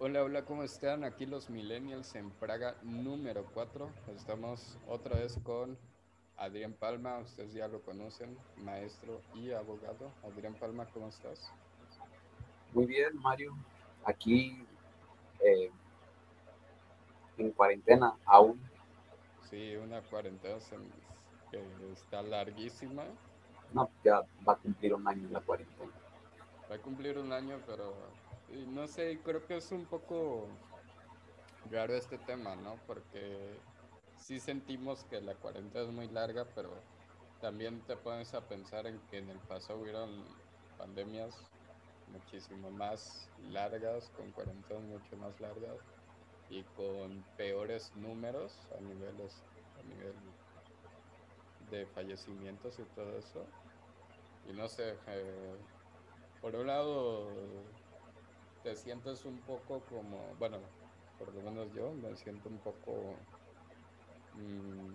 Hola, hola, ¿cómo están? Aquí los millennials en Praga número 4. Estamos otra vez con Adrián Palma, ustedes ya lo conocen, maestro y abogado. Adrián Palma, ¿cómo estás? Muy bien, Mario. Aquí eh, en cuarentena aún. Sí, una cuarentena que está larguísima. No, ya va a cumplir un año la cuarentena. Va a cumplir un año, pero no sé, creo que es un poco raro este tema, ¿no? Porque sí sentimos que la cuarentena es muy larga, pero también te pones a pensar en que en el pasado hubieron pandemias muchísimo más largas, con cuarentenas mucho más largas y con peores números a niveles a nivel de fallecimientos y todo eso. Y no sé, eh, por un lado te sientes un poco como, bueno, por lo menos yo me siento un poco mmm,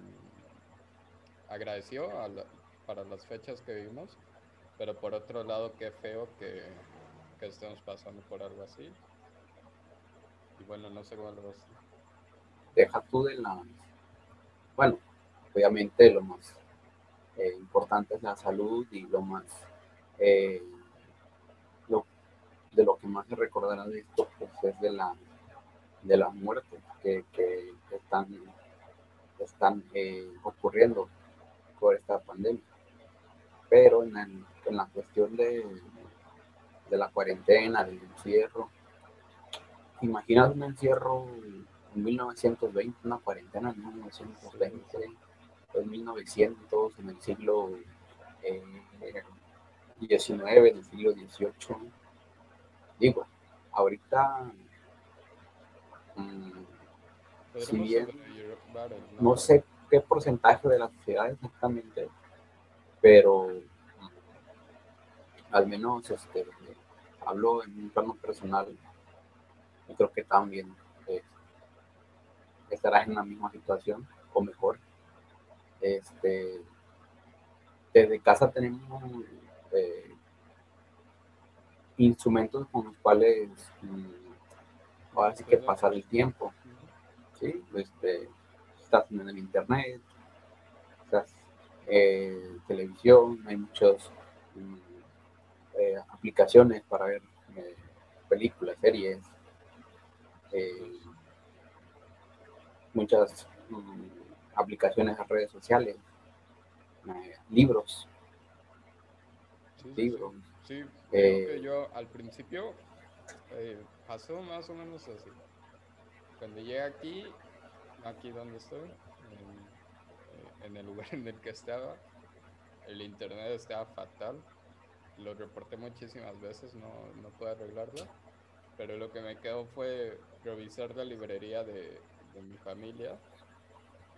agradecido para las fechas que vivimos, pero por otro lado qué feo que, que estemos pasando por algo así. Y bueno, no sé cómo lo ves. Deja tú de la... Bueno, obviamente lo más eh, importante es la salud y lo más... Eh, de lo que más se recordará de esto pues, es de la, de la muerte que, que están, están eh, ocurriendo por esta pandemia. Pero en, en la cuestión de, de la cuarentena, del encierro, imaginas un encierro en 1920, una cuarentena en 1920, en 1900, en el siglo XIX, en el siglo XVIII Digo, ahorita, mm, si bien no sé qué porcentaje de la sociedad exactamente, pero mm, al menos este, hablo en un plano personal, y creo que también eh, estarás en la misma situación o mejor. Este, desde casa tenemos eh, instrumentos con los cuales mm, ahora sí que pasar el tiempo. ¿sí? Este, estás en el internet, estás eh, televisión, hay muchas mm, eh, aplicaciones para ver eh, películas, series, muchas mm, aplicaciones a redes sociales, libros, libros. Sí, creo que eh, yo al principio eh, pasó más o menos así. Cuando llegué aquí, aquí donde estoy, en, en, el lugar en el que estaba, el internet estaba fatal. Lo reporté muchísimas veces, no, no pude arreglarlo. Pero lo que me quedó fue revisar la librería de, de mi familia.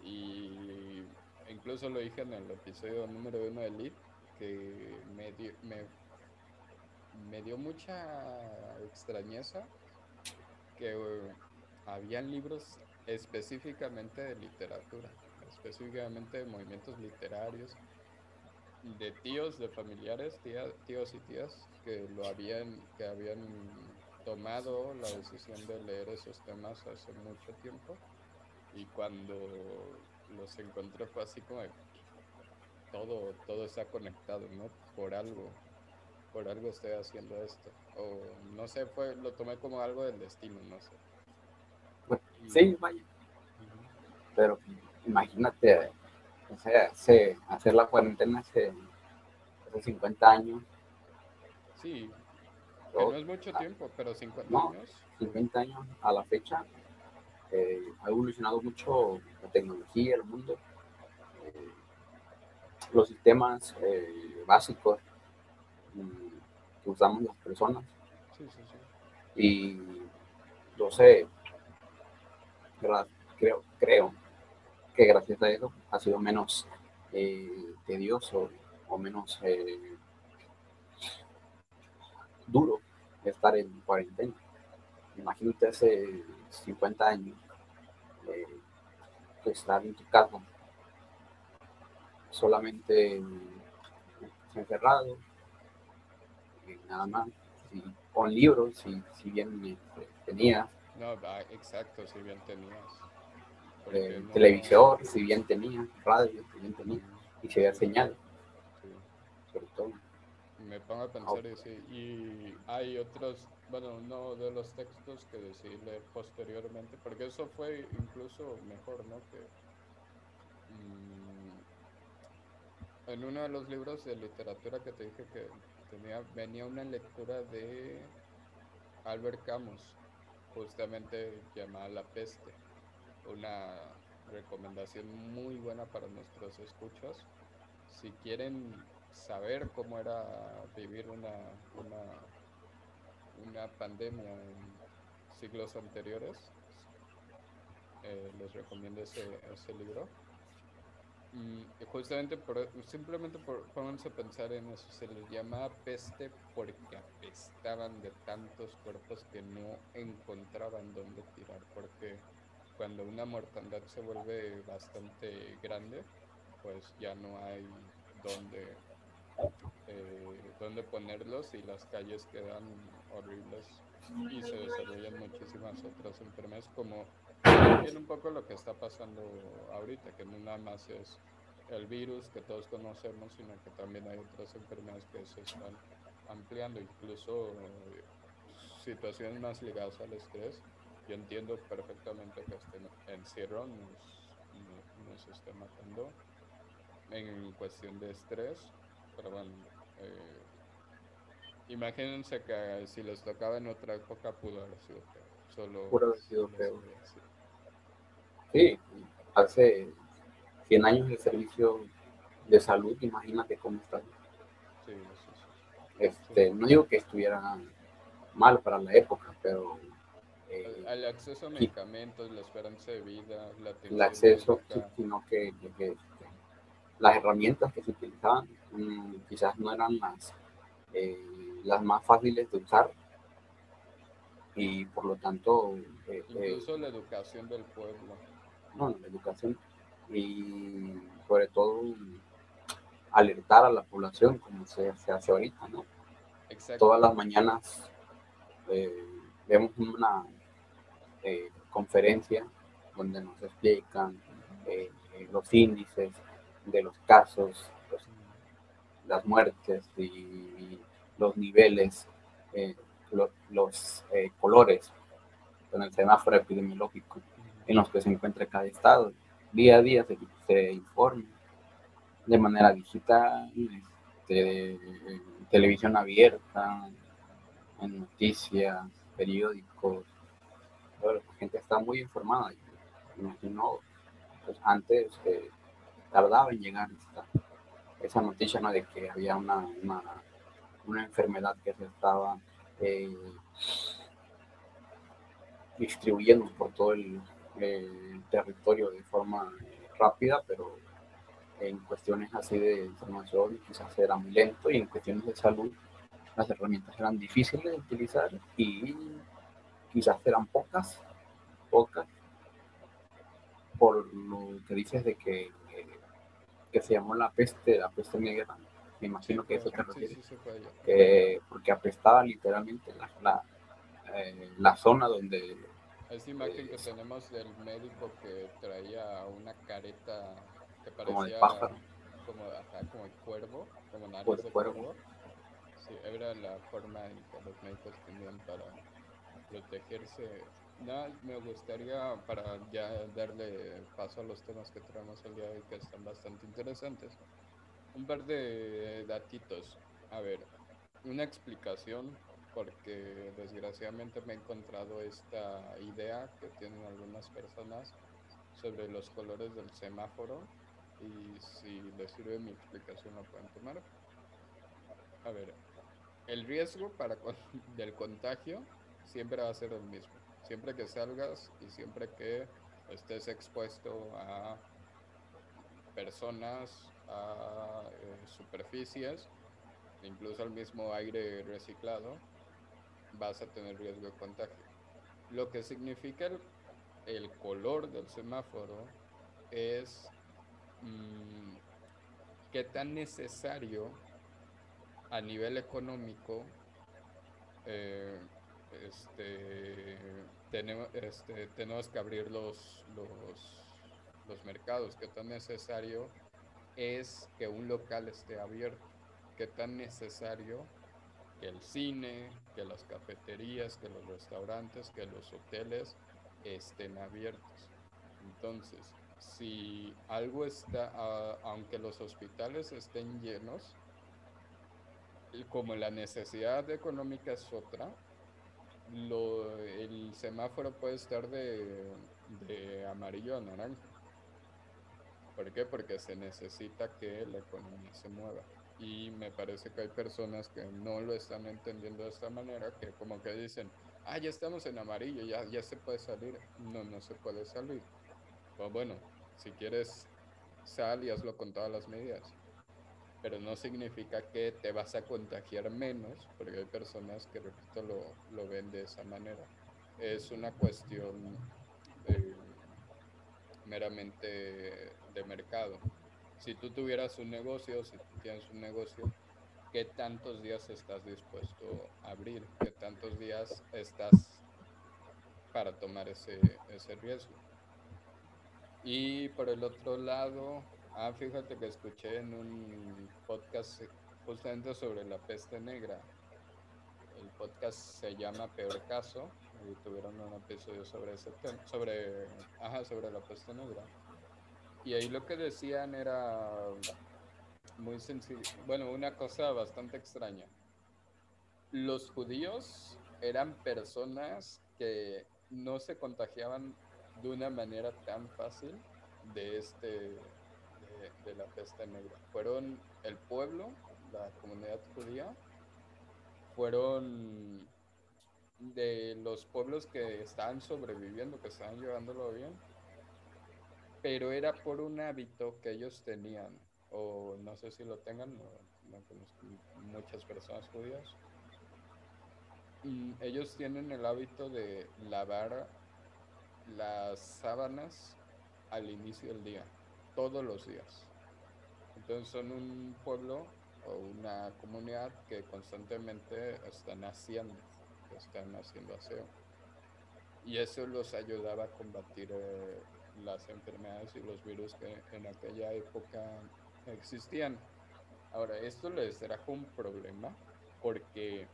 Y incluso lo dije en el episodio número uno de Elite, que me, me me dio mucha extrañeza que uh, habían libros específicamente de literatura, específicamente de movimientos literarios, de tíos, de familiares, tíos y tías que lo habían, que habían tomado la decisión de leer esos temas hace mucho tiempo y cuando los encontré fue así como todo, todo está conectado, ¿no? Por algo por algo estoy haciendo esto. O no sé, fue, lo tomé como algo del destino, no sé. sí, vaya. Pero imagínate, o sea, hacer la cuarentena hace, hace 50 años. Sí, no es mucho tiempo, pero 50 años. 50 años a la fecha. Eh, ha evolucionado mucho la tecnología, el mundo. Eh, los sistemas eh, básicos que usamos las personas. Y yo sé, creo, creo que gracias a eso ha sido menos eh, tedioso o menos eh, duro estar en cuarentena. Imagínate hace 50 años eh, estar en tu casa solamente encerrado nada más. con libros, si, si bien este, tenías. No, exacto, si bien tenías. Eh, televisor, si bien tenías, radio, si bien tenías, y se veía señal. Sobre todo. Me pongo a pensar y sí, y hay otros, bueno, uno de los textos que decidí leer posteriormente, porque eso fue incluso mejor, ¿no? Que, mm, en uno de los libros de literatura que te dije que venía una lectura de Albert Camus, justamente llamada La peste, una recomendación muy buena para nuestros escuchas. Si quieren saber cómo era vivir una, una, una pandemia en siglos anteriores, eh, les recomiendo ese, ese libro. Justamente por, simplemente por, pónganse a pensar en eso, se les llama peste porque apestaban de tantos cuerpos que no encontraban dónde tirar, porque cuando una mortandad se vuelve bastante grande, pues ya no hay dónde, eh, dónde ponerlos y las calles quedan horribles y se desarrollan muchísimas otras enfermedades como también un poco lo que está pasando ahorita, que no nada más es el virus que todos conocemos, sino que también hay otras enfermedades que se están ampliando, incluso eh, situaciones más ligadas al estrés. Yo entiendo perfectamente que este encierro nos, nos esté matando en cuestión de estrés, pero bueno, eh, imagínense que si les tocaba en otra época pudo haber sido Solo, pudo haber sido Sí, hace 100 años de servicio de salud, imagínate cómo está. Sí, Este, no digo que estuviera mal para la época, pero... Eh, el acceso a medicamentos, la esperanza de vida, la El acceso, sino que, este, las herramientas que se utilizaban mm, quizás no eran las, eh, las más fáciles de usar. Y por lo tanto... Eh, Incluso la educación del pueblo no, la educación y sobre todo alertar a la población como se, hace ahorita, ¿no? Todas las mañanas eh, vemos una eh, conferencia donde nos explican eh, los índices de los casos, las muertes y, los niveles, los colores en el semáforo epidemiológico en los que se encuentra cada estado. Día a día se, se informa de manera digital, este, televisión abierta, en noticias, periódicos. la gente está muy informada. Imagino, pues antes eh, tardaba en llegar esa noticia ¿no? de que había una, una, enfermedad que se estaba eh, distribuyendo por todo el, el territorio de forma rápida, pero en cuestiones así de información quizás era muy lento y en cuestiones de salud las herramientas eran difíciles de utilizar y quizás eran pocas, pocas, por lo que dices de que, que se llamó la peste, la peste negra, me imagino que eso te refieres, porque apestaba literalmente la, la, eh, la zona donde esa imagen que tenemos del médico que traía una careta que parecía como, de pájaro. como, como el cuervo, como nariz de cuervo. Sí, era la forma en que los médicos tenían para protegerse. Nada, me gustaría, para ya darle paso a los temas que traemos el día de hoy, que están bastante interesantes, un par de datitos. A ver, una explicación porque desgraciadamente me he encontrado esta idea que tienen algunas personas sobre los colores del semáforo y si les sirve mi explicación lo pueden tomar. A ver, el riesgo para del contagio siempre va a ser el mismo. Siempre que salgas y siempre que estés expuesto a personas, a eh, superficies, incluso al mismo aire reciclado, vas a tener riesgo de contagio. Lo que significa el, color del semáforo es mm, qué tan necesario a nivel económico eh, este, tenemos, este, tenemos que abrir los, los, los mercados, qué tan necesario es que un local esté abierto, qué tan necesario que el cine, que las cafeterías, que los restaurantes, que los hoteles estén abiertos. Entonces, si algo está, aunque los hospitales estén llenos, como la necesidad económica es otra, el semáforo puede estar de, de amarillo a naranja. ¿Por qué? Porque se necesita que la economía se mueva. Y me parece que hay personas que no lo están entendiendo de esta manera, que como que dicen, ah, ya estamos en amarillo, ya, ya se puede salir. No, no se puede salir. Pues bueno, si quieres, sal y hazlo con todas las medidas. Pero no significa que te vas a contagiar menos, porque hay personas que, repito, lo, lo ven de esa manera. Es una cuestión eh, meramente de mercado. Si tú tuvieras un negocio, si tú tienes un negocio, ¿qué tantos días estás dispuesto a abrir? ¿Qué tantos días estás para tomar ese, ese riesgo? Y por el otro lado, ah, fíjate que escuché en un podcast justamente sobre la peste negra. El podcast se llama Peor Caso y tuvieron un episodio sobre ese tema, sobre, ajá, sobre la peste negra. Y ahí lo que decían era muy sencillo, bueno, una cosa bastante extraña. Los judíos eran personas que no se contagiaban de una manera tan fácil de este de, la peste negra. Fueron el pueblo, la comunidad judía, fueron de los pueblos que estaban sobreviviendo, que estaban llevándolo bien, pero era por un hábito que ellos tenían, o no sé si lo tengan, no, no conozco muchas personas judías. Y ellos tienen el hábito de lavar las sábanas al inicio del día, todos los días. Entonces son un pueblo o una comunidad que constantemente están haciendo, están haciendo aseo. Y eso los ayudaba a combatir eh, las enfermedades y los virus que en aquella época existían. Ahora, esto les trajo un problema porque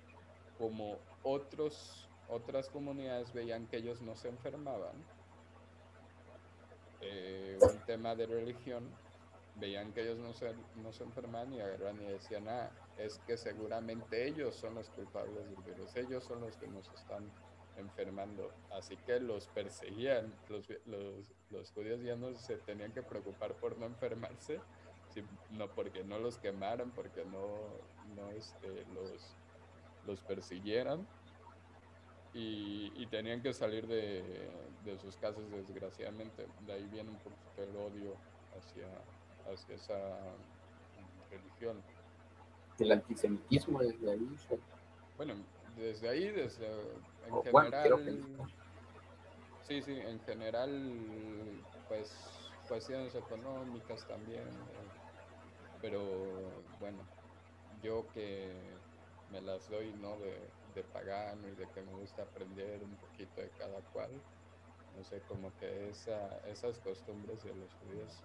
como otros otras comunidades veían que ellos no se enfermaban, eh, un tema de religión, veían que ellos no se, no se enfermaban y agarran y decían, ah, es que seguramente ellos son los culpables del virus, ellos son los que nos están enfermando. Así que los perseguían, los, los, los judíos ya no se tenían que preocupar por no enfermarse, sino porque no los quemaran, porque no, no este, los, los persiguieran y, tenían que salir de, sus casas desgraciadamente. De ahí viene un poquito el odio hacia, hacia esa religión. El antisemitismo desde ahí. Bueno, desde ahí, desde en general. sí, sí, en general, pues cuestiones económicas también. Pero bueno, yo que me las doy, ¿no? De, de pagano y de que me gusta aprender un poquito de cada cual. No sé, como que esa, esas costumbres de los judíos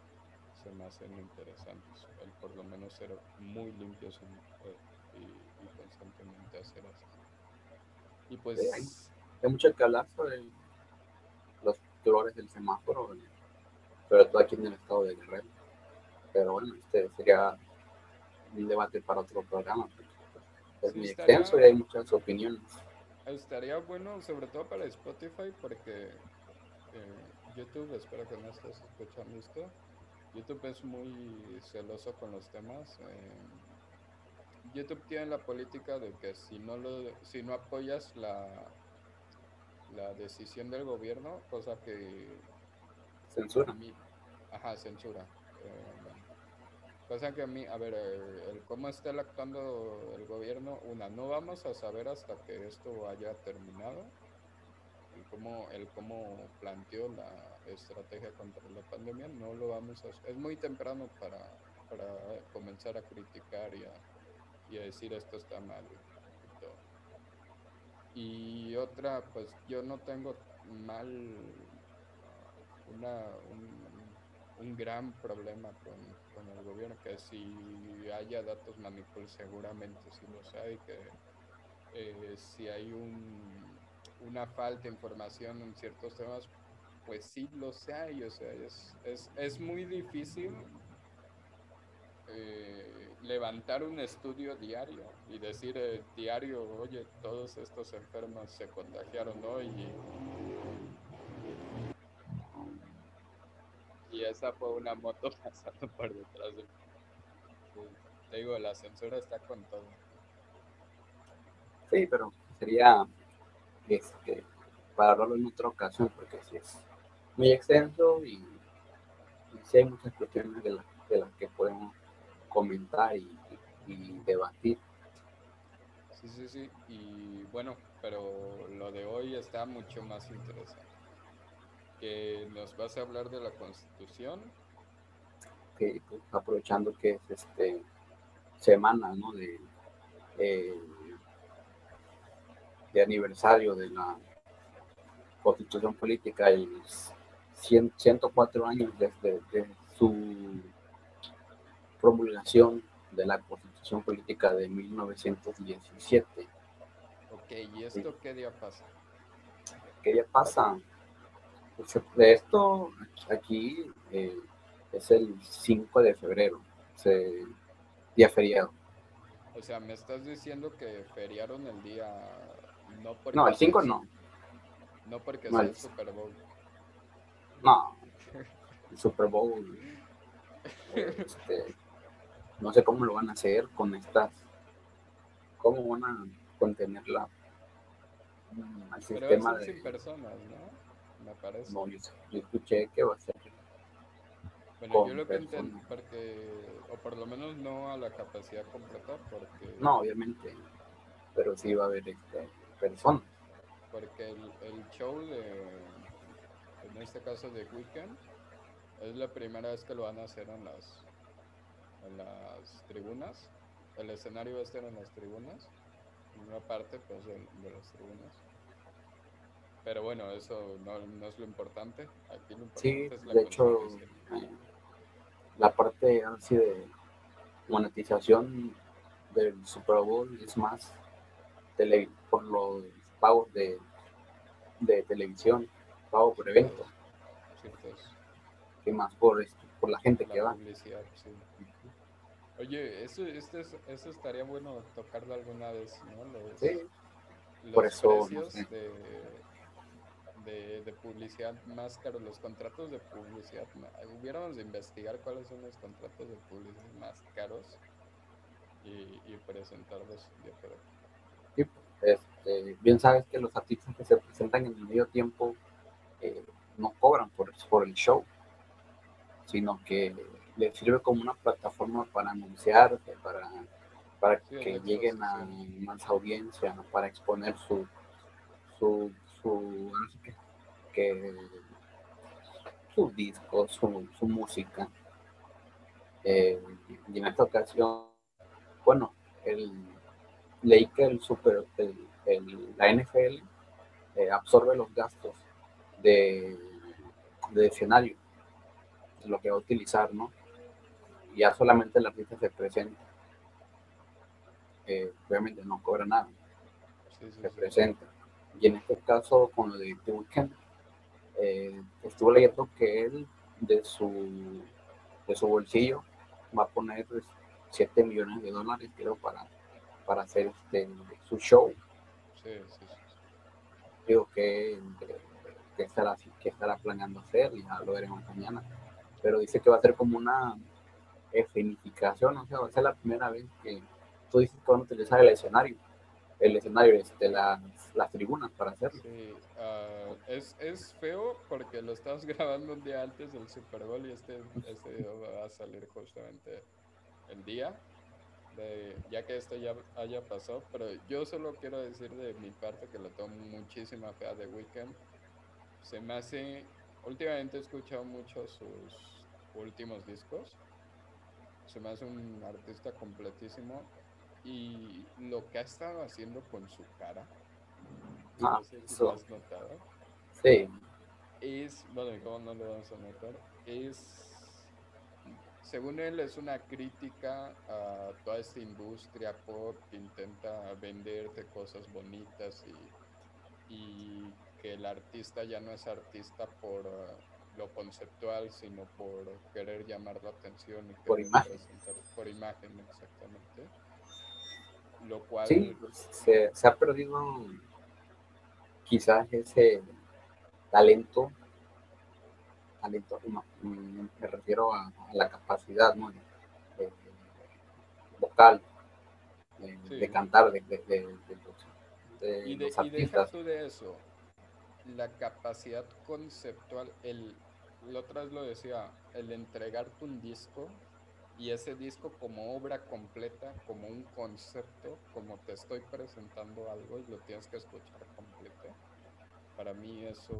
se me hacen interesantes. El por lo menos ser muy limpios eh, y, constantemente hacer así. Y pues... hay, mucho que hablar sobre los colores del semáforo, sobre todo aquí en el estado de Guerrero. Pero bueno, este sería un debate para otro programa es muy extenso y hay muchas opiniones. Estaría bueno, sobre todo para Spotify, porque eh, YouTube, espero que no estés escuchando esto. YouTube es muy celoso con los temas. Eh, YouTube tiene la política de que si no lo, si no apoyas la, la decisión del gobierno, cosa que censura. ajá, censura. Eh, Cosa que a mí, a ver, el, cómo está actuando el gobierno, una, no vamos a saber hasta que esto haya terminado, el cómo, el cómo planteó la estrategia contra la pandemia, no lo vamos a Es muy temprano para, para comenzar a criticar y a, y a decir esto está mal. Y otra, pues yo no tengo mal una, un, gran problema con, con, el gobierno, que si haya datos manipulados seguramente sí los hay, que eh, si hay un, una falta de información en ciertos temas, pues sí los hay, o sea, es, es, es muy difícil eh, levantar un estudio diario y decir eh, diario, oye, todos estos enfermos se contagiaron hoy y, y esa fue una moto pasando por detrás de Te digo, la censura está con todo. Sí, pero sería este, para hablarlo en otra ocasión, porque sí es muy extenso y, y hay muchas cuestiones de, de las que podemos comentar y, debatir. Sí, sí, sí. Y bueno, pero lo de hoy está mucho más interesante. Que nos vas a hablar de la Constitución. Que pues, aprovechando que es este semana, ¿no? De, eh, de aniversario de la Constitución Política y 104 años desde, desde su promulgación de la Constitución Política de 1917. Ok, ¿y esto qué día pasa? ¿Qué día pasa? Pues, de esto aquí eh, es el 5 de febrero, se, día feriado. O sea, me estás diciendo que feriaron el día... No, no el 5 no. No porque sea el Super Bowl. No, el Super Bowl. este, no sé cómo lo van a hacer con estas, cómo van a contenerla al sistema de... sin personas, ¿no? Me parece. No, yo, escuché que va a ser. Bueno, yo lo que entiendo, porque, o por lo menos no a la capacidad completa, porque... No, obviamente, pero sí va a haber este, personas. Porque el, el show de, en este caso de Weekend, es la primera vez que lo van a hacer en las en las tribunas. El escenario va a estar en las tribunas, en una parte pues, de, las tribunas. Pero bueno, eso no, no, es lo importante. Aquí lo importante sí, es la de hecho, la parte así de monetización del Super Bowl es más tele, por los pagos de, de televisión, pago por evento. Sí, pues. Que más por, por la gente que va. Oye, eso, este eso estaría bueno tocarlo alguna vez, ¿no? Los, sí, por eso. Precios de, de, publicidad más caros, los contratos de publicidad. Hubiéramos de investigar cuáles son los contratos de publicidad más caros y, y presentarlos Sí, este, bien sabes que los artistas que se presentan en el medio tiempo eh, no cobran por, por el show, sino que le sirve como una plataforma para anunciarse, para, para que lleguen a más audiencia, para exponer su, su, su, que, sus discos, su, su música. Eh, y en esta ocasión, bueno, el, leí que el super, el, la NFL eh, absorbe los gastos de, de escenario, lo que va a utilizar, ¿no? Ya solamente el artista se presenta. Eh, obviamente no cobra nada, se presenta. Y en este caso, con lo de The Weeknd, eh, estuve leyendo que él de su, de su bolsillo va a poner 7 pues, millones de dólares creo para, para hacer este, su show. Digo que, que, estará, que estará planeando hacer, ya lo veremos mañana. Pero dice que va a ser como una escenificación, o sea, va a ser la primera vez que tú dices que van a utilizar el escenario, el escenario, este, las, las tribunas para hacerlo. Sí, uh, es, es feo porque lo estamos grabando un día antes del Super Bowl y este, este video va a salir justamente el día, de, ya que esto ya haya pasado, pero yo solo quiero decir de mi parte que lo tomo muchísima fea de Weekend. Se me hace, últimamente he escuchado mucho sus últimos discos se me hace un artista completísimo y lo que ha estado haciendo con su cara Ah, no sé si eso. lo has notado, Sí, es, bueno, ¿cómo no lo vamos a notar? Es, según él, es una crítica a toda esta industria pop que intenta venderte cosas bonitas y, y que el artista ya no es artista por ah, lo conceptual, sino por querer llamar la atención y Por imagen. por imagen, exactamente. Lo cual, sí, se, se ha perdido quizás ese talento, talento, no, me refiero a, a la capacidad ¿no? de- de- vocal, de, Sí. de cantar de, de- los, Y, y deja tú de eso, la capacidad conceptual, el, la otra vez lo decía, el entregarte un disco y ese disco como obra completa, como un concepto, como te estoy presentando algo y lo tienes que escuchar completo. Para mí eso,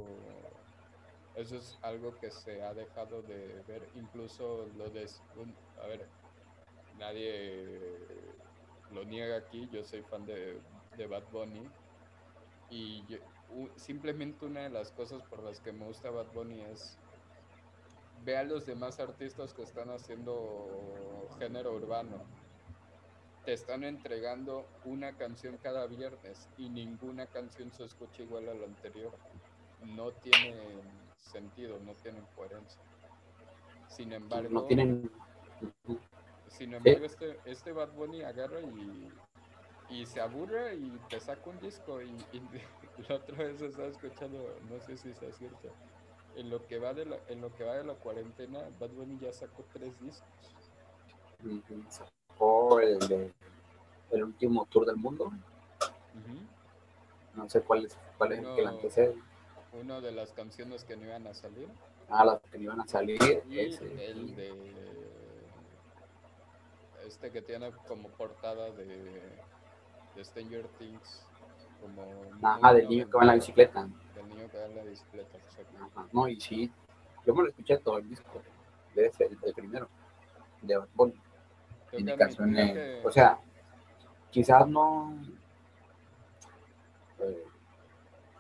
eso es algo que se ha dejado de ver, incluso lo de, a ver, nadie lo niega aquí, yo soy fan de, de Bad Bunny y yo- simplemente una de las cosas por las que me gusta Bad Bunny es ve a los demás artistas que están haciendo género urbano. Te están entregando una canción cada viernes y ninguna canción se escucha igual a la anterior. No tiene sentido, no tienen coherencia. Sin embargo, No tienen. sin embargo, este, este Bad Bunny agarra y, y se aburre y te saca un disco. Y, y la otra vez estaba escuchando, no sé si sea cierto, en lo que va de la, en lo que va de la cuarentena, Bad Bunny ya sacó tres discos. Sacó el, de- el último tour del mundo. No sé cuál es, cuál es el que la No. antecede. Una de las canciones que no iban a salir. Ah, las que iban a salir. Y ese, el de este que tiene como portada de, de Stranger Things. Como Ajá, del niño que va en la bicicleta. Del niño que va en la bicicleta, exacto. Ajá, No, y sí, yo me lo escuché todo el disco, el, el primero, de Bad Bunny. Admi- canciones, que- o sea, quizás no, eh,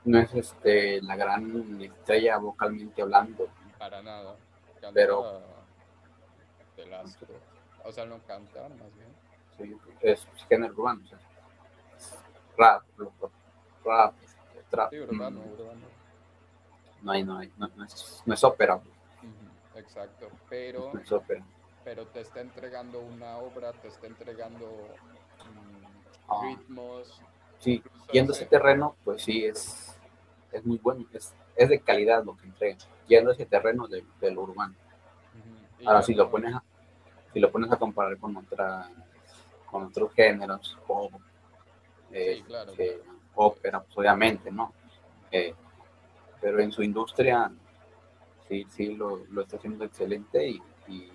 no es este la gran estrella vocalmente hablando, Para nada. Canta Pero- del asco. O sea, no canta, más bien. sí, es género urbano, o sea, rap, rap, rap, este, trap, Sí, urbano, mm, urbano. no, hay, no, hay, no, no es, no es ópera, Exacto. Pero, no es ópera. pero te está entregando una obra, te está entregando mm, Ah. ritmos. Sí, yendo a ese terreno, pues sí, es, es muy bueno, es, es de calidad lo que entrega, yendo a ese terreno de, del urbano. ujú, y Ahora, si lo pones a, si lo pones a comparar con otra, con otros géneros, pop, eh, claro, eh, ópera, pues obviamente, ¿no? Eh, pero en su industria, sí, sí, lo, lo está haciendo excelente y, y,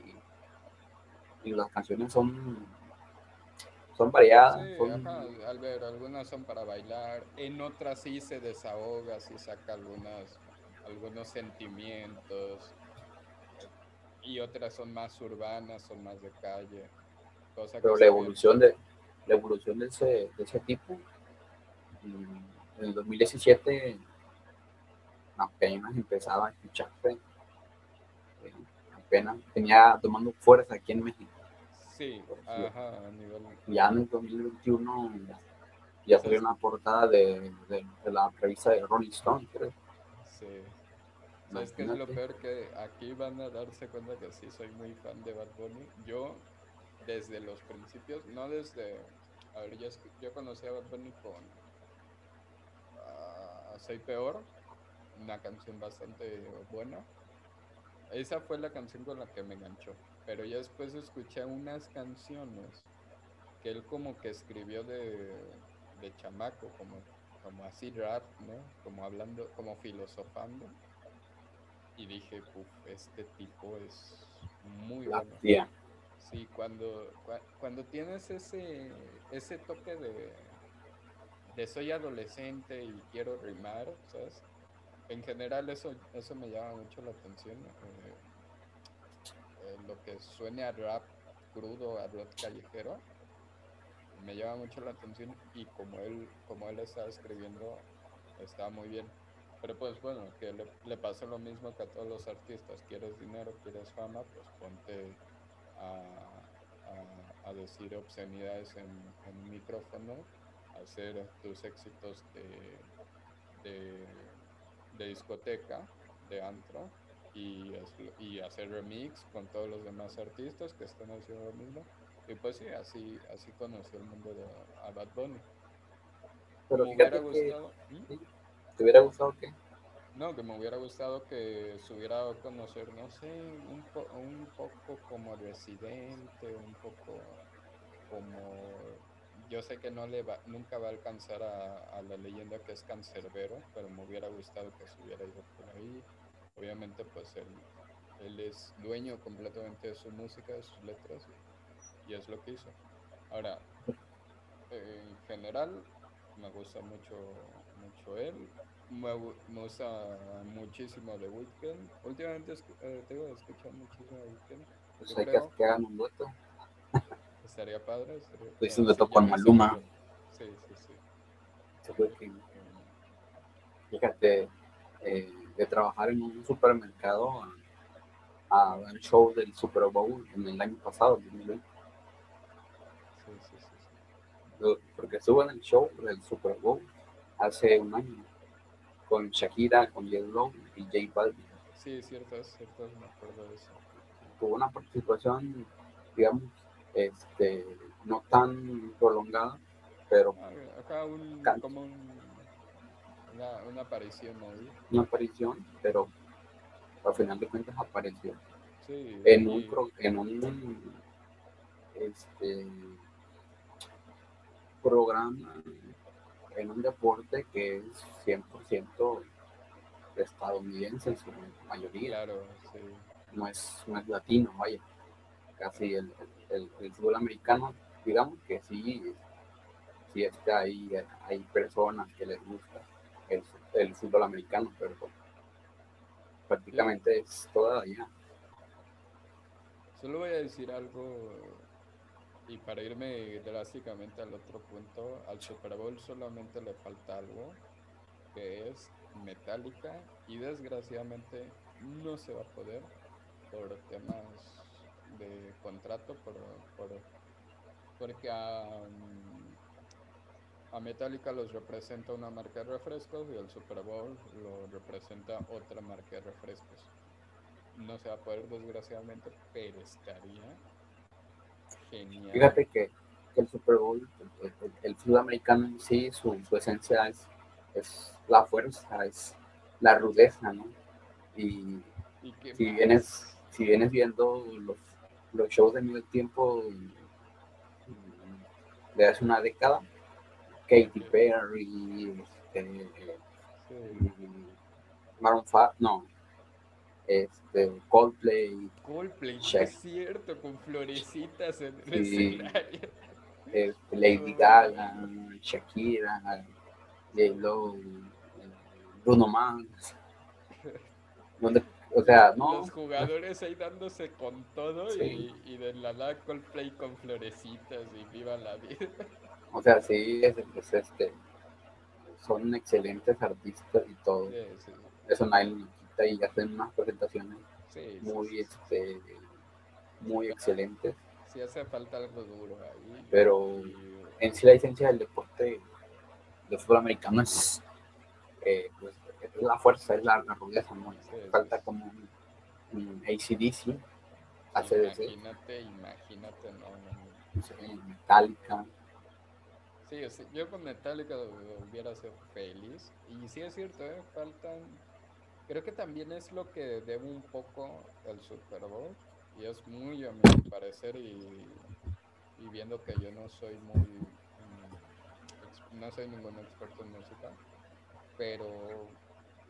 y las canciones son, son variadas, Sí, son, ajá, al ver, algunas son para bailar, en otras sí se desahoga, sí saca algunas, algunos sentimientos, y otras son más urbanas, son más de calle, cosa pero la bien. evolución de la evolución de ese, de ese tipo en el 2017 apenas empezaba a escucharse eh, apenas venía tomando fuerza aquí en México Sí, ajá, a nivel... ya en el 2021 ya salió una portada de, de, de la revista de Rolling Stone creo. Sí. ¿Sabes qué es lo peor? Que aquí van a darse cuenta que sí soy muy fan de Bad Bunny. Yo, desde los principios, no desde... A ver, yo, yo conocí a Bad Bunny con... ah, soy peor, una canción bastante buena. Esa fue la canción con la que me enganchó. Pero ya después escuché unas canciones que él como que escribió de, de chamaco, como, como así rap, ¿no? Como hablando, como filosofando. Y dije, uff, este tipo es muy bueno. Sí, cuando, cua- cuando tienes ese, ese toque de, de soy adolescente y quiero rimar, ¿sabes? En general eso, eso me llama mucho la atención. eh, eh, lo que suene a rap crudo, a rap callejero, me llama mucho la atención y como él, como él estaba escribiendo, está muy bien. Pero pues bueno, que le, le pasa lo mismo que a todos los artistas. Quieres dinero, quieres fama, pues ponte a, a, decir obscenidades en, en micrófono, hacer tus éxitos de, de, de discoteca, de antro, y, y, hacer remix con todos los demás artistas que están haciendo lo mismo. Y pues sí, así, así conoció el mundo de a Bad Bunny. Pero me hubiera gustado. ¿Te hubiera gustado qué? No, que me hubiera gustado que se hubiera dado conocer, no sé, un, un poco como residente, un poco como. Yo sé que no le va, nunca va a alcanzar a, a la leyenda que es cancerbero, pero me hubiera gustado que se hubiera ido por ahí. Obviamente, pues él, él es dueño completamente de su música, de sus letras, y, y es lo que hizo. Ahora, en general, me gusta mucho, mucho él. Me, me gusta muchísimo The Weeknd. Últimamente eh, tengo que escuchar muchísimo The Weeknd. Pues hay que, que hagan un dueto. Estaría padre. Estaría pues un dueto con Maluma. Sí, sí, sí. Se Fíjate, eh, de trabajar en un supermercado a, a el show del Super Bowl en el año pasado, 2020 porque estuvo en el show del Super Bowl hace un año con Shakira, con. Lo y J Balvin. Sí, cierto, cierto, me acuerdo de eso. Tuvo una participación, digamos, este, no tan prolongada, pero... Ah, acá un, como un, una, una, aparición ahí. Una aparición, pero al final de cuentas apareció. Sí, en, y... un, en un este, programa en un deporte que es 100% estadounidense en su mayoría. Claro, sí. No es, no es latino, vaya. Casi el, el, el fútbol americano, digamos que sí, sí está ahí, hay personas que les gusta el, el fútbol americano, pero prácticamente es toda allá. Solo voy a decir algo y para irme drásticamente al otro punto, al Super Bowl solamente le falta algo, que es Metallica, y desgraciadamente no se va a poder por temas de contrato, por, por porque a, a Metallica los representa una marca de refrescos y el Super Bowl lo representa otra marca de refrescos. No se va a poder desgraciadamente, pero estaría Fíjate que, el Super Bowl, el, fútbol americano en sí, su, esencia es, es, la fuerza, es la rudeza, ¿no? Y, si, vienes, si vienes viendo los, los shows de medio tiempo de hace una década, Katy Perry, este, Maroon 5, no, este, Coldplay. Coldplay, es cierto, con florecitas en el escenario. Este, Lady Gaga, Shakira, J-Lo, Bruno Mars. o sea, no. Los jugadores ahí dándose con todo y, y, de la nada Coldplay con florecitas y viva la vida. O sea, sí, es, es este, son excelentes artistas y todo. Sí, sí. Eso nadie y hacen unas presentaciones muy, Este, muy excelentes. Sí hace falta algo duro ahí. Pero en sí la esencia del deporte del fútbol americano es, eh, pues, es la fuerza, es la, la rudeza, ¿no? falta como un, un ACDC, Imagínate, imagínate, no, no, Metallica. Sí, yo con Metallica hubiera sido feliz. Y sí es cierto, ¿eh? faltan Creo que también es lo que debe un poco el Super Bowl y es muy a mi parecer y, y viendo que yo no soy muy mm, no soy ningún experto en música pero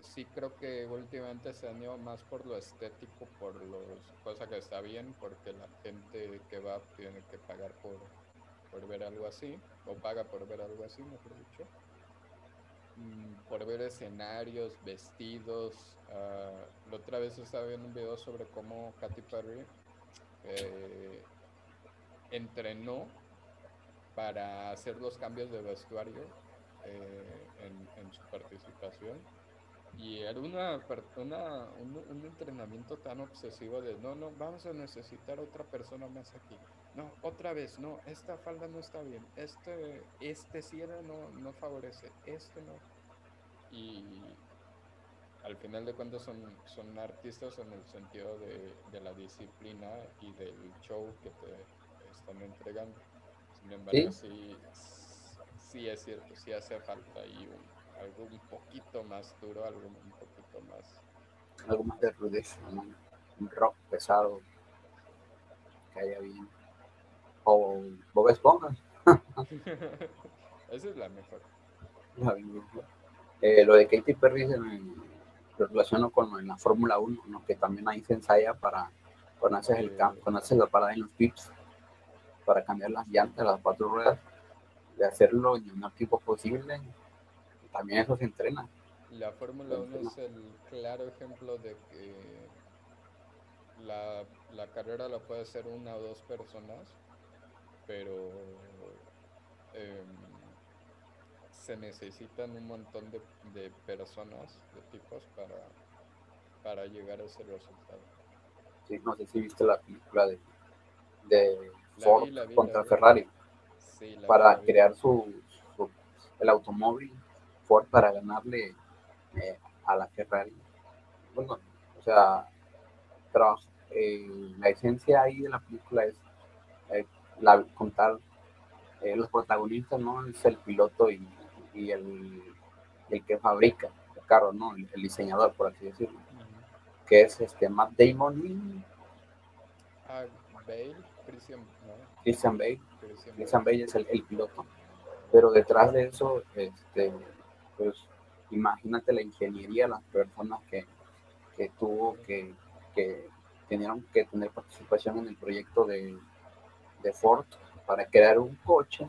sí creo que últimamente se han ido más por lo estético por los cosa que está bien porque la gente que va tiene que pagar por, por ver algo así o paga por ver algo así mejor dicho por ver escenarios, vestidos. Uh, la otra vez estaba viendo un video sobre cómo Katy Perry eh, entrenó para hacer los cambios de vestuario eh, en, en, su participación. Y era una, una, un, un, entrenamiento tan obsesivo de, no, no, vamos a necesitar otra persona más aquí. No, otra vez, no, esta falda no está bien, este, este cierre no, no favorece, este no. Y al final de cuentas son, son artistas en el sentido de, de la disciplina y del show que te están entregando. Sin embargo, sí, sí, es cierto, sí hace falta ahí algo un poquito más duro, algo un poquito más... Algo más de rudeza, un rock pesado, que haya bien. O Bob Esponja. Esa es la mejor. Eh, lo de Katy Perry se lo relaciono con la Fórmula 1, que también ahí se ensaya para cuando haces, el, cuando haces la parada en los pips, para cambiar las llantas, las cuatro ruedas, de hacerlo en el menor tiempo posible. También eso se entrena. La Fórmula 1 es el claro ejemplo de que la, la carrera la puede hacer una o dos personas, pero eh, se necesitan un montón de, de, personas, de tipos, para, para llegar a ese resultado. Sí, no sé si viste la película de, de Ford contra Ferrari. para crear su, el automóvil Ford para ganarle eh, a la Ferrari. Bueno, o sea, eh, la esencia ahí de la película es eh, la, contar los protagonistas, ¿no? Es el piloto y y el, el que fabrica el carro, ¿no? El, diseñador, por así decirlo. Que es este Matt Damon ah, Bale, Christian, Christian Bale. Christian, Bale es el, el, piloto. Pero detrás de eso, este, pues imagínate la ingeniería, las personas que, que tuvo, que, que tenieron que tener participación en el proyecto de, de Ford para crear un coche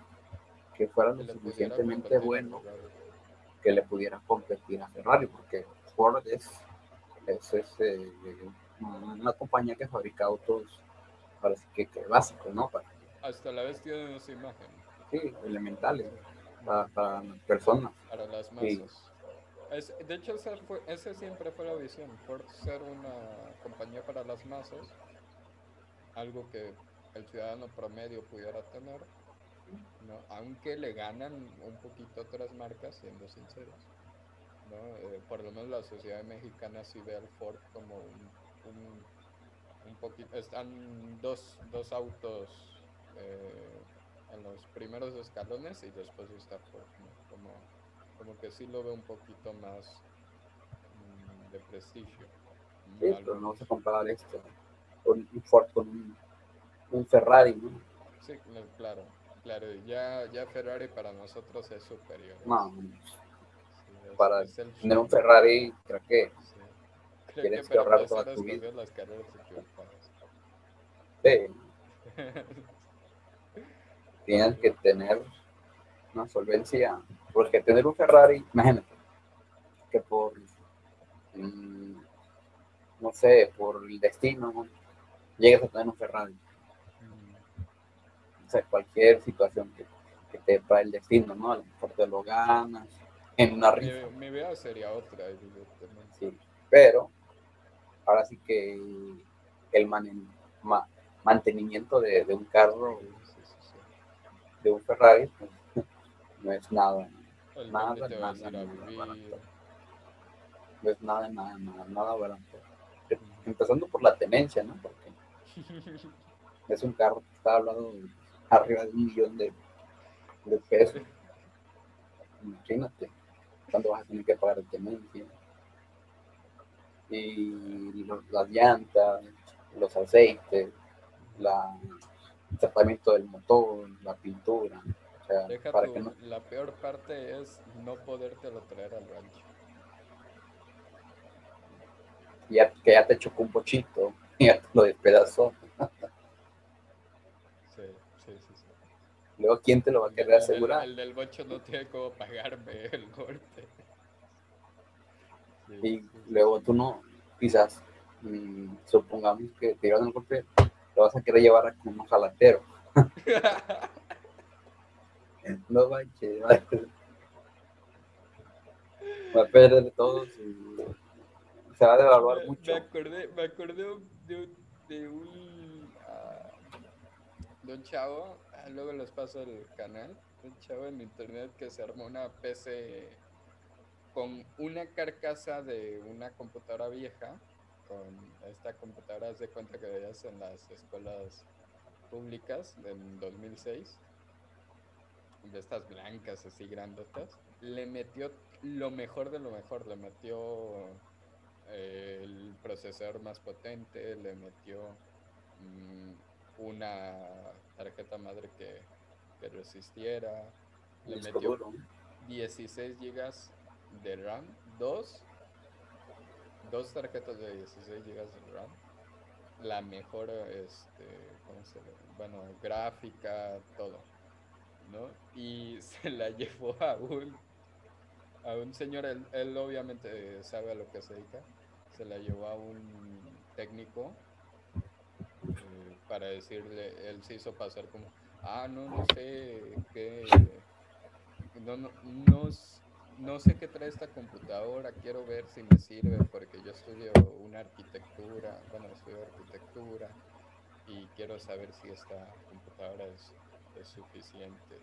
que fuera lo suficientemente bueno que le pudiera competir a Ferrari, porque Ford es, es, eh, una compañía que fabrica autos parece que, que básicos, ¿no? Para, Hasta la vez tiene esa imagen. Sí, elementales para, para personas. Para las masas. de hecho, esa, fue, esa siempre fue la visión, Ford ser una compañía para las masas, algo que el ciudadano promedio pudiera tener ¿no? aunque le ganan un poquito otras marcas, siendo sinceros. ¿no? Eh, por lo menos la sociedad mexicana sí ve al Ford como un, un, poquito, están dos, dos autos eh, en los primeros escalones y después está Ford, como, como que sí lo ve un poquito más mm, de prestigio. Sí, pero no se comparar esto con un Ford con un, un Ferrari, ¿no? Sí, claro. Claro, ya, ya Ferrari para nosotros es superior. No, para tener un Ferrari, creo que tienes que, ahorrar toda tu vida. Las carreras sí. tienes que tener una solvencia, porque tener un Ferrari, imagínate, que por, mm, no sé, por el destino, llegues a tener un Ferrari o sea, cualquier situación que, que te trae el destino, ¿no? A lo mejor te lo ganas en una rifa. Mi, mi vida sería otra, evidentemente. Sí, pero ahora sí que el mantenimiento de, de, un carro, de un Ferrari, pues, no es nada, nada, nada, nada, No es nada, nada, nada, nada barato. Empezando por la tenencia, ¿no? Porque es un carro que está hablando de arriba de un millón de, de pesos. Imagínate cuánto vas a tener que pagar de tenencia. Y las llantas, los aceites, la, el tratamiento del motor, la pintura. O sea, para que no... La peor parte es no podértelo traer al rancho. Ya, que ya te chocó un pochito, ya te lo despedazó. Luego, ¿quién te lo va a querer asegurar? El, del bocho no tiene cómo pagarme el golpe. y luego tú no, quizás, mm, supongamos que te llevan el golpe, lo vas a querer llevar a como un jalatero. no manches, Va a perder todo. Se va a devaluar me, mucho. Me acordé, me acordé de, un, de un, de un chavo, ah, luego les paso el canal, un chavo en internet que se armó una PC con una carcasa de una computadora vieja, con esta computadora de cuenta que veías en las escuelas públicas en 2006, de estas blancas así grandotas, le metió lo mejor de lo mejor, le metió eh, el procesador más potente, le metió mm, una tarjeta madre que, que resistiera, le metió 16 gigas de RAM, dos, dos tarjetas de 16 GB de RAM, la mejor, este, ¿cómo se llama? Bueno, gráfica, todo, ¿no? Y se la llevó a un, a un señor, él, obviamente sabe a lo que se dedica, se la llevó a un técnico para decirle, él se hizo pasar como, ah, no, no sé qué, no, no, no, no sé qué trae esta computadora, quiero ver si me sirve porque yo estudio una arquitectura, bueno, estudio arquitectura y quiero saber si esta computadora es, suficiente.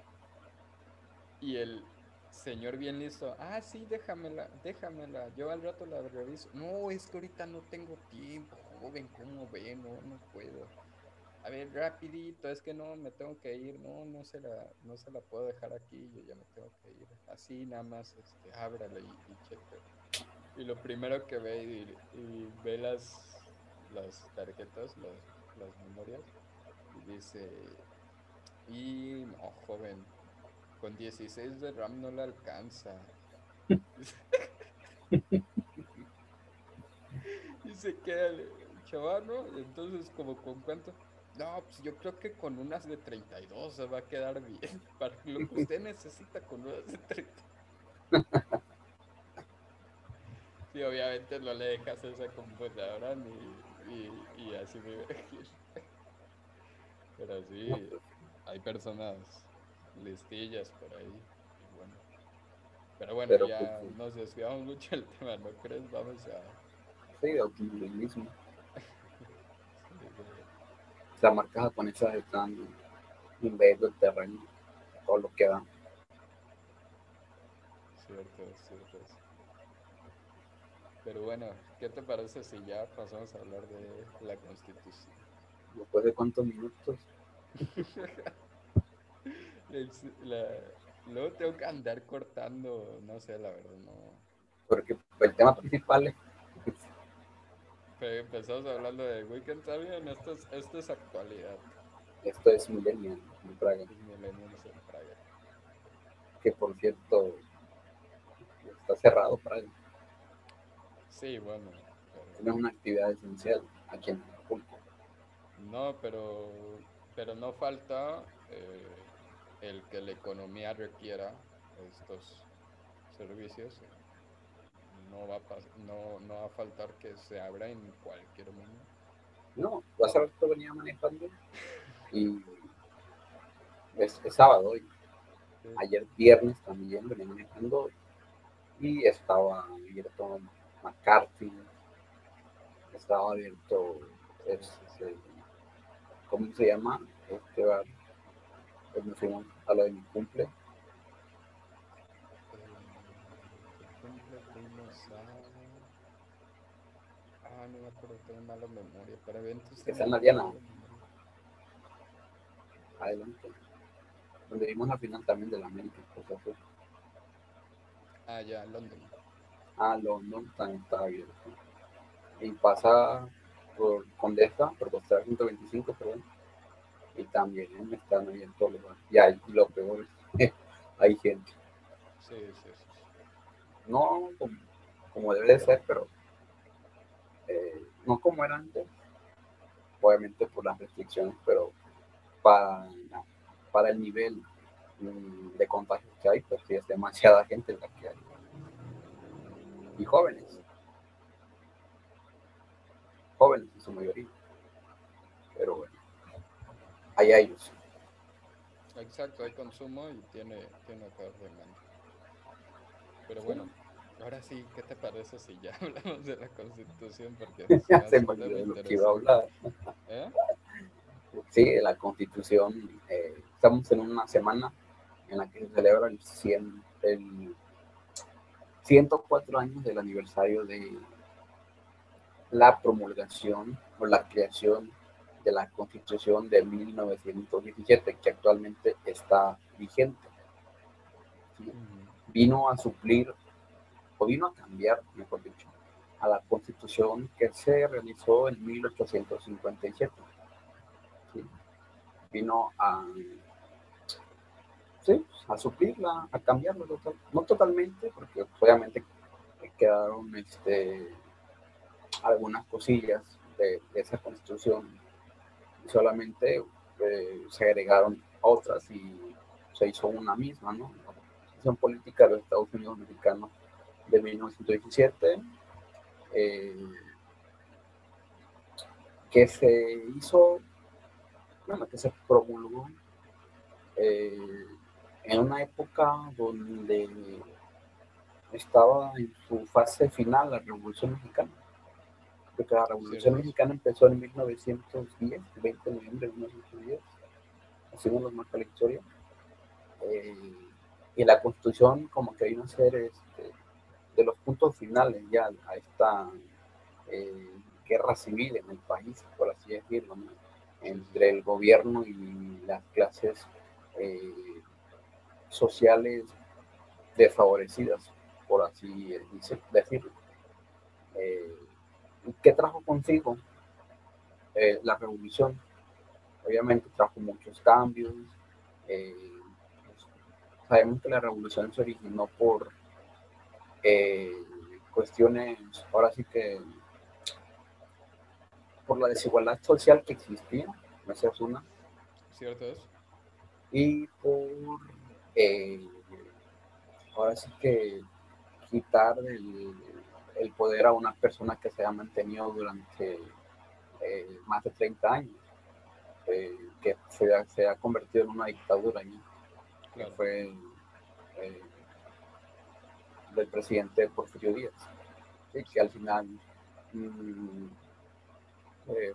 Y el señor bien listo, ah, sí, déjamela, déjamela, yo al rato la reviso. No, es que ahorita no tengo tiempo, joven, ¿cómo ve? No, no puedo a ver, rapidito, es que no, me tengo que ir, no, no se la, no se la puedo dejar aquí, yo ya me tengo que ir. Así nada más, este, y, y cheque. Y lo primero que ve y, ve las, las tarjetas, las, las memorias, y dice, y no, joven, con 16 de RAM no le alcanza. y se queda el chaval, ¿no? Entonces, como con cuánto no, pues yo creo que con unas de 32 se va a quedar bien. Para lo que usted necesita con unas de 30. Sí, obviamente no le dejas esa computadora ni, y, así me Pero sí, hay personas listillas por ahí. bueno. Pero bueno, ya pues, nos desviamos mucho el tema, ¿no crees? Vamos a... Sí, de mismo las marcas japonesas están invadiendo el terreno, todo lo que dan. Cierto, cierto. Pero bueno, ¿qué te parece si ya pasamos a hablar de la constitución? ¿Después de cuántos minutos? luego tengo que andar cortando, no sé, la verdad, no. Porque el tema principal es empezamos hablando de Weekend También, esto es, esto es actualidad. Esto es Millennium en Praga. Millennium en Praga. Que por cierto, está cerrado Praga. Sí, bueno. Pero... es una actividad esencial aquí en Acapulco. No, pero, pero no falta eh, el que la economía requiera estos servicios no va a, no, no va a faltar que se abra en cualquier momento. No, ver que venía manejando y es, sábado hoy. Ayer viernes también venía manejando y estaba abierto McCarthy, estaba abierto, este, ¿cómo se llama? Este bar, pues fuimos a lo de mi cumple, Ah, no me acuerdo, tengo mala memoria. Para eventos. Está en la Diana. Adelante. Donde vimos la final también de la América. Pues, ah, ya, London. Ah, London también está abierto. Y pasa por Condesa, por Costa 125, perdón. Y también están abiertos los Y hay, lo peor hay gente. Sí, sí, sí. No como, como debe de ser, pero eh, no como era antes, obviamente por las restricciones, pero para, para el nivel mm, de contagio que hay, pues sí es demasiada gente la que hay. Y jóvenes. Jóvenes en su mayoría. Pero bueno, hay ellos. Exacto, hay consumo y tiene, tiene que haber demanda. Pero bueno, ahora sí, ¿qué te parece si ya hablamos de la Constitución? Porque ya se me olvidó lo que iba a hablar. ¿Eh? Sí, la Constitución, eh, estamos en una semana en la que se celebra el, 100, el 104 años del aniversario de la promulgación o la creación de la Constitución de 1917, que actualmente está vigente. Vino a suplir, o vino a cambiar, mejor dicho, a la Constitución que se realizó en 1857. Vino a, sí, a suplirla, a cambiarlo, no totalmente, porque obviamente quedaron este, algunas cosillas de, esa constitución solamente eh, se agregaron otras y se hizo una misma, ¿no? La Constitución Política de los Estados Unidos Mexicanos de 1917, eh, que se hizo, bueno, que se promulgó eh, en una época donde estaba en su fase final la Revolución Mexicana porque la Revolución Mexicana empezó en 1910, el 20 de noviembre de 1910, así nos marca la historia. Eh, y la Constitución como que vino a ser este, de los puntos finales ya a esta eh, guerra civil en el país, por así decirlo, entre el gobierno y las clases eh, sociales desfavorecidas, por así decirlo. ¿Qué trajo consigo? Eh, la revolución. Obviamente trajo muchos cambios. Eh, sabemos que la revolución se originó por eh, cuestiones, ahora sí que por la desigualdad social que existía, esa es una. ¿Cierto es? Y por, ahora sí que quitar el el poder a una persona que se ha mantenido durante eh, más de 30 años, eh, que se ha, convertido en una dictadura, que fue eh, del presidente Porfirio Díaz, que al final mm,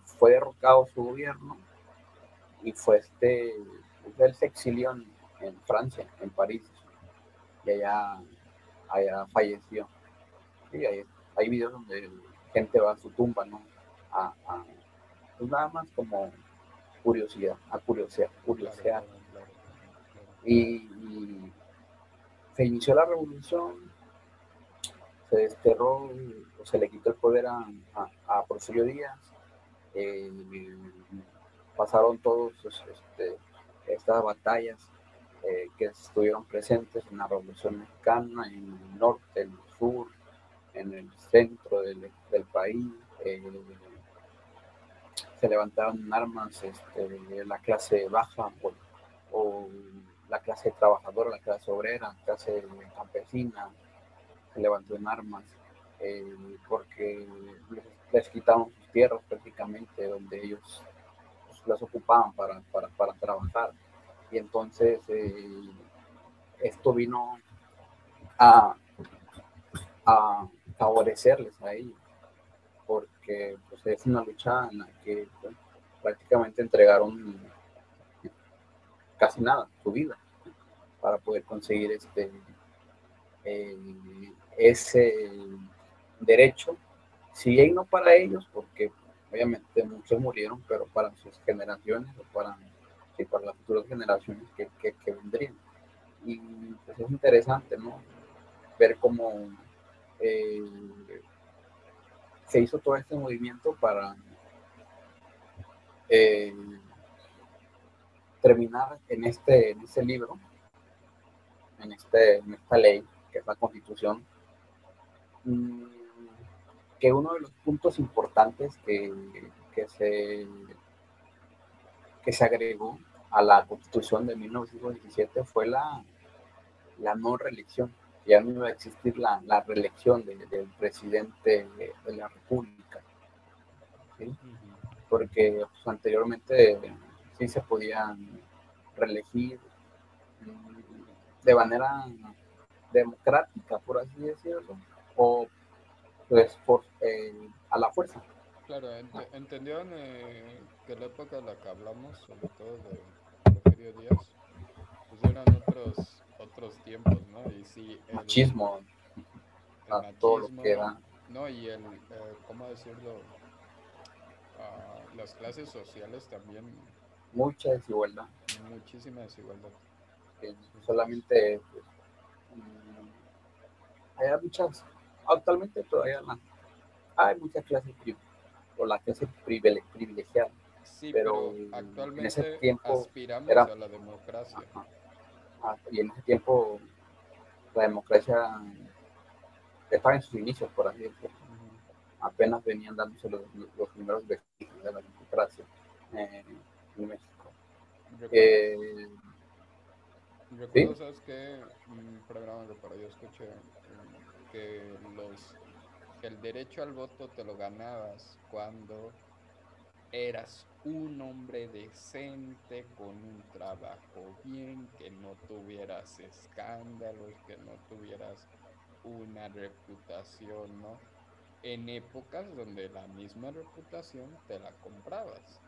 fue derrocado su gobierno y fue este, él se exilió en, Francia, en París, y allá, allá falleció. Sí, hay, hay videos donde gente va a su tumba, ¿no? A, pues nada más como curiosidad, a curiosidad, curiosidad. Y, se inició la revolución, se desterró, o se le quitó el poder a, a, Porfirio Díaz, eh, pasaron todos este, estas batallas eh, que estuvieron presentes en la Revolución Mexicana, en el norte, en el sur, en el centro del, del país. Eh, se levantaron armas este, la clase baja o, la clase trabajadora, la clase obrera, la clase campesina, levantó en armas eh, porque les, quitaron sus tierras prácticamente donde ellos pues, las ocupaban para, para, para trabajar. Y entonces eh, esto vino a, a favorecerles a ellos, porque pues, es una lucha en la que pues, prácticamente entregaron casi nada, su vida, para poder conseguir este eh, ese derecho, si bien no para ellos, porque obviamente muchos murieron, pero para sus generaciones o para, para las futuras generaciones que, que, vendrían. Y pues es interesante, ¿no? Ver cómo eh, se hizo todo este movimiento para eh, terminar en este, en este libro, en, este, en esta ley, que es la constitución, que uno de los puntos importantes que, que, se, que se agregó a la constitución de 1917 fue la, la no reelección. Ya no iba a existir la, la reelección del presidente de, la República. Porque pues, anteriormente sí se podían reelegir mm, de manera democrática, por así decirlo, o pues por, eh, a la fuerza. Claro, entendieron eh, que la época de la que hablamos, sobre todo de Porfirio Díaz, pues eran otros, otros tiempos, ¿no? Y sí, el machismo, el todo lo que era. No, y el, eh, ¿cómo decirlo? Uh, las clases sociales también. Mucha desigualdad. Muchísima desigualdad. solamente pues, hay muchas, actualmente todavía no, hay muchas clases o la clase privilegiada. Sí, pero, actualmente en ese tiempo aspiramos era, a la democracia. Ah, y en ese tiempo la democracia estaba en sus inicios, por así decirlo. Apenas venían dándose los, los primeros vestigios de la democracia en México. Eh, Recuerdo, ¿sabes qué? Un programa que para yo escuché que los el derecho al voto te lo ganabas cuando eras un hombre decente con un trabajo bien, que no tuvieras escándalos, que no tuvieras una reputación, ¿no? En épocas donde la misma reputación te la comprabas.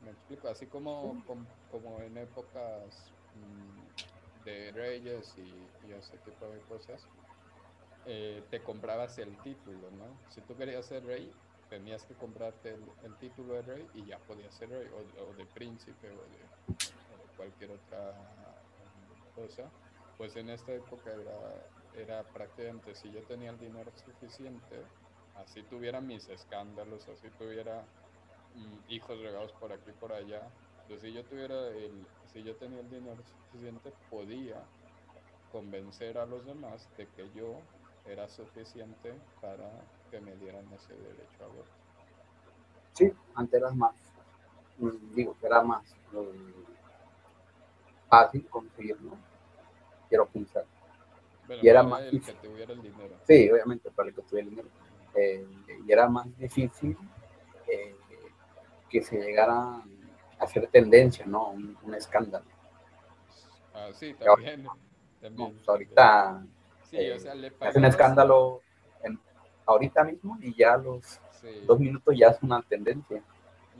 Me explico, así como, como, en épocas mm, de reyes y, y ese tipo de cosas eh, te comprabas el título, ¿no? Si tú querías ser rey, tenías que comprarte el, título de rey y ya podías ser rey, o, de príncipe, o de, cualquier otra um, cosa. Pues en esta época era, era prácticamente, si yo tenía el dinero suficiente, así tuviera mis escándalos, así tuviera mm, hijos regados por aquí y por allá, pues si yo tuviera el, si yo tenía el dinero suficiente, podía convencer a los demás de que yo era suficiente para que me dieran ese derecho a voto. Sí, antes era más, mm, digo, era más mm, fácil conseguirlo, quiero pensar. y era más el que tuviera el dinero. Sí, obviamente, para el que tuviera el dinero. Eh, y era más difícil eh, que se llegara a hacer tendencia, ¿no? Un, escándalo. Ah, sí, también. también, pues, ahorita Sí, o sea, le Es un escándalo ahorita mismo y ya los dos minutos ya es una tendencia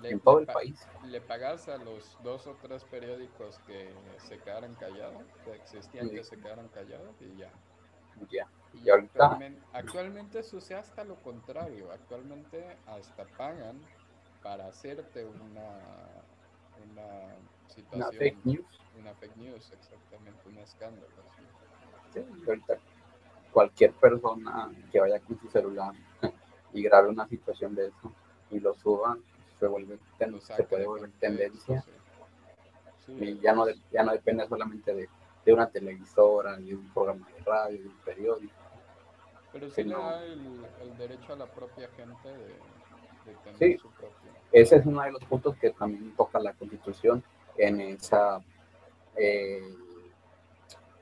en todo el país. Le pagas a los dos o tres periódicos que se quedaran callados, que existían que se quedaran callados y ya. Ya. Y, ahorita... actualmente, sucede hasta lo contrario. Actualmente hasta pagan para hacerte una, una situación. Una fake news. Una fake news, exactamente, un escándalo. Sí, ahorita cualquier persona que vaya con su celular y grabe una situación de eso y lo suba, se, vuelve, se puede volver tendencia. y ya no, ya no depende solamente de, de, una televisora, de un programa de radio, de un periódico. Pero sí le da el, derecho a la propia gente de, tener sí, su propio. Ese es uno de los puntos que también toca la Constitución en esa, eh,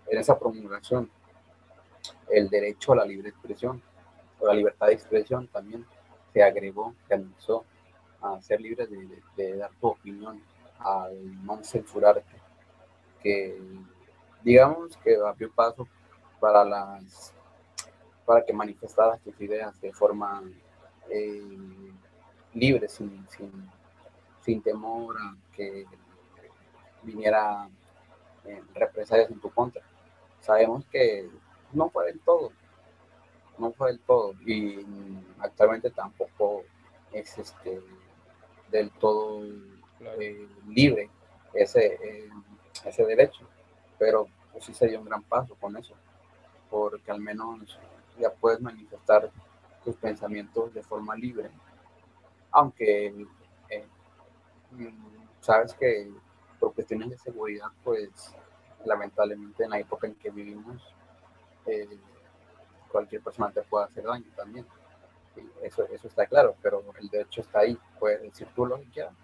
en esa promulgación el derecho a la libre expresión o la libertad de expresión también se agregó, se anexó a ser libre de, dar tu opinión, al no censurarte, que digamos que abrió paso para las para que manifestaras tus ideas de forma eh, libre, sin, sin, temor a que viniera eh, represalias en tu contra. Sabemos que no fue del todo, no fue del todo. Y actualmente tampoco es este del todo eh, libre ese, eh, ese derecho, pero pues sí se dio un gran paso con eso, porque al menos ya puedes manifestar tus pensamientos de forma libre, aunque eh, sabes que por cuestiones de seguridad, pues lamentablemente en la época en que vivimos, eh, cualquier persona te puede hacer daño también. eso, eso está claro, pero el derecho está ahí, puedes decir tú lo que quieras,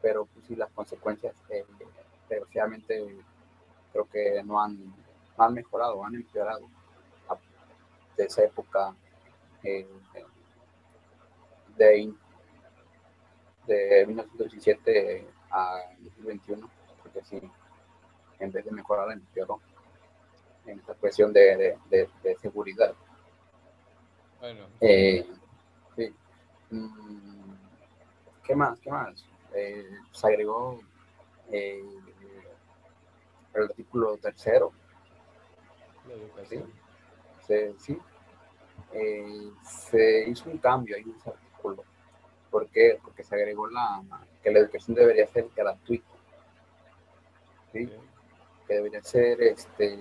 pero pues sí las consecuencias, eh, desgraciadamente, creo que no han, han mejorado, han empeorado de esa época eh, de, de 1917 a 2021, porque sí, en vez de mejorar, empeoró en esta cuestión de, de, de, seguridad. Bueno. Eh, sí. Mm, ¿Qué más? ¿Qué más? Eh, se agregó eh, el artículo tercero. La educación. Se, sí. Se hizo un cambio ahí en ese artículo. ¿Por qué? Porque se agregó la, que la educación debería ser gratuita. ¿sí? Que debería ser este,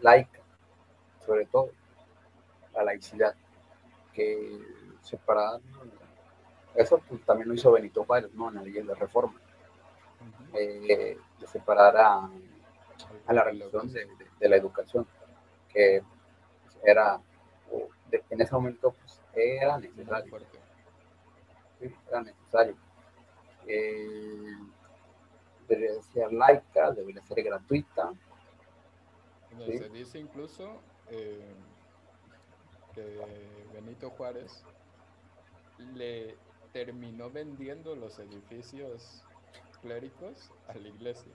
laica, sobre todo, la laicidad. Que separar, eso pues, también lo hizo Benito Juárez, ¿no? En la ley de reforma, eh, de separar a, a la religión de, de- de la educación, que era, de- en ese momento, pues, era necesario. sí, era necesario. Eh, debería ser laica, debería ser gratuita. Sí. Se dice incluso eh, que Benito Juárez le terminó vendiendo los edificios cléricos a la iglesia.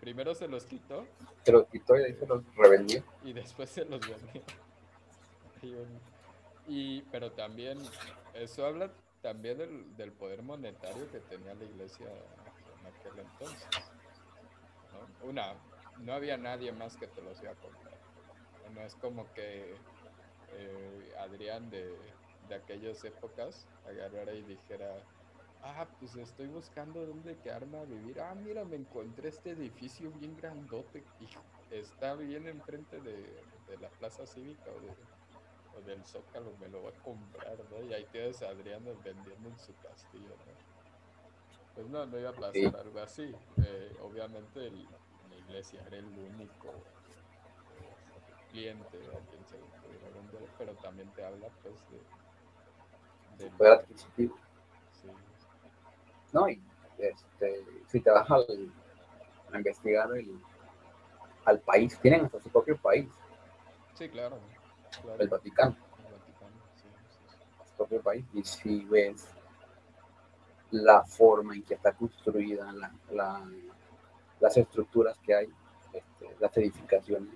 Primero se los quitó Se los quitó y ahí se los revendió. y después se los vendió. Y, pero también, eso habla también del, del poder monetario que tenía la iglesia en aquel entonces. ¿no? Una, no había nadie más que te los iba a comprar. No es como que eh, Adrián de, de aquellas épocas agarrara y dijera, ah, pues estoy buscando dónde quedarme a vivir. Ah, mira, me encontré este edificio bien grandote y está bien enfrente de, de la plaza cívica o, de- o del Zócalo, me lo voy a comprar, ¿no? Y ahí tienes a Adrián vendiendo en su castillo, ¿no? Pues no, no iba a pasar algo así. Eh, obviamente el- la iglesia era el único cliente a quien se le pudiera vender, pero también te habla pues de... del- Poder adquisitivo. sí, ¿no? Y este, si te vas al, a investigar el, al país, tienen hasta su propio país, sí, claro, claro. el Vaticano, el Vaticano, sí, sí, sí. su propio país, y si ves la forma en que está construida, la, la- las estructuras que hay, este, las edificaciones,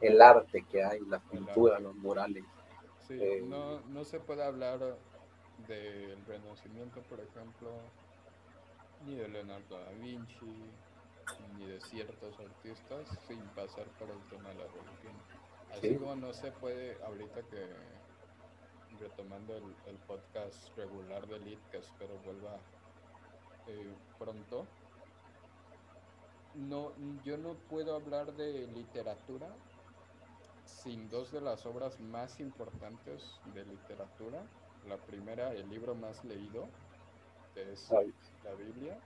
el arte que hay, las pinturas, los murales, Sí, Eh, no, no se puede hablar del Renacimiento, por ejemplo, ni de Leonardo da Vinci, ni de ciertos artistas sin pasar por el tema de la religión. Así Sí. como no se puede, ahorita que retomando el, el podcast regular de Elite, que espero vuelva eh, pronto, no, yo no puedo hablar de literatura sin dos de las obras más importantes de literatura. La primera, el libro más leído, que es la Biblia.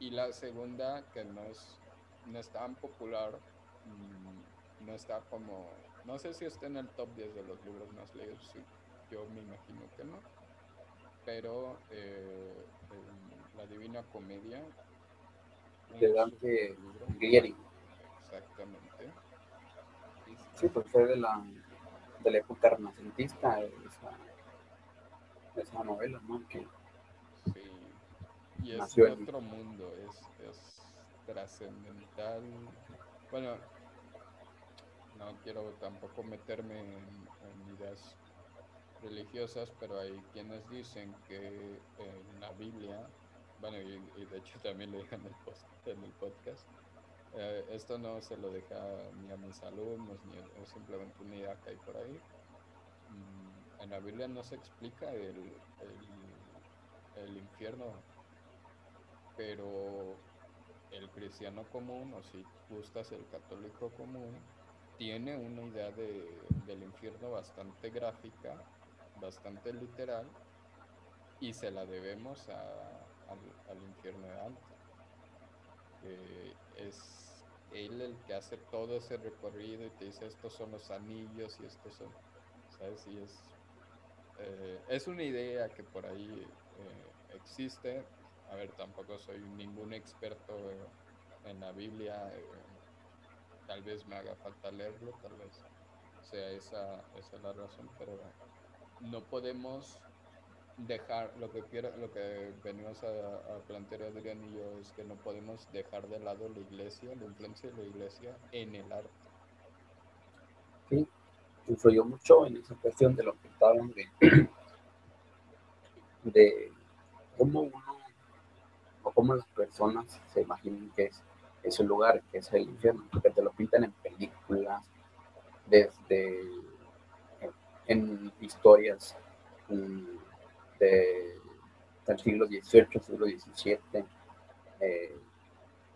Y la segunda, que no es, no es tan popular, mm, no está como, no sé si está en el top 10 de los libros más leídos, sí, yo me imagino que no. Pero eh, La Divina Comedia. De Dante. Alighieri. Exactamente. Sí, pues fue de la, de la época renacentista, esa, esa novela, ¿no? Que Sí. Y es Nació en- otro mundo, es, es trascendental. Bueno, no quiero tampoco meterme en, en ideas religiosas, pero hay quienes dicen que en la Biblia, bueno, y, de hecho también lo dije en el, post- en el podcast, eh, esto no se lo deja ni a mis alumnos, ni simplemente una idea que hay por ahí. Mm, En la Biblia no se explica el, el, el infierno, pero el cristiano común, o si gustas el católico común, tiene una idea de, del infierno bastante gráfica, bastante literal, y se la debemos a- al, al infierno de Dante. que es él el que hace todo ese recorrido y te dice estos son los anillos y estos son, ¿sabes? Y es, eh, es una idea que por ahí eh, existe. A ver, tampoco soy ningún experto eh, en la Biblia. eh, tal vez me haga falta leerlo, tal vez sea esa, esa la razón, pero no podemos dejar lo que quiero, lo que venimos a, a plantear Adrián y yo es que no podemos dejar de lado la iglesia, la influencia de la iglesia en el arte. Sí, influyó mucho en esa cuestión de lo que estaban de, de cómo uno o cómo las personas se imaginan que es ese lugar, que es el infierno, porque te lo pintan en películas, desde en historias mm, de, del siglo XVIII, siglo XVII, eh,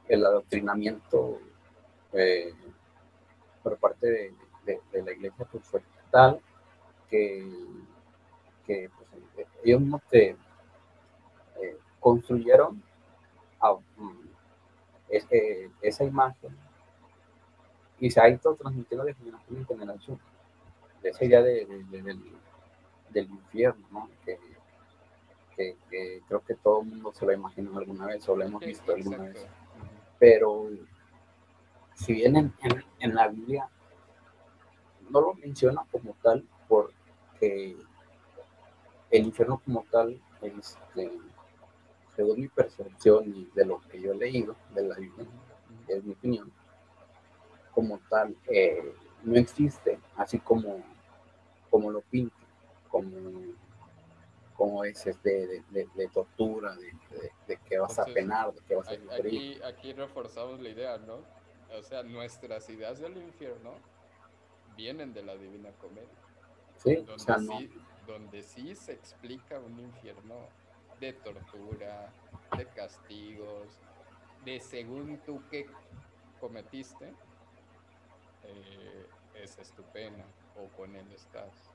el adoctrinamiento eh, por parte de, la iglesia pues, fue tal que, ellos mismos te eh, construyeron mm, esa imagen y se ha ido transmitiendo de generación en generación esa idea de, del, infierno, ¿no? Que, creo que todo el mundo se lo ha imaginado alguna vez o lo hemos visto alguna vez. Pero si bien en, en, la Biblia no lo menciona como tal, porque el infierno como tal, este, según mi percepción y de lo que yo he leído de la Biblia, es mi opinión, como tal, eh, no existe, así como como lo pinta, como, como es de, de, tortura, de, que vas a penar, de que vas a sufrir. Aquí, aquí reforzamos la idea, ¿no? O sea, nuestras ideas del infierno vienen de la Divina Comedia. Sí, donde, o sea, no. sí, donde sí se explica un infierno de tortura, de castigos, de según tú que cometiste, eh, es estupenda o con él estás.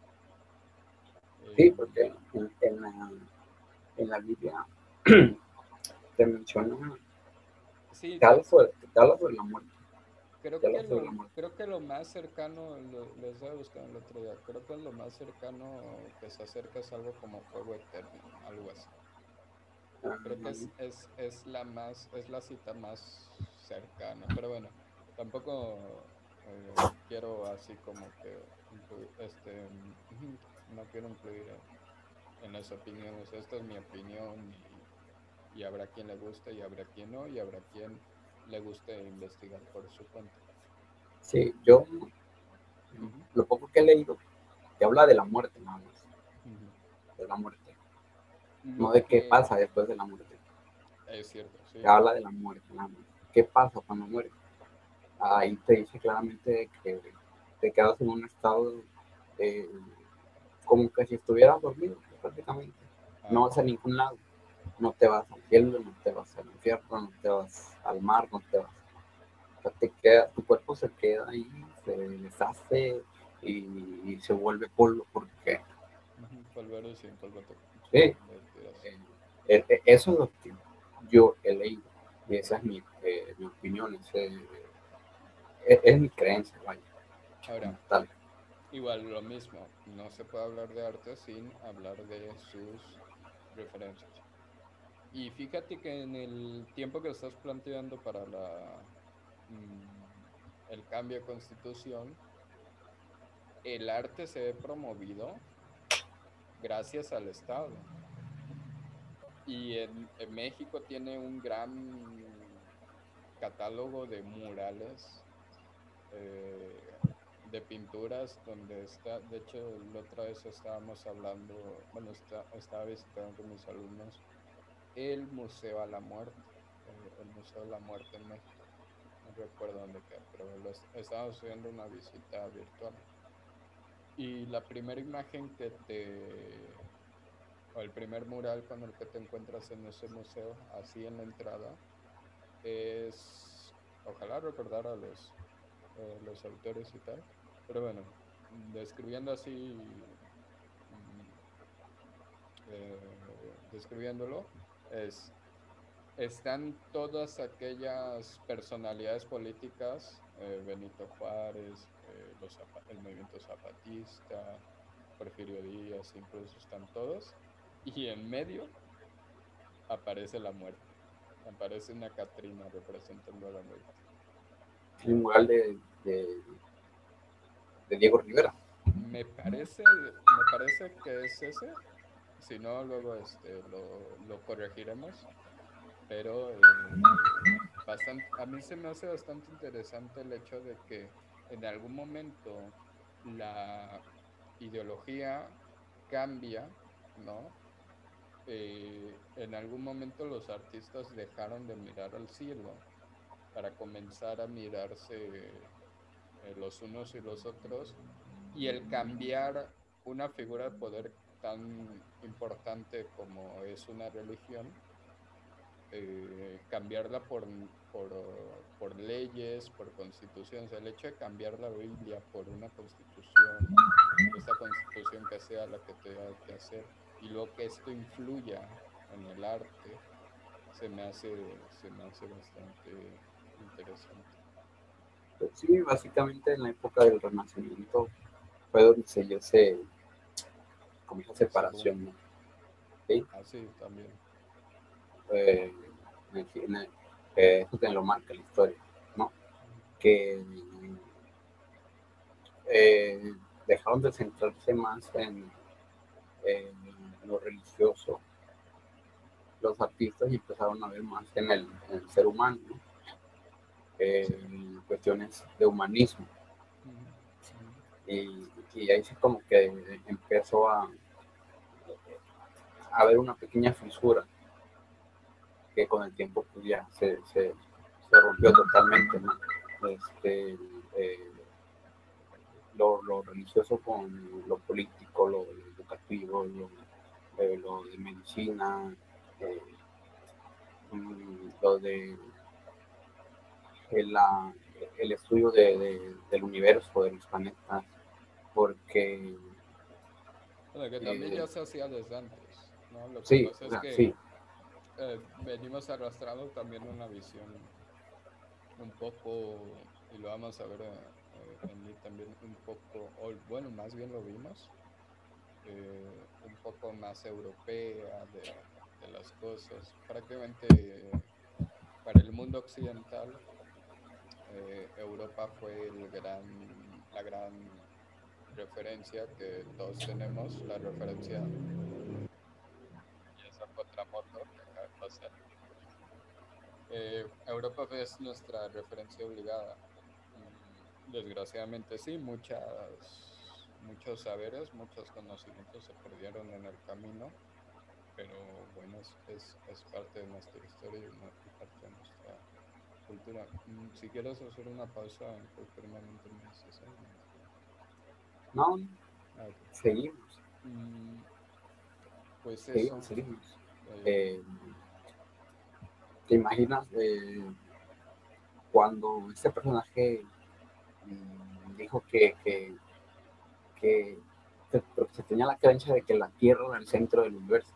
Sí, porque en, la, en la Biblia te menciona sí, te, habla sobre, la muerte. Creo que, lo, creo que lo más cercano, lo, lo estaba buscando el otro día, creo que lo más cercano que se acerca es algo como fuego eterno, algo así. Creo que es, es, es, la más, es la cita más cercana, pero bueno, tampoco eh, quiero así como que este no quiero incluir en, las opiniones esta es mi opinión y, habrá quien le guste y habrá quien no y habrá quien le guste investigar por su cuenta. Sí yo lo poco que he leído que habla de la muerte nada más. De la muerte. No de qué pasa después de la muerte. Es cierto sí. habla de la muerte nada más. Qué pasa cuando muere ahí te dice claramente que te quedas en un estado eh, como que si estuvieras dormido prácticamente. No vas a ningún lado. No te vas al cielo, no te vas al infierno, no te vas al mar, no te vas. O te queda, tu cuerpo se queda ahí, se deshace y, se vuelve polvo porque... Polvo sin polvo. Sí. Eh, eh, eso es lo que yo he leído y esa es mi, mi opinión, ese, es, mi creencia, vaya. Ahora, Tal. Igual lo mismo, no se puede hablar de arte sin hablar de sus referencias. Y fíjate que en el tiempo que estás planteando para la, mm, el cambio de constitución, el arte se ve promovido gracias al Estado. Y en, México tiene un gran catálogo de murales eh, de pinturas donde está, de hecho la otra vez estábamos hablando, bueno, estaba visitando con mis alumnos el Museo a la Muerte, eh, el Museo de la Muerte en México, no recuerdo dónde queda, pero estábamos haciendo una visita virtual. Y la primera imagen que te, o el primer mural con el que te encuentras en ese museo, así en la entrada, es, ojalá recordar a los eh, los autores y tal. Pero bueno, describiendo así, mm, eh, describiéndolo, es, están todas aquellas personalidades políticas, eh, Benito Juárez, los, el movimiento zapatista, Porfirio Díaz, incluso están todos, y en medio aparece la muerte, aparece una Catrina representando a la muerte. Un mural de, de, Diego Rivera. Me parece, me parece que es ese. Si no, luego este, lo, corregiremos. Pero eh, bastante, a mí se me hace bastante interesante el hecho de que en algún momento la ideología cambia, ¿no? Eh, en algún momento los artistas dejaron de mirar al cielo para comenzar a mirarse los unos y los otros y el cambiar una figura de poder tan importante como es una religión, eh, cambiarla por, por, por, leyes, por constituciones. El hecho de cambiar la Biblia por una constitución, esa constitución que sea la que tenga que hacer, y luego que esto influya en el arte, se me hace, se me hace bastante interesante. Pues sí, básicamente en la época del Renacimiento fue donde se dio ese, como esa separación, ¿no? ¿Sí? Ah, sí, también. Eh, eh, eso te lo marca la historia, ¿no? Que eh, dejaron de centrarse más en, lo religioso los artistas y empezaron a ver más en el, ser humano, ¿no? Cuestiones de humanismo. Y, y, ahí sí como que empezó a, a haber una pequeña fisura que con el tiempo pues ya se, se, se rompió totalmente, Este, eh, lo, lo, religioso con lo político, lo, educativo, lo, eh, lo, de medicina, eh, mm, lo de el, el estudio de, del universo, de los planetas, porque... Bueno, que también ya se hacía desde antes, ¿no? Lo que sí, pasa es que sí eh, venimos arrastrando también una visión un poco, y lo vamos a ver eh, en mí también un poco, bueno, más bien lo vimos, eh, un poco más europea de, las cosas. Prácticamente para el mundo occidental, Europa fue el gran, la gran referencia que todos tenemos, la referencia y esa fue otra moto eh, Europa es nuestra referencia obligada. Mm, desgraciadamente sí, muchas, muchos saberes, muchos conocimientos se perdieron en el camino, pero bueno, es, es, parte de nuestra historia y parte de nuestra cultura. Mm, si quieres hacer una pausa en cualquier momento No, ah, seguimos. Mm, pues eso. Seguimos, eh, ¿Te imaginas eh, cuando este personaje mm, dijo que, que, que, se tenía la creencia de que la Tierra era el centro del universo?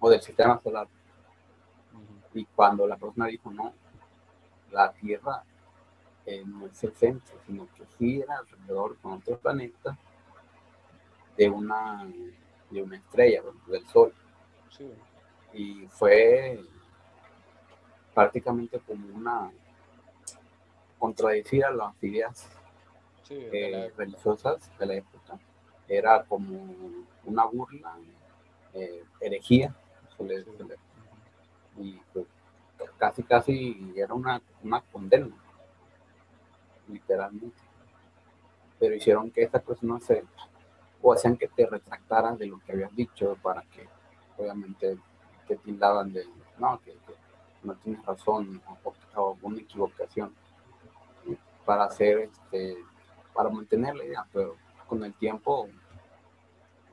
O del sistema solar. Y cuando la persona dijo, no, la Tierra eh, no es el centro, sino que gira alrededor con otro planeta de una, de una estrella, del Sol. Sí y fue prácticamente como una contradecir a las ideas eh, religiosas de la época. Era como una burla, eh, herejía, y pues, casi casi era una, una condena, literalmente. Pero hicieron que esta persona se, o hacían que te retractaras de lo que habías dicho para que obviamente que tildaban de, no, que, no tienes razón o, una equivocación para hacer, este, para mantener la idea, pero con el tiempo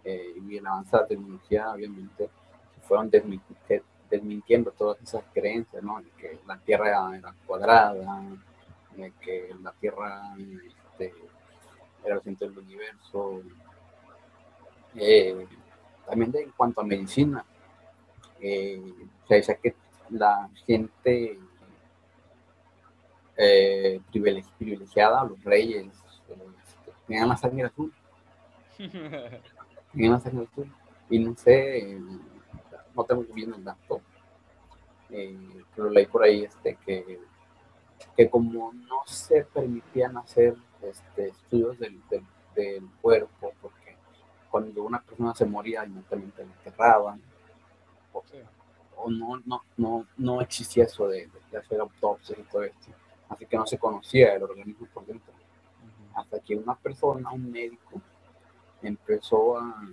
eh, y el avance de la tecnología, obviamente, fueron desmintiendo todas esas creencias, ¿no? De que la Tierra era cuadrada, de que la Tierra este, era el centro del universo. Eh, también de, en cuanto a medicina, eh, se dice que la gente eh, privilegiada, los reyes, este, tenían la sangre azul. tenían la sangre azul. Y no sé, no tengo bien el dato, eh, pero leí por ahí este, que, que como no se permitían hacer este, estudios del, del, cuerpo, porque cuando una persona se moría, inmediatamente la enterraban o no, no, no, no existía eso de, hacer autopsias y todo esto. Así que no se conocía el organismo por dentro. hasta que una persona, un médico, empezó a,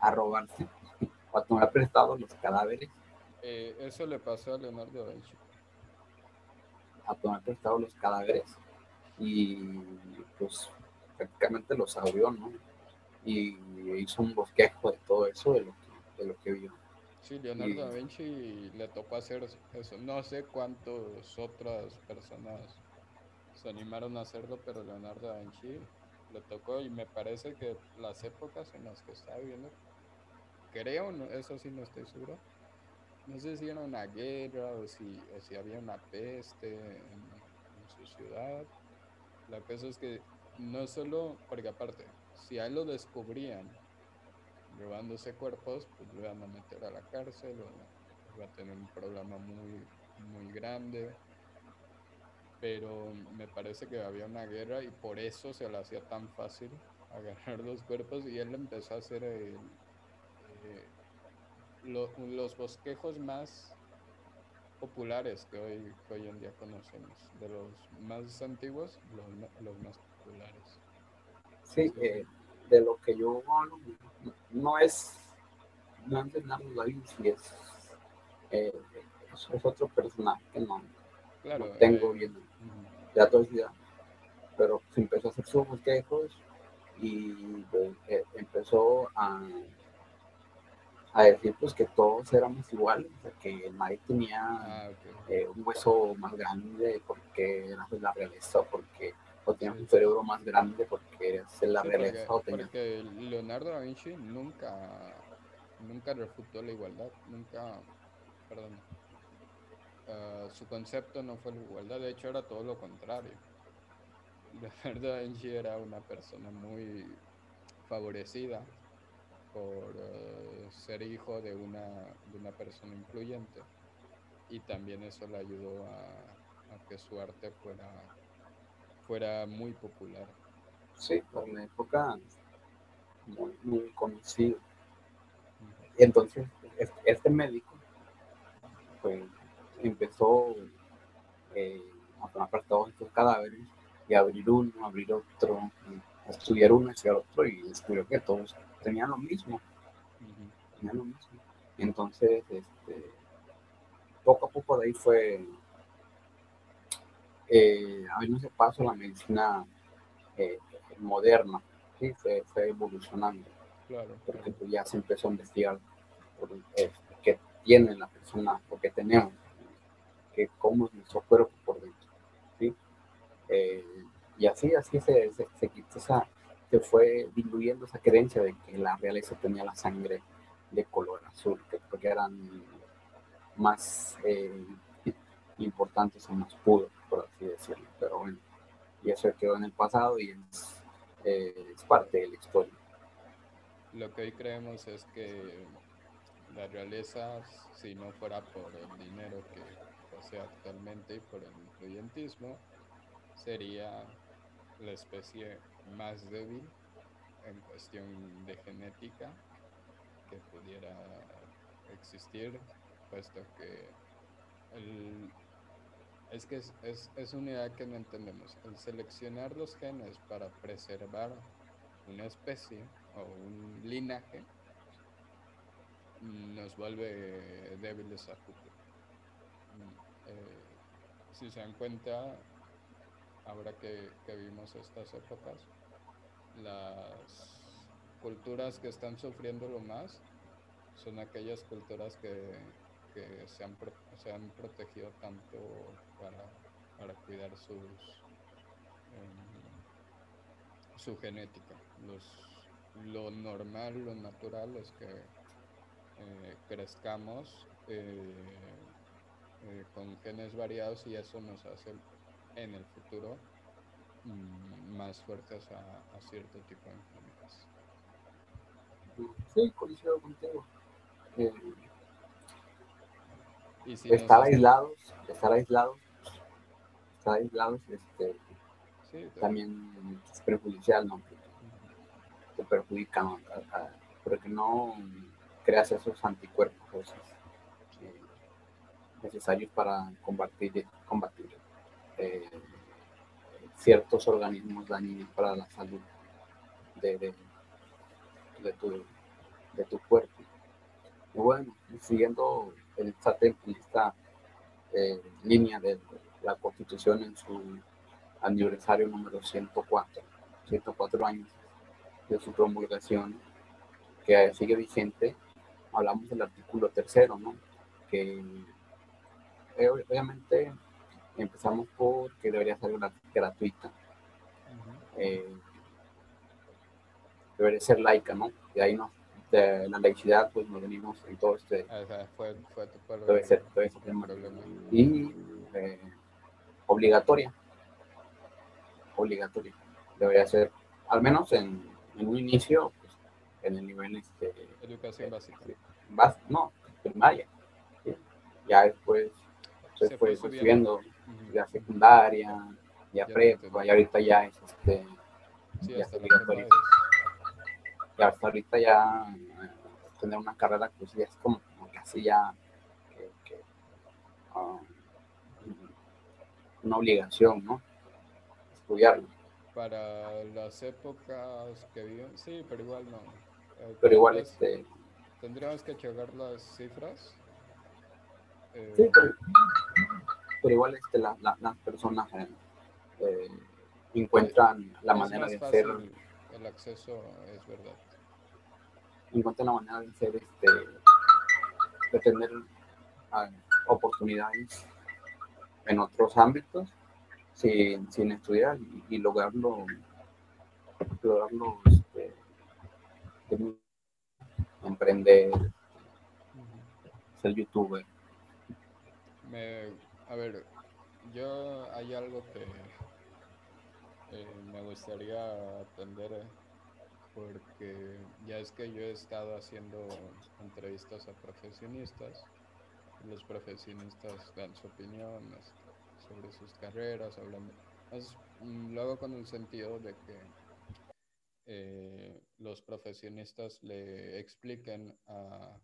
a, robarse a tomar prestados los cadáveres. Eh, eso le pasó a Leonardo da Vinci. A tomar prestados los cadáveres y pues prácticamente los abrió, ¿no? Y hizo un bosquejo de todo eso, de lo que, de lo que vio. Sí, Leonardo da Vinci le tocó hacer eso. No sé cuántas otras personas se animaron a hacerlo, pero Leonardo da Vinci le tocó y me parece que las épocas en las que estaba viviendo, creo, eso sí no estoy seguro, no sé si era una guerra o si, si había una peste en, su ciudad. La cosa es que no solo, porque aparte, si a él lo descubrían robándose cuerpos, pues lo iban a meter a la cárcel o iba a tener un problema muy, muy grande pero me parece que había una guerra y por eso se le hacía tan fácil agarrar los cuerpos y él empezó a hacer eh, los bosquejos más populares que hoy, hoy en día conocemos, de los más antiguos, los, más populares. Sí, eh, de lo que yo hablo, no es, no es Leonardo da Vinci, es, eh, es, otro personaje que no, claro, tengo bien ya ya pero se empezó a hacer sus bosquejos y pues, eh, empezó a, a decir pues que todos éramos iguales, que nadie tenía ah, eh, un hueso más grande porque era de la realeza, porque o tenía un cerebro más grande porque era la realeza. Porque, Leonardo da Vinci nunca, nunca refutó la igualdad, nunca, perdón, Ah, su concepto no fue la igualdad, de hecho era todo lo contrario. Leonardo da Vinci era una persona muy favorecida por eh, ser hijo de una, de una persona influyente y también eso le ayudó a, que su arte fuera, fuera muy popular. Sí, por la época muy, muy conocido. Entonces, este médico, pues empezó eh, a tomar todos estos cadáveres y abrir uno, abrir otro, estudiar uno, estudiar otro y descubrió que todos tenían lo mismo. Tenían lo mismo. Entonces, este, poco a poco de ahí fue eh, ese paso a la medicina eh, moderna, ¿sí? fue, evolucionando. Claro, porque pues, ya se empezó a investigar por, eh, qué tiene la persona o qué tenemos que cómo es nuestro cuerpo por dentro. ¿sí? Eh, y así, así se, se, se, se fue diluyendo esa creencia de que la realeza tenía la sangre de color azul, que porque eran más eh, importantes o más puros, por así decirlo. Pero bueno, y eso quedó en el pasado y es, eh, es parte de la historia. Lo que hoy creemos es que la realeza, si no fuera por el dinero que sea actualmente y por el influyentismo, sería la especie más débil en cuestión de genética que pudiera existir, puesto que es que es, es, es, una idea que no entendemos. El seleccionar los genes para preservar una especie o un linaje nos vuelve débiles a futuro. Eh, si se dan cuenta, ahora que, vimos estas épocas, las culturas que están sufriendo lo más son aquellas culturas que, se, han, se, han, protegido tanto para, cuidar sus, em, su genética. lo normal, lo natural es que eh, crezcamos eh, eh, con genes variados y eso nos hace en el futuro más fuertes a, cierto tipo de enfermedades. Sí, coincido contigo. Eh, estar aislados, estar aislados, estar aislados, este, también es perjudicial, ¿no? Te perjudica, ¿no? porque no creas esos anticuerpos, esos, necesarios para combatir, combatir eh, ciertos organismos dañinos para la salud de, tu, cuerpo. Y bueno, siguiendo esta, esta eh, línea de la Constitución en su aniversario número 104, 104 años de su promulgación, que sigue vigente, hablamos del artículo tercero, ¿no? Que eh, obviamente empezamos por que debería ser gratuita. Eh, debería ser laica, ¿no? Y ahí no, de la laicidad, pues nos venimos en todo este. fue, fue debe ser, debe ser Y eh, obligatoria. Obligatoria. Debería ser, al menos en, en un inicio, pues, en el nivel este. Educación básica. no, primaria. Ya después se, fue, subiendo, ya secundaria, ya, prepa, y ahorita ya es este. ya es obligatoria hasta ahorita ya eh, tener una carrera pues ya es como, casi ya ah, una obligación, ¿no? Estudiarlo. Para las épocas que viven, sí, pero igual no. Eh, pero igual este... Tendríamos que checar las cifras. Eh, sí, pero, igual este, las personas encuentran la manera de hacer... El acceso es verdad encuentra la manera de ser, este, de tener ah, oportunidades en otros ámbitos sin, sin estudiar y, lograrlo, lograrlo este, emprender, ser youtuber. Me, a ver, yo hay algo que eh, me gustaría atender. Eh, porque ya es que yo he estado haciendo entrevistas a profesionistas, los profesionistas dan su opinión sobre sus carreras, hablando, mm, lo hago con el sentido de que eh, los profesionistas le expliquen a,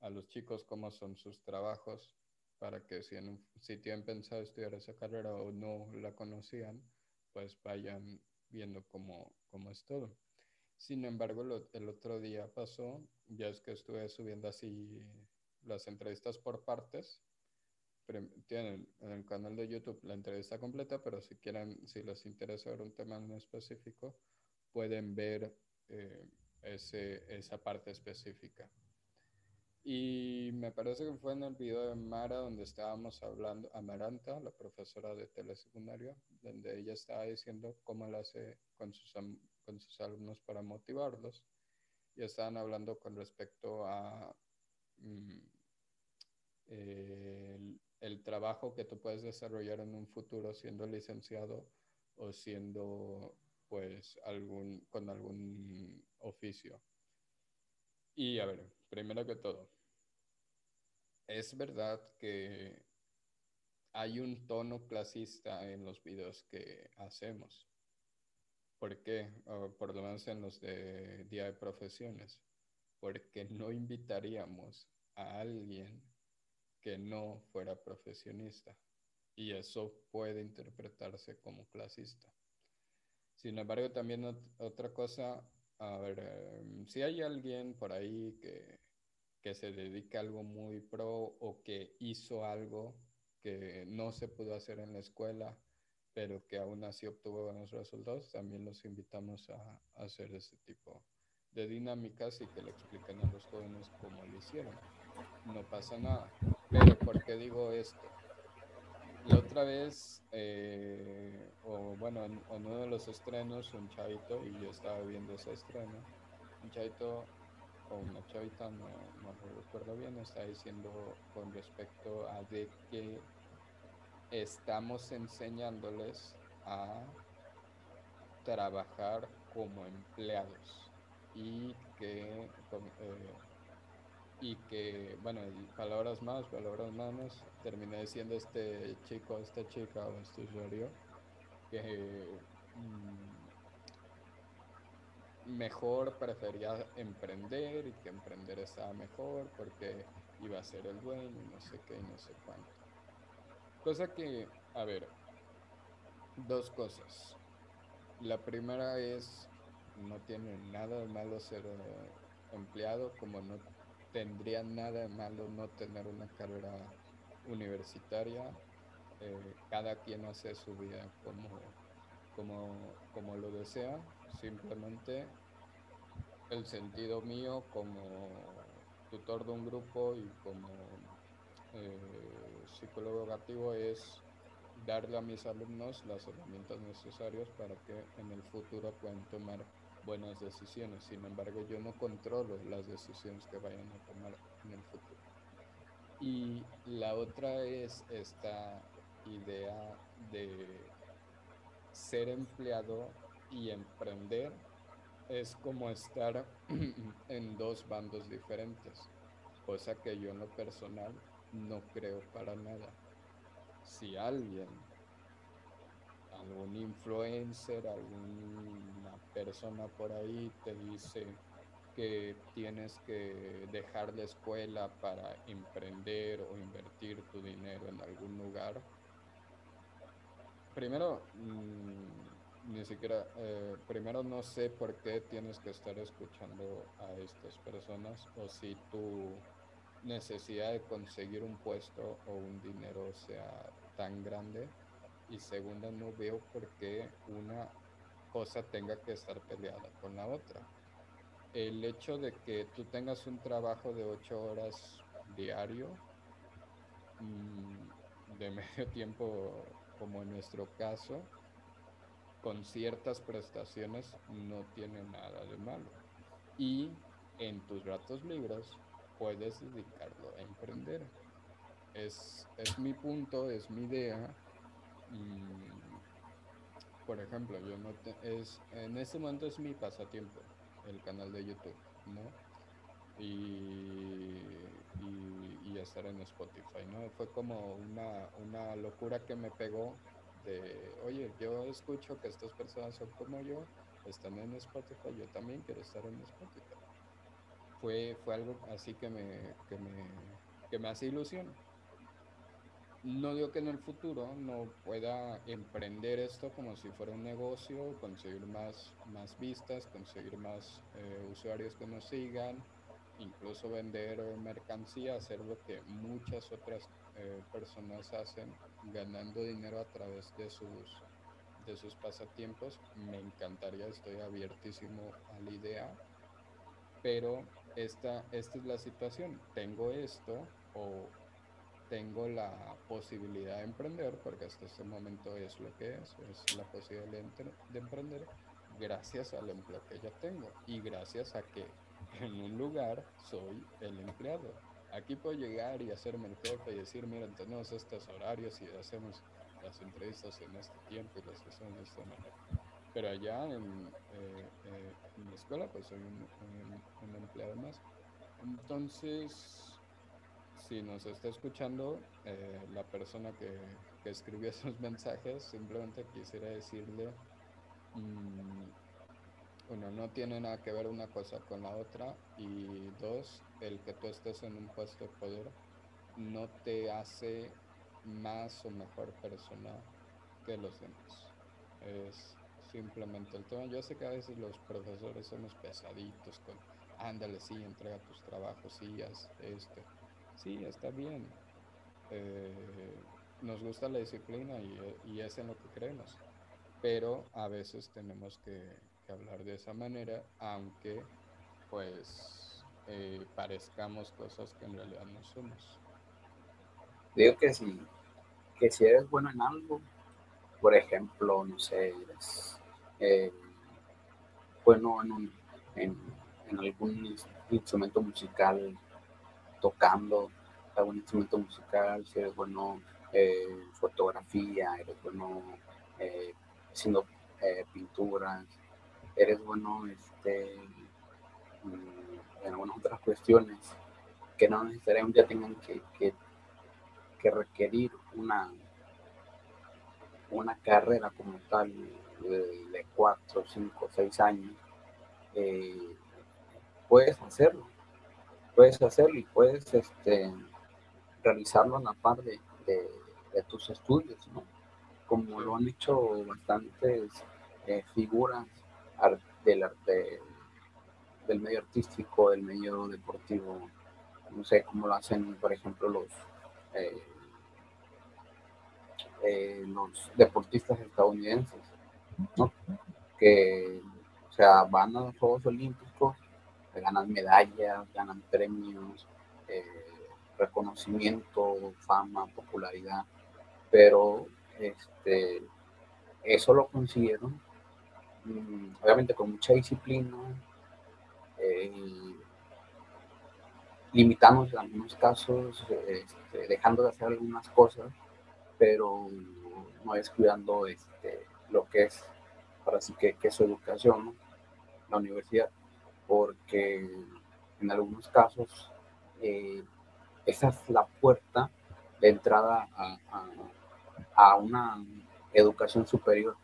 a, los chicos cómo son sus trabajos para que si, en si tienen pensado estudiar esa carrera o no la conocían, pues vayan viendo cómo, cómo es todo. Sin embargo, el otro día pasó, ya es que estuve subiendo así las entrevistas por partes. Tienen en el canal de YouTube la entrevista completa, pero si quieren, si les interesa ver un tema en específico, pueden ver eh, ese, esa parte específica. Y me parece que fue en el video de Mara donde estábamos hablando, Amaranta, la profesora de telesecundaria, donde ella estaba diciendo cómo lo hace con sus con sus alumnos para motivarlos. Y estaban hablando con respecto a mm, el, trabajo que tú puedes desarrollar en un futuro siendo licenciado o siendo pues algún con algún oficio. Y a ver, primero que todo, es verdad que hay un tono clasista en los videos que hacemos. ¿Por qué? por lo menos en los de Día de Profesiones. Porque no invitaríamos a alguien que no fuera profesionista. Y eso puede interpretarse como clasista. Sin embargo, también otra cosa, a ver, em, si hay alguien por ahí que, que se dedica a algo muy pro o que hizo algo que no se pudo hacer en la escuela, pero que aún así obtuvo buenos resultados, también los invitamos a, hacer ese tipo de dinámicas y que le expliquen a los jóvenes cómo lo hicieron. No pasa nada. Pero ¿por qué digo esto? La otra vez, eh, o bueno, en, uno de los estrenos, un chavito, y yo estaba viendo ese estreno, un chavito o una chavita, no, no recuerdo bien, está diciendo con respecto a de que estamos enseñándoles a trabajar como empleados y que, eh, y que bueno, palabras más, palabras menos, terminé diciendo este chico, esta chica o este usuario que mm, mejor prefería emprender y que emprender estaba mejor porque iba a ser el dueño y no sé qué y no sé cuánto. Cosa que, a ver, dos cosas. La primera es, no tiene nada de malo ser eh, empleado, como no tendría nada de malo no tener una carrera universitaria. Eh, cada quien hace su vida como, como, como lo desea. Simplemente el sentido mío como tutor de un grupo y como eh, psicólogo educativo es darle a mis alumnos las herramientas necesarias para que en el futuro puedan tomar buenas decisiones. Sin embargo, yo no controlo las decisiones que vayan a tomar en el futuro. Y la otra es esta idea de ser empleado y emprender es como estar en dos bandos diferentes, cosa que yo en lo personal no creo para nada. Si alguien, algún influencer, alguna persona por ahí te dice que tienes que dejar la escuela para emprender o invertir tu dinero en algún lugar, primero, mm, ni siquiera, eh, primero no sé por qué tienes que estar escuchando a estas personas o si tu necesidad de conseguir un puesto o un dinero sea tan grande. Y segunda, no veo por qué una cosa tenga que estar peleada con la otra. El hecho de que tú tengas un trabajo de ocho horas diario, mm, de medio tiempo como en nuestro caso, con ciertas prestaciones no tiene nada de malo. Y en tus ratos libres puedes dedicarlo a emprender. Es, es mi punto, es mi idea. Y, por ejemplo, yo no es, en este momento es mi pasatiempo, el canal de YouTube, ¿no? Y, y, estar en Spotify, ¿no? Fue como una, una locura que me pegó de, oye, yo escucho que estas personas son como yo, están en Spotify, yo también quiero estar en Spotify. Fue, fue algo así que me, que me, que me hace ilusión. No digo que en el futuro no pueda emprender esto como si fuera un negocio, conseguir más, más vistas, conseguir más eh, usuarios que nos sigan, incluso vender mercancía, hacer lo que muchas otras eh, personas hacen, ganando dinero a través de sus, de sus pasatiempos. Me encantaría, estoy abiertísimo a la idea, pero esta, esta es la situación. Tengo esto o tengo la posibilidad de emprender, porque hasta este momento es lo que es, es la posibilidad de emprender gracias al empleo que ya tengo y gracias a que en un lugar soy el empleado. Aquí puedo llegar y hacerme el jefe y decir, mira, tenemos estos horarios y hacemos las entrevistas en este tiempo y las hacemos de esta manera. Pero allá en, eh, eh, la escuela, pues soy un, empleado más. Entonces, si nos está escuchando eh, la persona que, que, escribió esos mensajes, simplemente quisiera decirle, mmm, uno, no tiene nada que ver una cosa con la otra y dos, el que tú estés en un puesto de poder no te hace más o mejor persona que los demás. Es simplemente el tema. Yo sé que a veces los profesores somos pesaditos con, ándale, sí, entrega tus trabajos, sí, haz esto. Sí, está bien. Eh, nos gusta la disciplina y, y es en lo que creemos. Pero a veces tenemos que hablar de esa manera, aunque pues eh, parezcamos cosas que en realidad no somos. Digo que si, que si eres bueno en algo, por ejemplo, no sé, eres eh, bueno en, en, en, algún instrumento musical, tocando algún instrumento musical, si eres bueno eh, fotografía, eres bueno eh, haciendo pinturas, eres bueno este, mm, en algunas otras cuestiones que no necesariamente tengan que, que, requerir una, una carrera como tal de, cuatro, cinco, seis años, eh, puedes hacerlo, puedes hacerlo y puedes este, realizarlo a la par de, de, tus estudios, ¿no? como lo han hecho bastantes eh, figuras del arte, del medio artístico, del medio deportivo, no sé cómo lo hacen, por ejemplo, los, eh, eh, los deportistas estadounidenses, que o sea, van a los Juegos Olímpicos, ganan medallas, ganan premios, reconocimiento, fama, popularidad, pero este, eso lo consiguieron obviamente con mucha disciplina, eh, limitamos en algunos casos, este, dejando de hacer algunas cosas, pero no descuidando este, lo que es, para sí que, que su educación, la universidad, porque en algunos casos eh, esa es la puerta de entrada a, a, una educación superior,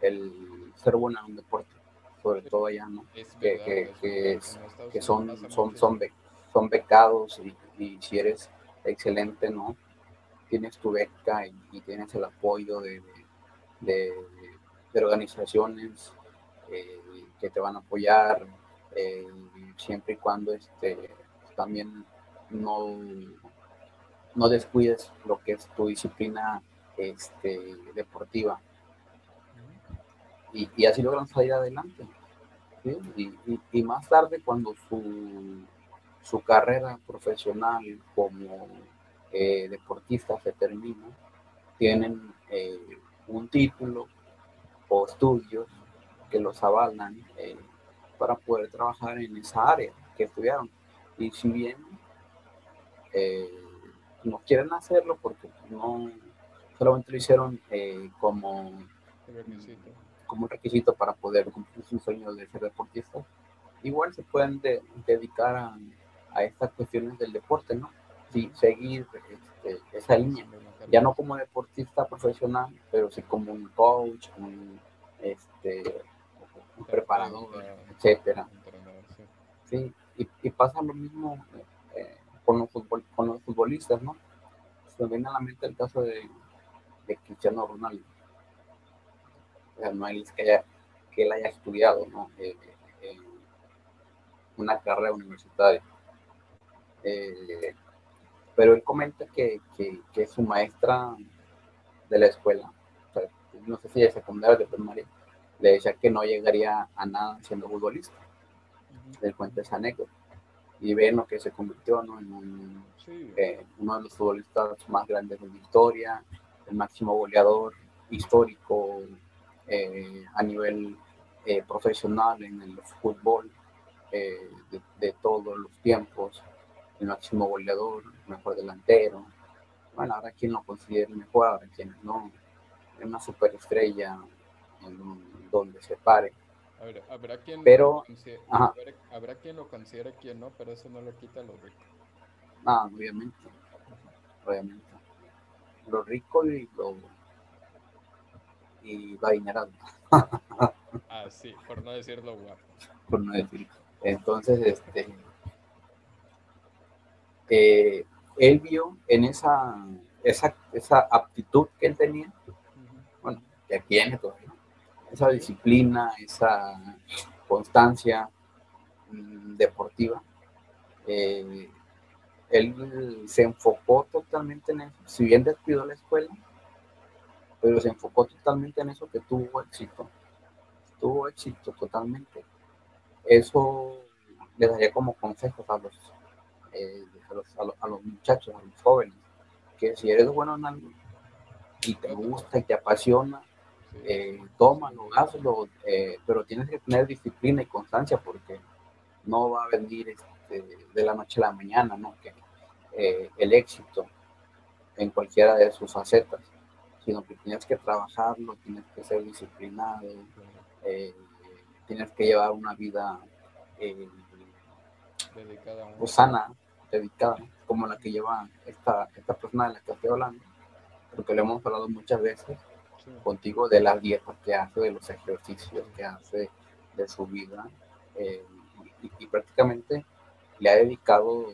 el ser bueno en un deporte, sobre todo allá, ¿no? que, que, que, son, son, son, son becados y, si eres excelente, ¿no? Tienes tu beca y, tienes el apoyo de, de, de organizaciones eh, que te van a apoyar eh, siempre y cuando este, también no, no descuides lo que es tu disciplina este, deportiva. Y, así logran salir adelante. Y, y, más tarde, cuando su, su carrera profesional como eh, deportista se termina, tienen eh, un título o estudios que los avalan eh, para poder trabajar en esa área que estudiaron. Y si bien no quieren hacerlo porque no solamente lo hicieron como, como un requisito para poder cumplir su sueño de ser deportista. Igual se pueden dedicar a, a, estas cuestiones del deporte, ¿no? Sí, seguir este, esa línea. Ya no como deportista profesional, pero sí como un coach, un, este, un preparador, etcétera. Sí, y, y pasa lo mismo eh, con los, con los futbolistas, ¿no? Se me viene a la mente el caso de, de Cristiano Ronaldo. O sea, no es que, que él haya estudiado ¿no? Eh, eh, una carrera universitaria. Eh, pero él comenta que, que, que, su maestra de la escuela, o sea, no sé si de secundaria o de primaria, le decía que no llegaría a nada siendo futbolista. Él cuenta esa anécdota y ven lo que se convirtió ¿no? en eh, uno de los futbolistas más grandes de la historia, el máximo goleador histórico eh, a nivel eh, profesional en el fútbol de, de, todos los tiempos, el máximo goleador, el mejor delantero. Bueno, ahora quien lo considera mejor, ahora quien no, es una superestrella en donde se pare habrá quien pero, lo habrá, quien lo considere, quien no, pero eso no le quita lo rico. No, obviamente. Obviamente. Lo rico y lo. y va ah, sí, por no decirlo guapo. Por no decir. Entonces, este. Eh, él vio en esa, esa, esa aptitud que él tenía, bueno, que tiene todavía, esa disciplina, esa constancia mm, deportiva. Eh, él se enfocó totalmente en eso, si bien descuidó la escuela, pero se enfocó totalmente en eso que tuvo éxito, tuvo éxito totalmente. Eso le daría como consejos a los, eh, a, los, a, los, muchachos, a los jóvenes, que si eres bueno en algo y te gusta y te apasiona, eh, tómalo, hazlo, eh, pero tienes que tener disciplina y constancia porque no va a venir este, de la noche a la mañana, ¿no? Eh, el éxito en cualquiera de sus facetas, sino que tienes que trabajarlo, tienes que ser disciplinado, eh, tienes que llevar una vida dedicada pues, sana, dedicada, como la que lleva esta, esta persona de la que estoy hablando, porque le hemos hablado muchas veces contigo de las dietas que hace, de los ejercicios que hace, de su vida. Eh, y, prácticamente le ha dedicado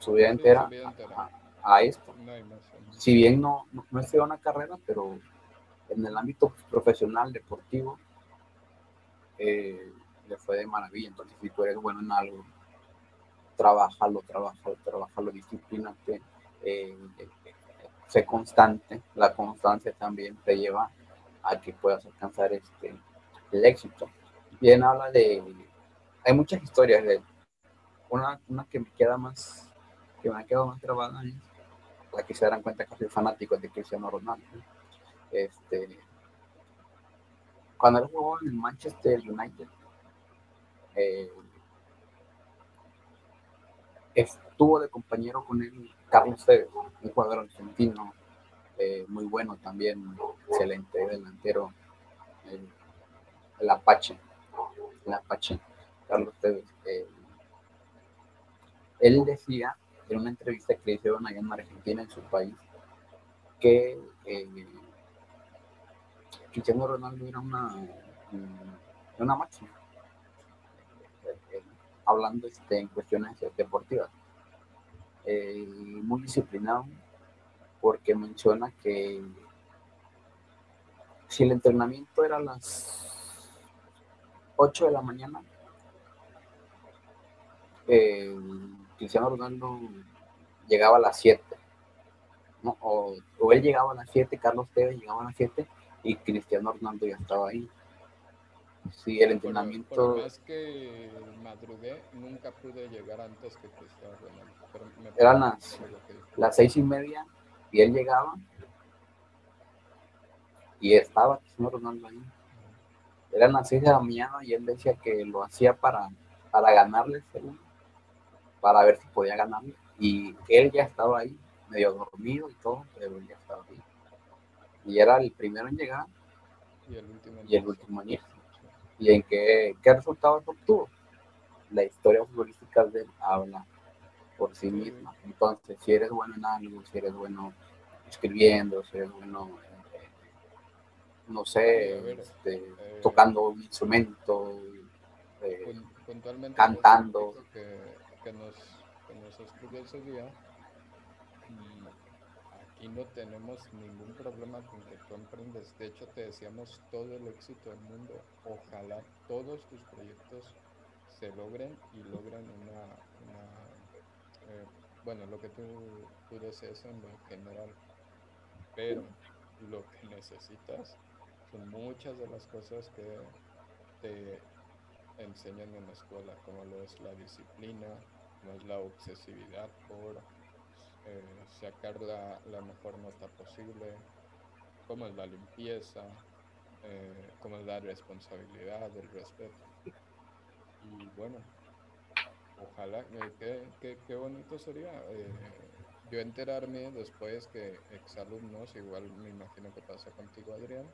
su vida entera, A, esto. si bien no, no, una carrera, pero en el ámbito profesional, deportivo, eh, le fue de maravilla. Entonces, si tú eres bueno en algo, trabajalo, trabajalo, trabajalo, disciplínate, eh, sé constante. La constancia también te lleva a que puedas alcanzar este, el éxito. Bien, habla de. Hay muchas historias de. Una, una que me queda más. que me ha quedado más grabada es la que se darán cuenta que soy fanático de Cristiano Ronaldo. Este, cuando él jugó en el Manchester United, eh, estuvo de compañero con él Carlos Tevez, un jugador argentino eh, muy bueno también, excelente delantero, el, Apache, el Apache, Carlos Tevez. Eh, él decía en una entrevista que le hicieron allá en Argentina, en su país, que eh, Cristiano Ronaldo era una, una máxima, hablando este, en cuestiones deportivas. Eh, muy disciplinado, porque menciona que si el entrenamiento era a las 8 de la mañana, eh, Cristiano Ronaldo llegaba a las 7. O, él llegaba a las 7, Carlos Tevez llegaba a las 7 y Cristiano Ronaldo ya estaba ahí. Sí, el entrenamiento. Por, más que madrugué, nunca pude llegar antes que Cristiano Ronaldo. Eran las, las seis y media y él llegaba y estaba Cristiano Ronaldo ahí. Eran las seis de la mañana y él decía que lo hacía para, para ganarle para ver si podía ganarle. Y él ya estaba ahí, medio dormido y todo, pero él ya estaba ahí. Y era el primero en llegar y el último y el último en irse y en qué, qué resultados obtuvo. La historia futbolística de él habla por sí misma. Entonces, si eres bueno en algo, si eres bueno escribiendo, si eres bueno, eh, no sé, este, eh, tocando un instrumento, eh, cantando. Que, que, nos, que nos escribió ese día, y no tenemos ningún problema con que tú emprendes. De hecho, te deseamos todo el éxito del mundo. Ojalá todos tus proyectos se logren y logren una, eh, bueno, lo que tú, tú desees en lo general. Pero lo que necesitas son muchas de las cosas que te enseñan en la escuela, como lo es la disciplina, es la obsesividad por eh, sacar la, mejor nota posible, cómo es la limpieza, eh, cómo es la responsabilidad, el respeto. Y bueno, ojalá, eh, qué, bonito sería yo enterarme después que exalumnos, igual me imagino que pasa contigo Adrián,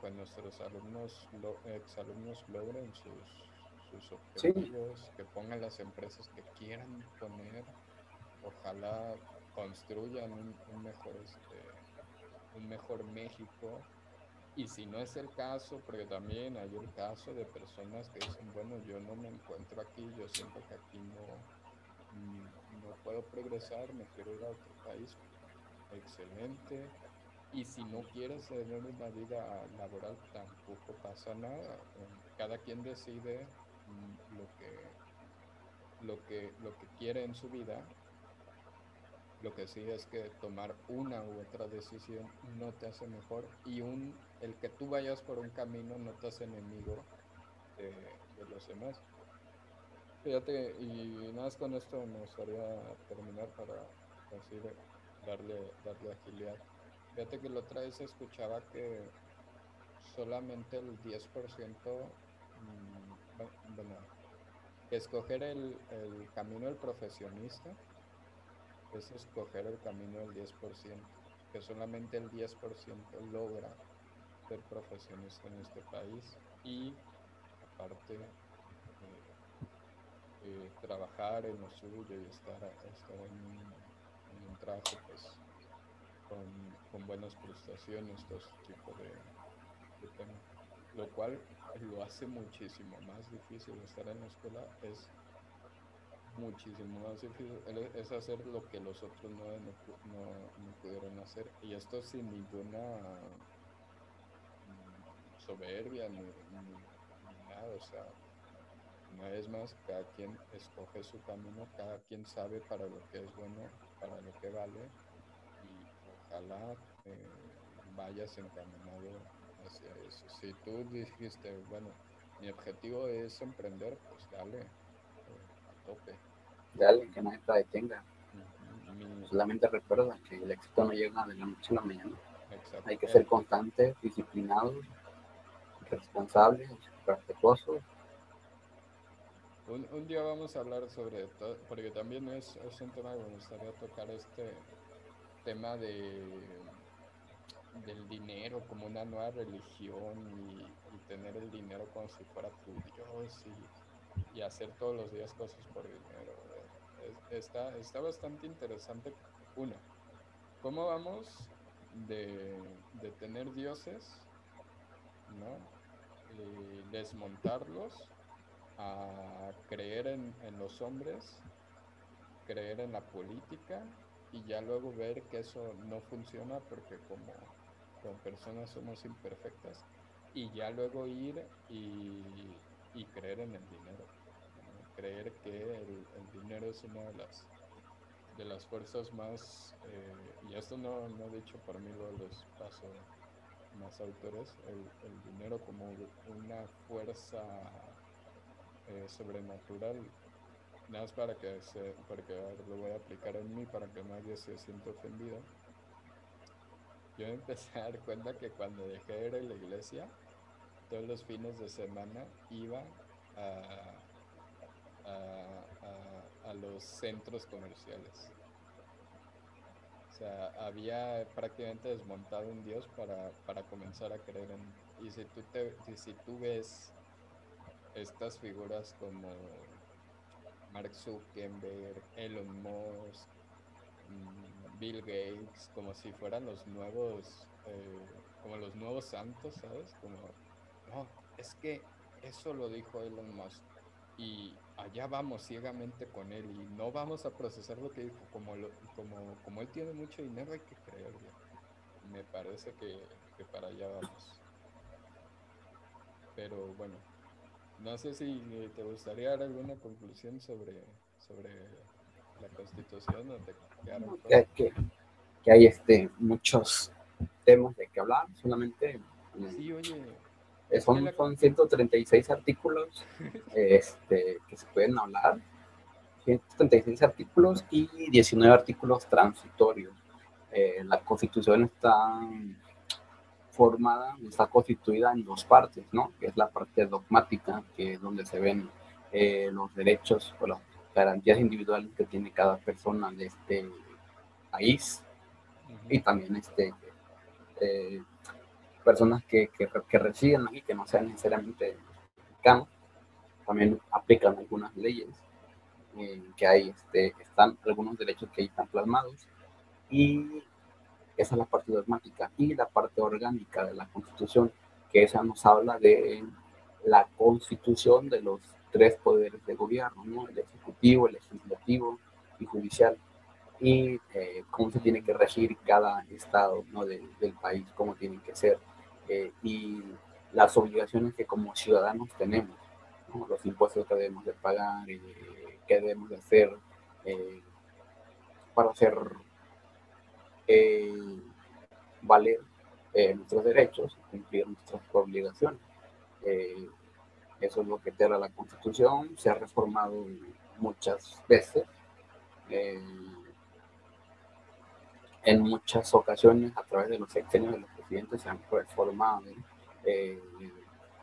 cuando nuestros alumnos, exalumnos logren sus, sus objetivos, que pongan las empresas que quieran poner ojalá construyan un, mejor este, un mejor México. Y si no es el caso porque también hay el caso de personas que dicen bueno yo no me encuentro aquí yo siento que aquí no no puedo progresar me quiero ir a otro país excelente. Y si no quieres tener una vida laboral tampoco pasa nada. Cada quien decide lo que lo que lo que quiere en su vida lo que sí es que tomar una u otra decisión no te hace mejor y un, el que tú vayas por un camino no te hace enemigo de, los demás. Fíjate, y nada más con esto me gustaría terminar para así darle, darle agilidad. Fíjate que la otra vez escuchaba que solamente el 10%, mm, bueno, escoger el, el camino del profesionista es escoger el camino del 10%, que solamente el 10% logra ser profesionista en este país y aparte eh, eh, trabajar en lo suyo y estar, en, un, trabajo pues, con, buenas prestaciones, todo ese tipo de, de temas. Lo cual lo hace muchísimo más difícil estar en la escuela es muchísimo más difícil, es hacer lo que los otros no, no, pudieron hacer. Y esto sin ninguna mm, soberbia ni, nada, o sea, una vez más, cada quien escoge su camino, cada quien sabe para lo que es bueno, para lo que vale, y ojalá eh, vayas encaminado hacia eso. Si tú dijiste, bueno, mi objetivo es emprender, pues dale, eh, a tope de que nadie te detenga. Solamente recuerda que el éxito no llega de la noche a la mañana. Hay que ser constante, disciplinado, responsable, respetuoso. Un, un, día vamos a hablar sobre todo, porque también es, es un tema que me gustaría tocar este tema de del dinero como una nueva religión y, tener el dinero como si fuera tu Dios y, hacer todos los días cosas por dinero está, está bastante interesante. Uno, ¿cómo vamos de, tener dioses, ¿no? Eh, desmontarlos a creer en, los hombres, creer en la política y ya luego ver que eso no funciona porque como, como personas somos imperfectas y ya luego ir y creer en el dinero creer que el, dinero es una de las de las fuerzas más eh, y esto no, no dicho por mí lo los paso más autores el, dinero como una fuerza eh, sobrenatural nada más para que se, porque lo voy a aplicar en mí para que nadie se sienta ofendido yo empecé a dar cuenta que cuando dejé de ir a la iglesia todos los fines de semana iba a a, los centros comerciales. O sea, había prácticamente desmontado un dios para, para comenzar a creer en... Y si tú, te, si tú ves estas figuras como Mark Zuckerberg, Elon Musk, mm, Bill Gates, como si fueran los nuevos, eh, como los nuevos santos, ¿sabes? Como, no, es que eso lo dijo Elon Musk y allá vamos ciegamente con él y no vamos a procesar lo que dijo. Como, como, como él tiene mucho dinero, hay que creerle. Me parece que, para allá vamos. Pero bueno, no sé si te gustaría dar alguna conclusión sobre, sobre la constitución o te que, que, hay este, muchos temas de que hablar, solamente. Sí, oye, son, son 136 artículos este, que se pueden hablar. 136 artículos y 19 artículos transitorios. Eh, la constitución está formada, está constituida en dos partes, ¿no? Que es la parte dogmática, que es donde se ven eh, los derechos o las garantías individuales que tiene cada persona de este país y también este eh, personas que, que, que residen aquí, que no sean necesariamente mexicanos, también aplican algunas leyes, eh, que hay, este, están algunos derechos que ahí están plasmados, y esa es la parte dogmática, y la parte orgánica de la Constitución, que esa nos habla de la constitución de los tres poderes de gobierno, ¿no? el ejecutivo, el legislativo y judicial y eh, cómo se tiene que regir cada estado ¿no? del país, cómo tienen que ser eh, y las obligaciones que como ciudadanos tenemos, los impuestos que debemos de pagar, eh, qué debemos de hacer para hacer valer nuestros derechos, cumplir nuestras obligaciones. Eso es lo que te da la Constitución, se ha reformado muchas veces en muchas ocasiones a través de los sexenios de los presidentes se han reformado eh,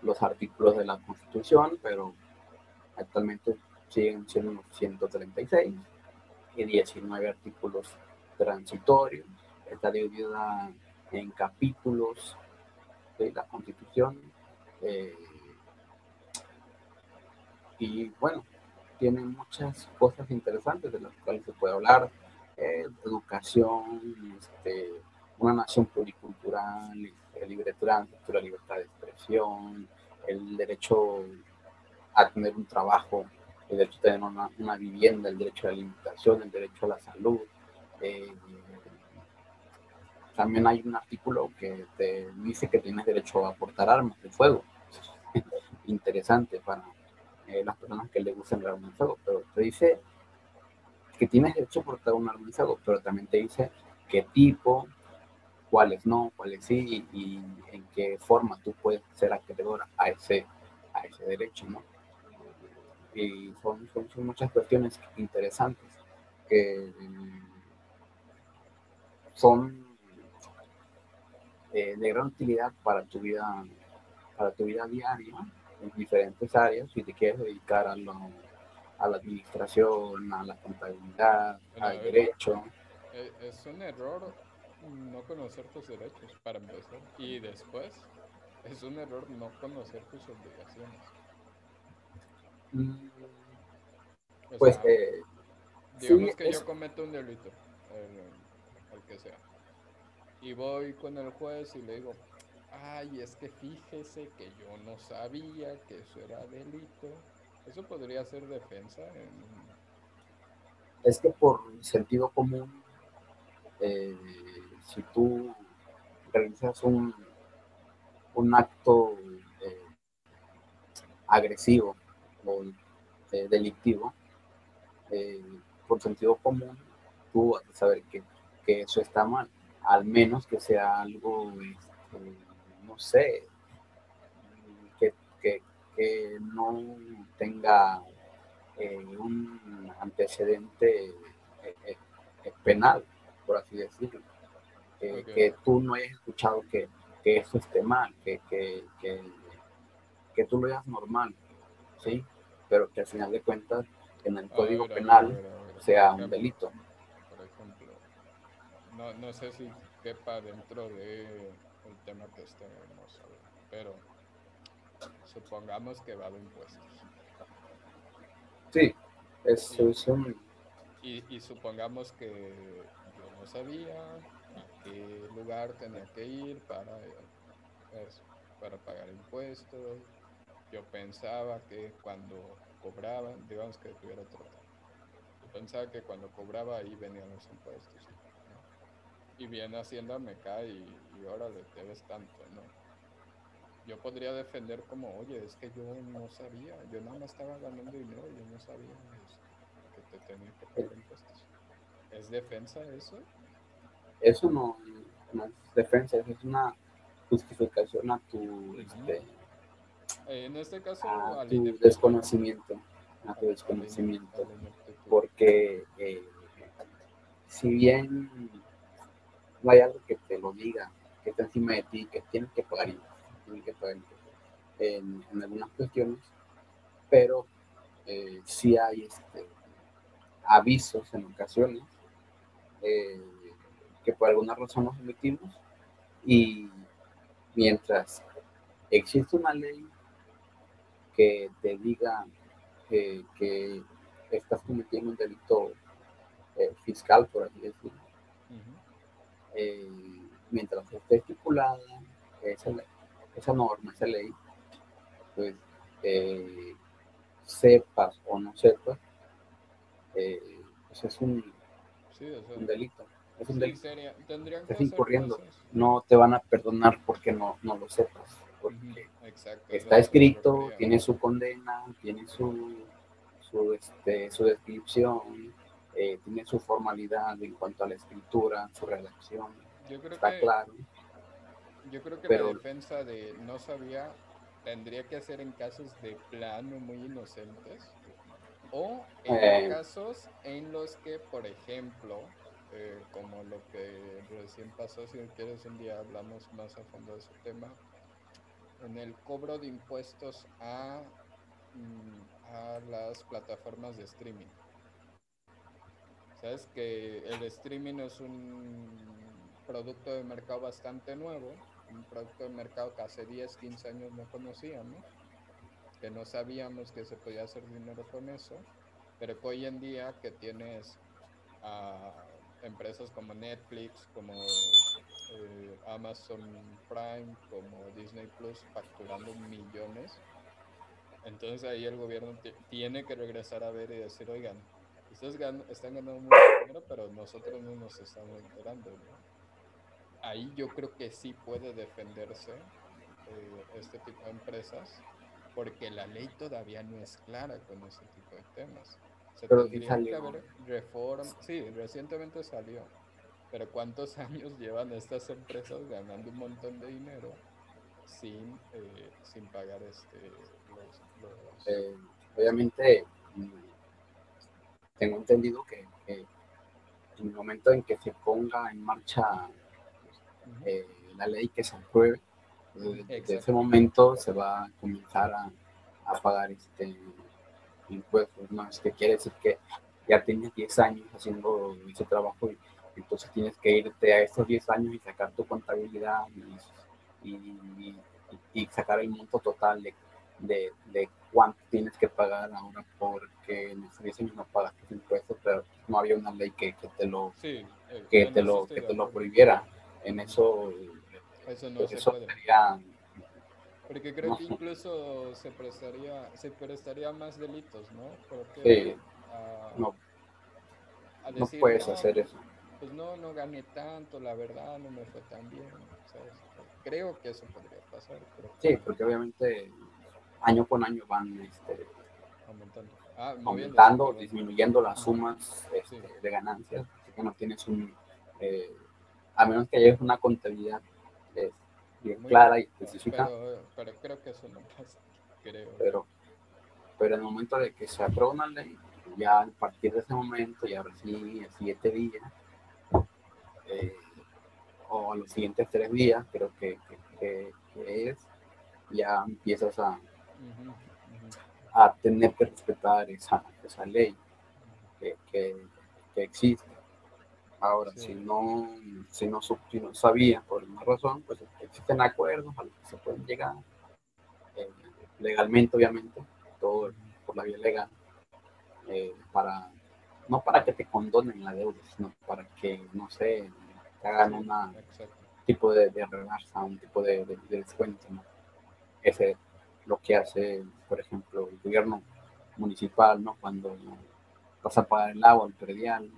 los artículos de la Constitución, pero actualmente siguen siendo unos 136 y 19 artículos transitorios. Está dividida en capítulos de la Constitución. Eh, y bueno, tiene muchas cosas interesantes de las cuales se puede hablar eh, educación, este, una nación pluricultural, el libre tránsito, la libertad de expresión, el derecho a tener un trabajo el derecho a tener una, una vivienda, el derecho a la alimentación, el derecho a la salud. Eh, también hay un artículo que te dice que tienes derecho a portar armas de fuego. Interesante para eh, las personas que le gustan el arma de fuego, pero te dice que tienes derecho a portar un arma de fuego, pero también te dice qué tipo, cuáles no, cuáles sí, y, en qué forma tú puedes ser acreedor a ese, a ese derecho, ¿no? Y son, son, muchas cuestiones interesantes que son eh, de gran utilidad para tu vida, para tu vida diaria en diferentes áreas, si te quieres dedicar a, a la administración, a la contabilidad, al derecho. Eh, es un error no conocer tus derechos, para empezar. Y después, es un error no conocer tus obligaciones. Mm, pues, eh, digamos que yo cometo un delito, el, que sea. Y voy con el juez y le digo, ay, es que fíjese que yo no sabía que eso era delito. Eso podría ser defensa. Es que por sentido común eh, si tú realizas un, un acto eh, agresivo o eh, delictivo, por sentido común, tú vas a saber que, eso está mal, al menos que sea algo, este, no sé, que, no tenga un antecedente penal por así decirlo. Que tú no hayas escuchado que, que eso esté mal, que, que, que, tú lo veas normal, ¿sí? Pero que al final de cuentas en el código penal sea un delito. Por ejemplo, no, no sé si quepa dentro del tema que estemos pero supongamos que va de impuestos. Sí, eso es un... Y, y supongamos que sabía a qué lugar tenía que ir para, para pagar impuestos. Yo pensaba que cuando cobraban, digamos que tuviera otro yo pensaba que cuando cobraba ahí venían los impuestos. Y bien Hacienda me cae y, ahora le debes tanto, ¿no? Yo podría defender como, oye, es que yo no sabía, yo nada más estaba ganando dinero, yo no sabía que te tenía que pagar impuestos. ¿Es defensa eso? Eso no, es defensa, es una justificación a tu, este, en este caso, a tu desconocimiento, a tu desconocimiento, porque eh, si bien no hay algo que te lo diga, que está encima de ti, que tienes que pagar, en, algunas cuestiones, pero eh, sí hay este, avisos en ocasiones eh, que por alguna razón nos emitimos y mientras existe una ley que te diga que, estás cometiendo un delito eh, fiscal, por así decirlo, eh, mientras esté estipulada esa, esa norma, esa ley, pues sepas o no sepas, pues es un, un delito es un delito. Estás incurriendo. No te van a perdonar porque no, no lo sepas. Porque está escrito, tiene su condena, tiene su, su, este, su descripción, eh, tiene su formalidad en cuanto a la escritura, su redacción. está claro. Yo creo que la defensa de no sabía tendría que ser en casos de plano muy inocentes o en eh. casos en los que, por ejemplo, eh, como lo que recién pasó, si quieres un día hablamos más a fondo de ese tema, en el cobro de impuestos a, mm, a las plataformas de streaming. Sabes que el streaming es un producto de mercado bastante nuevo, un producto de mercado que hace 10, 15 años no conocíamos, que no sabíamos que se podía hacer dinero con eso, pero que hoy en día que tienes a empresas como Netflix, como eh, Amazon Prime, como Disney Plus facturando millones, Entonces ahí el gobierno tiene que regresar a ver y decir, oigan, ustedes están ganando mucho dinero, pero nosotros no nos estamos enterando. Ahí yo creo que sí puede defenderse eh, este tipo de empresas, porque la ley todavía no es clara con ese tipo de temas. Se pero tendría que haber reforma. Sí, recientemente salió. Pero ¿cuántos años llevan estas empresas ganando un montón de dinero sin, eh, sin pagar este, los... Eh, obviamente, tengo entendido que, en el momento en que se ponga en marcha eh, la ley que se apruebe, desde ese momento se va a comenzar a, a pagar este impuestos, ¿no? Es que quiere decir que ya tienes 10 años haciendo ese trabajo y entonces tienes que irte a estos 10 años y sacar tu contabilidad y, y, sacar el monto total de, de, de, cuánto tienes que pagar ahora porque en 10 años no pagaste impuestos, pero no había una ley que, que te lo eh, que te lo que te lo prohibiera. En eso eso no pues se puede. Sería, porque creo que incluso se prestaría, se prestaría más delitos, ¿no? sí. no, no puedes hacer eso. Pues no, no gané tanto, la verdad, no me fue tan bien. Creo que eso podría pasar. sí, porque obviamente año con año van este, aumentando, ah, aumentando disminuyendo las sumas este, de ganancias. Así que no tienes un, eh, a menos que haya una contabilidad este, bien clara y específica. Pero, creo que eso no pasa, creo. Pero, pero en el momento de que se aprueba una ley, ya a partir de ese momento, ya recién el siguiente día, eh, o a los siguientes tres días, creo que, que, es, ya empiezas a, a tener que respetar esa, esa ley que, que, existe. Ahora, si, no, si, no, si no sabía por una razón, pues existen acuerdos a los que se pueden llegar eh, legalmente, obviamente, todo por la vía legal, eh, para, no para que te condonen la deuda, sino para que, no sé, te hagan un tipo de, de reversa, un tipo de, descuento. Ese es lo que hace, por ejemplo, el gobierno municipal, ¿no? Cuando vas a pagar el agua, el predial,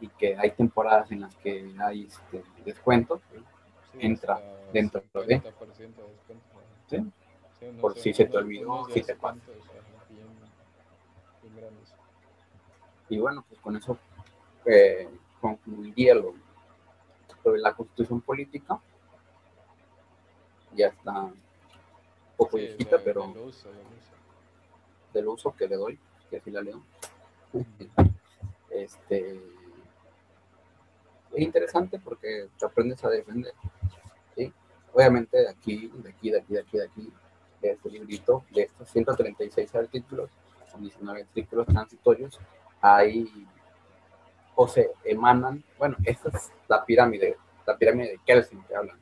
y que hay temporadas en las que hay este, descuentos, entra dentro de... ¿sí? Por si se te olvidó, si te pasa. Y bueno, pues con eso eh, concluiría lo, de la constitución política. Ya está poco viejita, pero del uso, del uso que le doy, que así la leo. Este es interesante porque te aprendes a defender. ¿sí? Obviamente de aquí, de aquí, de aquí, de aquí, de aquí, de este librito, de estos 136 artículos, son 19 artículos transitorios, hay o se emanan, bueno, esta es la pirámide, la pirámide de Kelsen que hablan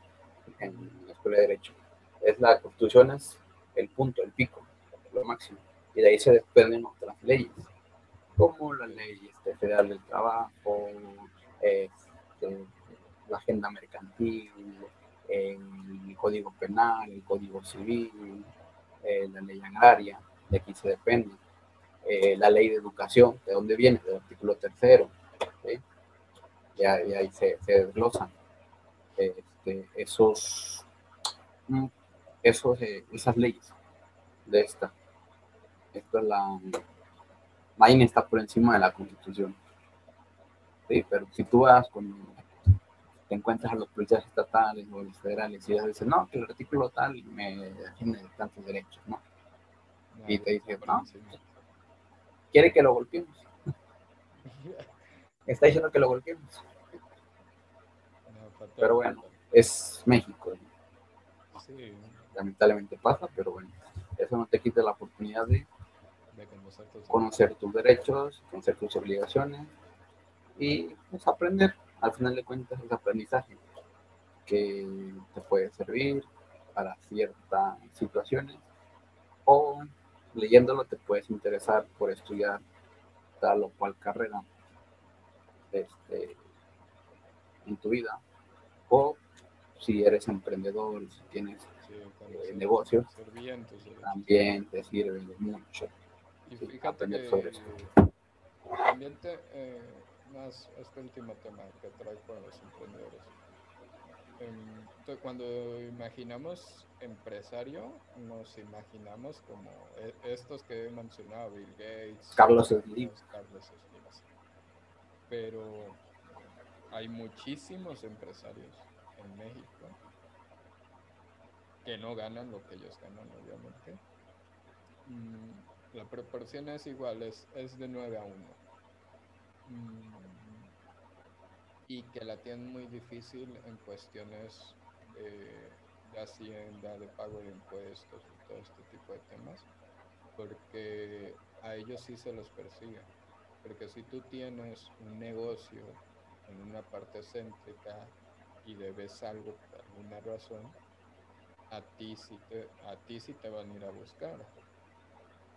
en la Escuela de Derecho. Es la constitución, es el punto, el pico, lo máximo. Y de ahí se desprenden otras leyes, como la ley este, federal del trabajo, eh, la agenda mercantil, el código penal, el código civil, eh, la ley agraria, de aquí se depende, eh, la ley de educación, de dónde viene, del artículo tercero, y, ahí se, desglosan este, esos, mm, esos esas leyes de esta. Esta es la, la está por encima de la constitución. Sí, pero si tú vas con te encuentras a los policías estatales o los federales y ellos dicen, no, que el artículo tal me tiene tantos derechos, ¿no? y te dice, no, quiere que lo golpeemos. Está diciendo que lo golpeemos. pero bueno, es México. Lamentablemente pasa, pero bueno, eso no te quita la oportunidad de conocer tus derechos, conocer tus obligaciones y pues, aprender. Al final de cuentas es aprendizaje que te puede servir para ciertas situaciones o leyéndolo te puedes interesar por estudiar tal o cual carrera este, en tu vida o si eres emprendedor, si tienes eh, negocios, también te sirve mucho. Y fíjate que sobre también te, eh, más este último tema que trae con los emprendedores. Em, cuando imaginamos empresario, nos imaginamos como e, estos que he mencionado, Bill Gates, Carlos Slim. Carlos Pero hay muchísimos empresarios en México que no ganan lo que ellos ganan, obviamente. Mm, la proporción es igual, es, es de 9 a 1. Mm, y que la tienen muy difícil en cuestiones de, hacienda, de pago de impuestos y todo este tipo de temas, porque a ellos sí se los persigue. Porque si tú tienes un negocio en una parte céntrica y debes algo por alguna razón, a ti sí te, a ti sí te van a ir a buscar.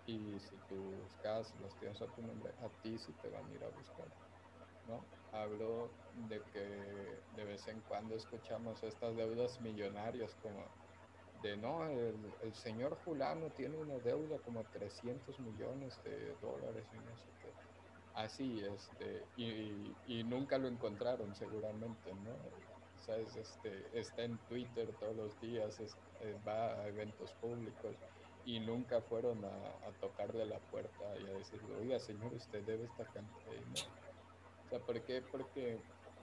Y si tus casas las tienes a tu nombre, a ti sí te van a ir a buscar. ¿no? Hablo de que de vez en cuando escuchamos estas deudas millonarias como de no, el, señor fulano tiene una deuda como 300 millones de dólares y no sé qué. Así, este, y, y, nunca lo encontraron seguramente, ¿no? Este, está en Twitter todos los días, eh, va a eventos públicos y nunca fueron a, a, tocarle la puerta y a decirle, oiga, señor, usted debe esta cantidad de dinero. O sea, ¿por qué? Porque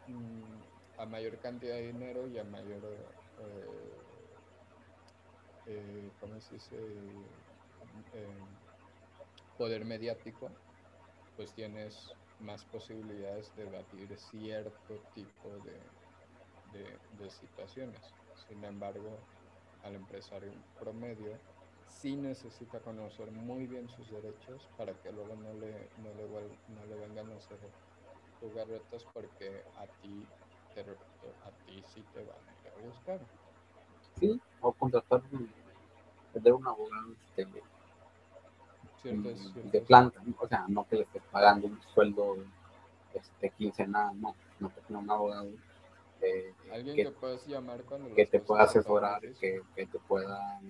mmm, a mayor cantidad de dinero y a mayor, eh. Eh, poder mediático, pues tienes más posibilidades de batir cierto tipo de, de, de situaciones. Sin embargo, al empresario promedio sí necesita conocer muy bien sus derechos para que luego no le, no le, no le vengan a hacer jugarretas porque a ti, te a ti sí te van a ir a buscar. Sí, o contratar de un abogado este, Cierto, cierto. de planta, o sea, no que le estés pagando un sueldo este, quincenal, no, no que sea un abogado. Eh, Alguien que, que, puedas llamar cuando que te pueda asesorar, que, que te pueda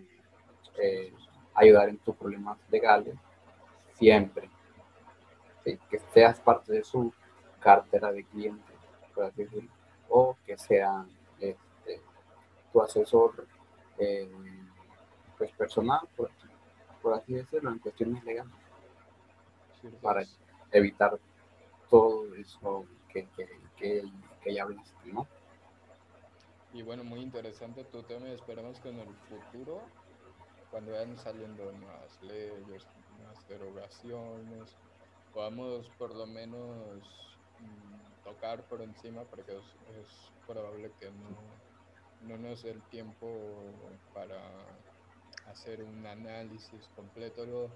eh, ayudar en tus problemas legales, siempre. Sí, que seas parte de su cartera de clientes, por así decirlo, o que sea este, tu asesor eh, pues personal, por, por, así decirlo, en cuestiones legales, para evitar todo eso que, que, que, que ya hablaste, ¿no? Y bueno, muy interesante tu tema y esperemos que en el futuro, cuando vayan saliendo nuevas leyes, nuevas derogaciones, podamos por lo menos mm, tocar por encima, porque es, probable que no, no nos dé el tiempo para hacer un análisis completo.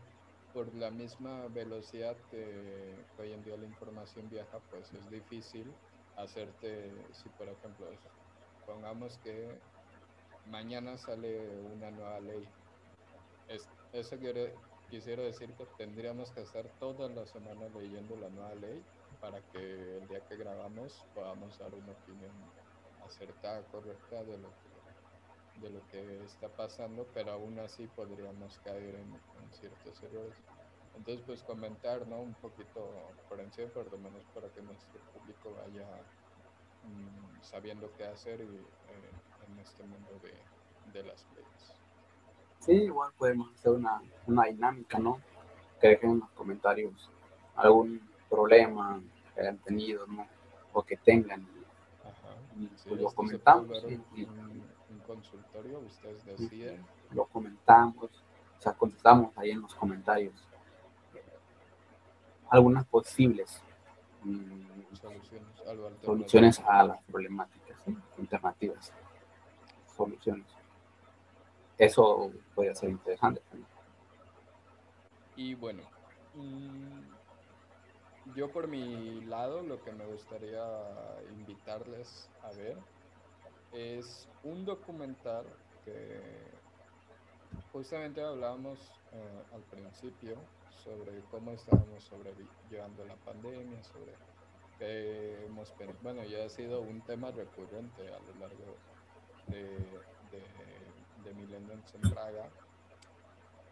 Por la misma velocidad que hoy en día la información viaja, pues es difícil hacerte, si por ejemplo, pongamos que mañana sale una nueva ley. Es, eso quisiera decir que tendríamos que estar toda la semana leyendo la nueva ley para que el día que grabamos podamos dar una opinión acertada, correcta de lo que, de lo que está pasando, pero aún así podríamos caer en, en ciertos errores. Entonces, pues comentar, ¿no? Un poquito por encima, por lo menos para que nuestro público vaya sabiendo qué hacer y, eh, en este mundo de, de las leyes. Sí, igual podemos hacer una, una dinámica, ¿no? Que dejen en los comentarios algún problema que hayan tenido, ¿no? O que tengan. Ajá. Y Sí, pues lo comentamos, sí, un, y un- un consultorio, ustedes deciden. lo comentamos, o sea, contestamos ahí en los comentarios algunas posibles soluciones, alternativo. soluciones a las problemáticas, ¿sí? alternativas, soluciones. Eso puede ser interesante también. Y bueno, mm, yo por mi lado lo que me gustaría invitarles a ver es un documental que justamente hablábamos eh, al principio sobre cómo estábamos sobrellevando la pandemia, sobre hemos, bueno, ya ha sido un tema recurrente a lo largo de, de- de en Praga,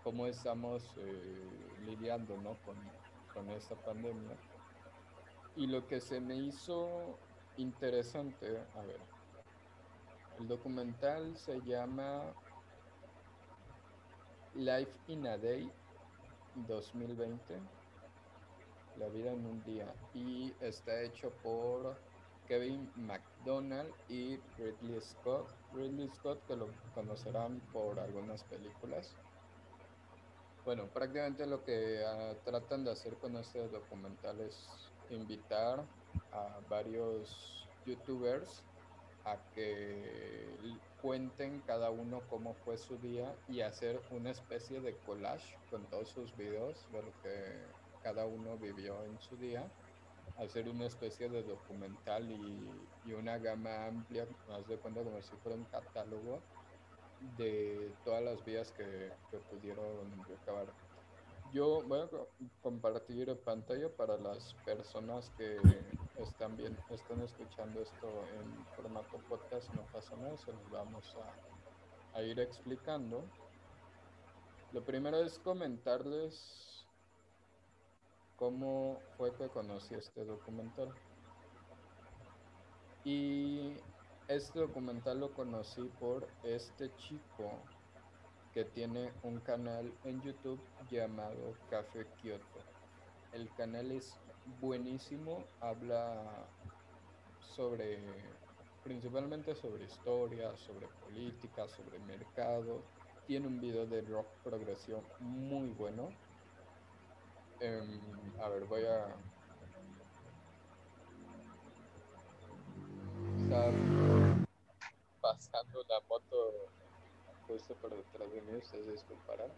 cómo estamos eh, lidiando ¿no? con, con esta pandemia. Y lo que se me hizo interesante, a ver, el documental se llama Life in a Day 2020, La vida en un día, y está hecho por Kevin McDonald y Ridley Scott. Ridley Scott que lo conocerán por algunas películas. Bueno, prácticamente lo que uh, tratan de hacer con este documental es invitar a varios youtubers a que cuenten cada uno cómo fue su día y hacer una especie de collage con todos sus videos de lo que cada uno vivió en su día hacer una especie de documental y, una gama amplia, más de cuenta como si fuera un catálogo de todas las vías que, que pudieron recabar. Yo voy a compartir pantalla para las personas que están están escuchando esto en formato podcast, no pasa nada, se los vamos a, a ir explicando. Lo primero es comentarles cómo fue que conocí este documental. Y este documental lo conocí por este chico que tiene un canal en YouTube llamado Café Kyoto. El canal es buenísimo, habla sobre principalmente sobre historia, sobre política, sobre mercado. Tiene un video de rock progresión muy bueno. Um, a ver, voy a. Está pasando la moto justo por detrás de mí, ustedes disculparán.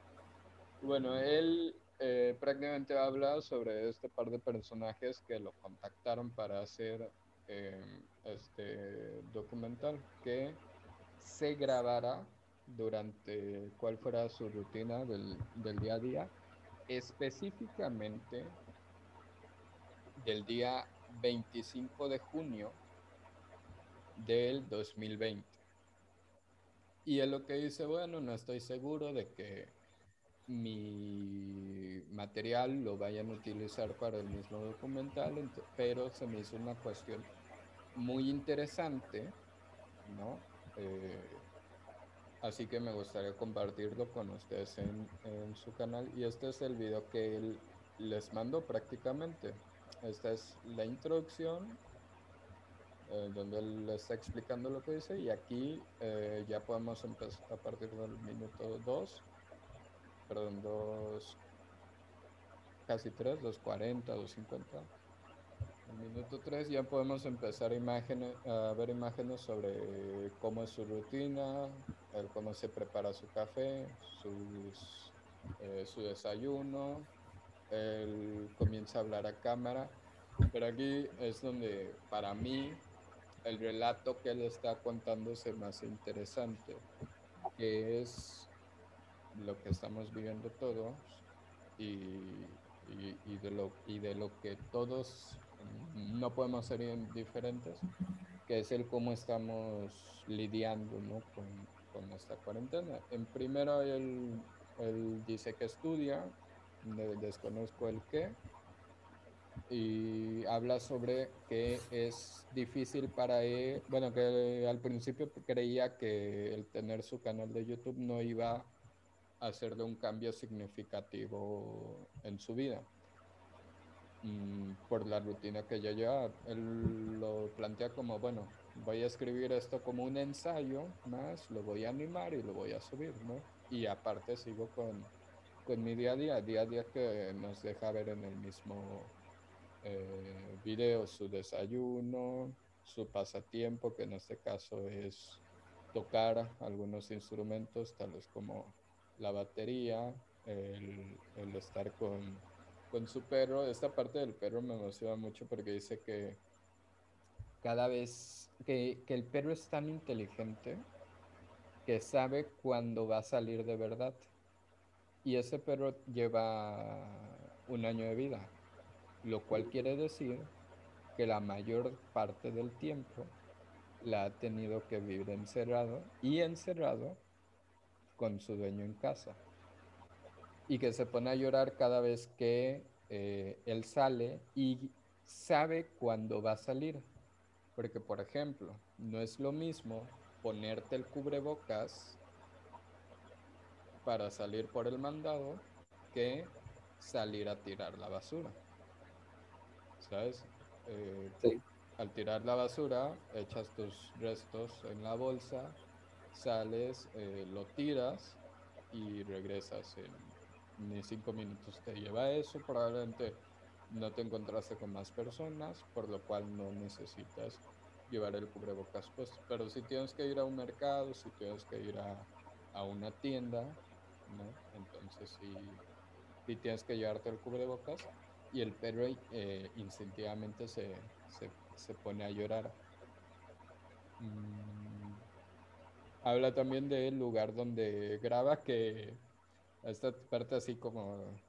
Bueno, él eh, prácticamente habla sobre este par de personajes que lo contactaron para hacer eh, este documental que se grabara durante cuál fuera su rutina del, del día a día específicamente del día 25 de junio del 2020. Y es lo que dice, bueno, no estoy seguro de que mi material lo vayan a utilizar para el mismo documental, pero se me hizo una cuestión muy interesante, ¿no? Eh, Así que me gustaría compartirlo con ustedes en, en, su canal. Y este es el video que él les mandó prácticamente. Esta es la introducción, eh, donde él les está explicando lo que dice. Y aquí eh, ya podemos empezar a partir del minuto 2, perdón, 2, casi 3, 2.40, 2.50 minuto 3 ya podemos empezar imágenes, a ver imágenes sobre cómo es su rutina, cómo se prepara su café, sus, eh, su desayuno, él comienza a hablar a cámara, pero aquí es donde para mí el relato que él está contando es más interesante, que es lo que estamos viviendo todos y, y, de, lo, y de lo que todos no podemos ser indiferentes, que es el cómo estamos lidiando ¿no? con, con, esta cuarentena. En primero, él, él dice que estudia, desconozco el qué, y habla sobre que es difícil para él, bueno, que al principio creía que el tener su canal de YouTube no iba hacerle un cambio significativo en su vida Mm, por la rutina que ya lleva. Él lo plantea como, bueno, voy a escribir esto como un ensayo más, lo voy a animar y lo voy a subir, ¿no? Y aparte sigo con, con mi día a día, día a día que nos deja ver en el mismo eh, video su desayuno, su pasatiempo, que en este caso es tocar algunos instrumentos, tales como la batería, el, estar con con su perro. Esta parte del perro me emociona mucho porque dice que cada vez que, que el perro es tan inteligente que sabe cuándo va a salir de verdad. Y ese perro lleva un año de vida, lo cual quiere decir que la mayor parte del tiempo la ha tenido que vivir encerrado y encerrado con su dueño en casa. Y que se pone a llorar cada vez que eh, él sale y sabe cuándo va a salir. Porque, por ejemplo, no es lo mismo ponerte el cubrebocas para salir por el mandado que salir a tirar la basura. ¿Sabes? Eh, Sí, al tirar la basura, echas tus restos en la bolsa, sales, eh, lo tiras y regresas en ni cinco minutos te lleva eso. Probablemente no te encontraste con más personas, por lo cual no necesitas llevar el cubrebocas puesto. Pero si tienes que ir a un mercado, si tienes que ir a, a una tienda, ¿no? Entonces sí, sí tienes que llevarte el cubrebocas y el perro eh, instintivamente se, se, se pone a llorar. Mm, habla también del lugar donde graba que esta parte así como,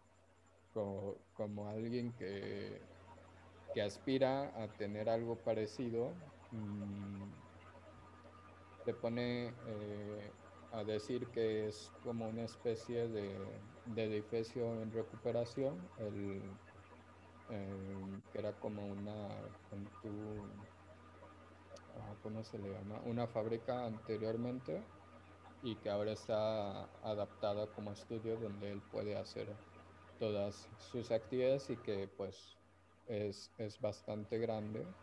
como, alguien que, que aspira a tener algo parecido, mm, te pone eh, a decir que es como una especie de, de edificio en recuperación, el, eh, que era como una, con tu- ¿cómo se le llama? Una fábrica anteriormente y que ahora está adaptada como estudio donde él puede hacer todas sus actividades y que pues es, es bastante grande.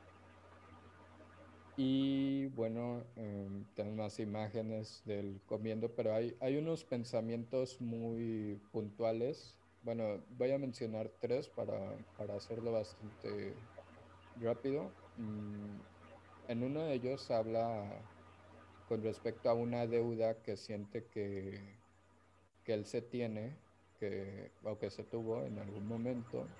Y bueno, em, tenemos más imágenes del comiendo, pero hay, hay unos pensamientos muy puntuales. Bueno, voy a mencionar tres para, para hacerlo bastante rápido. Mm, en uno de ellos habla con respecto a una deuda que siente que, que él se tiene, que, o que se tuvo en algún momento.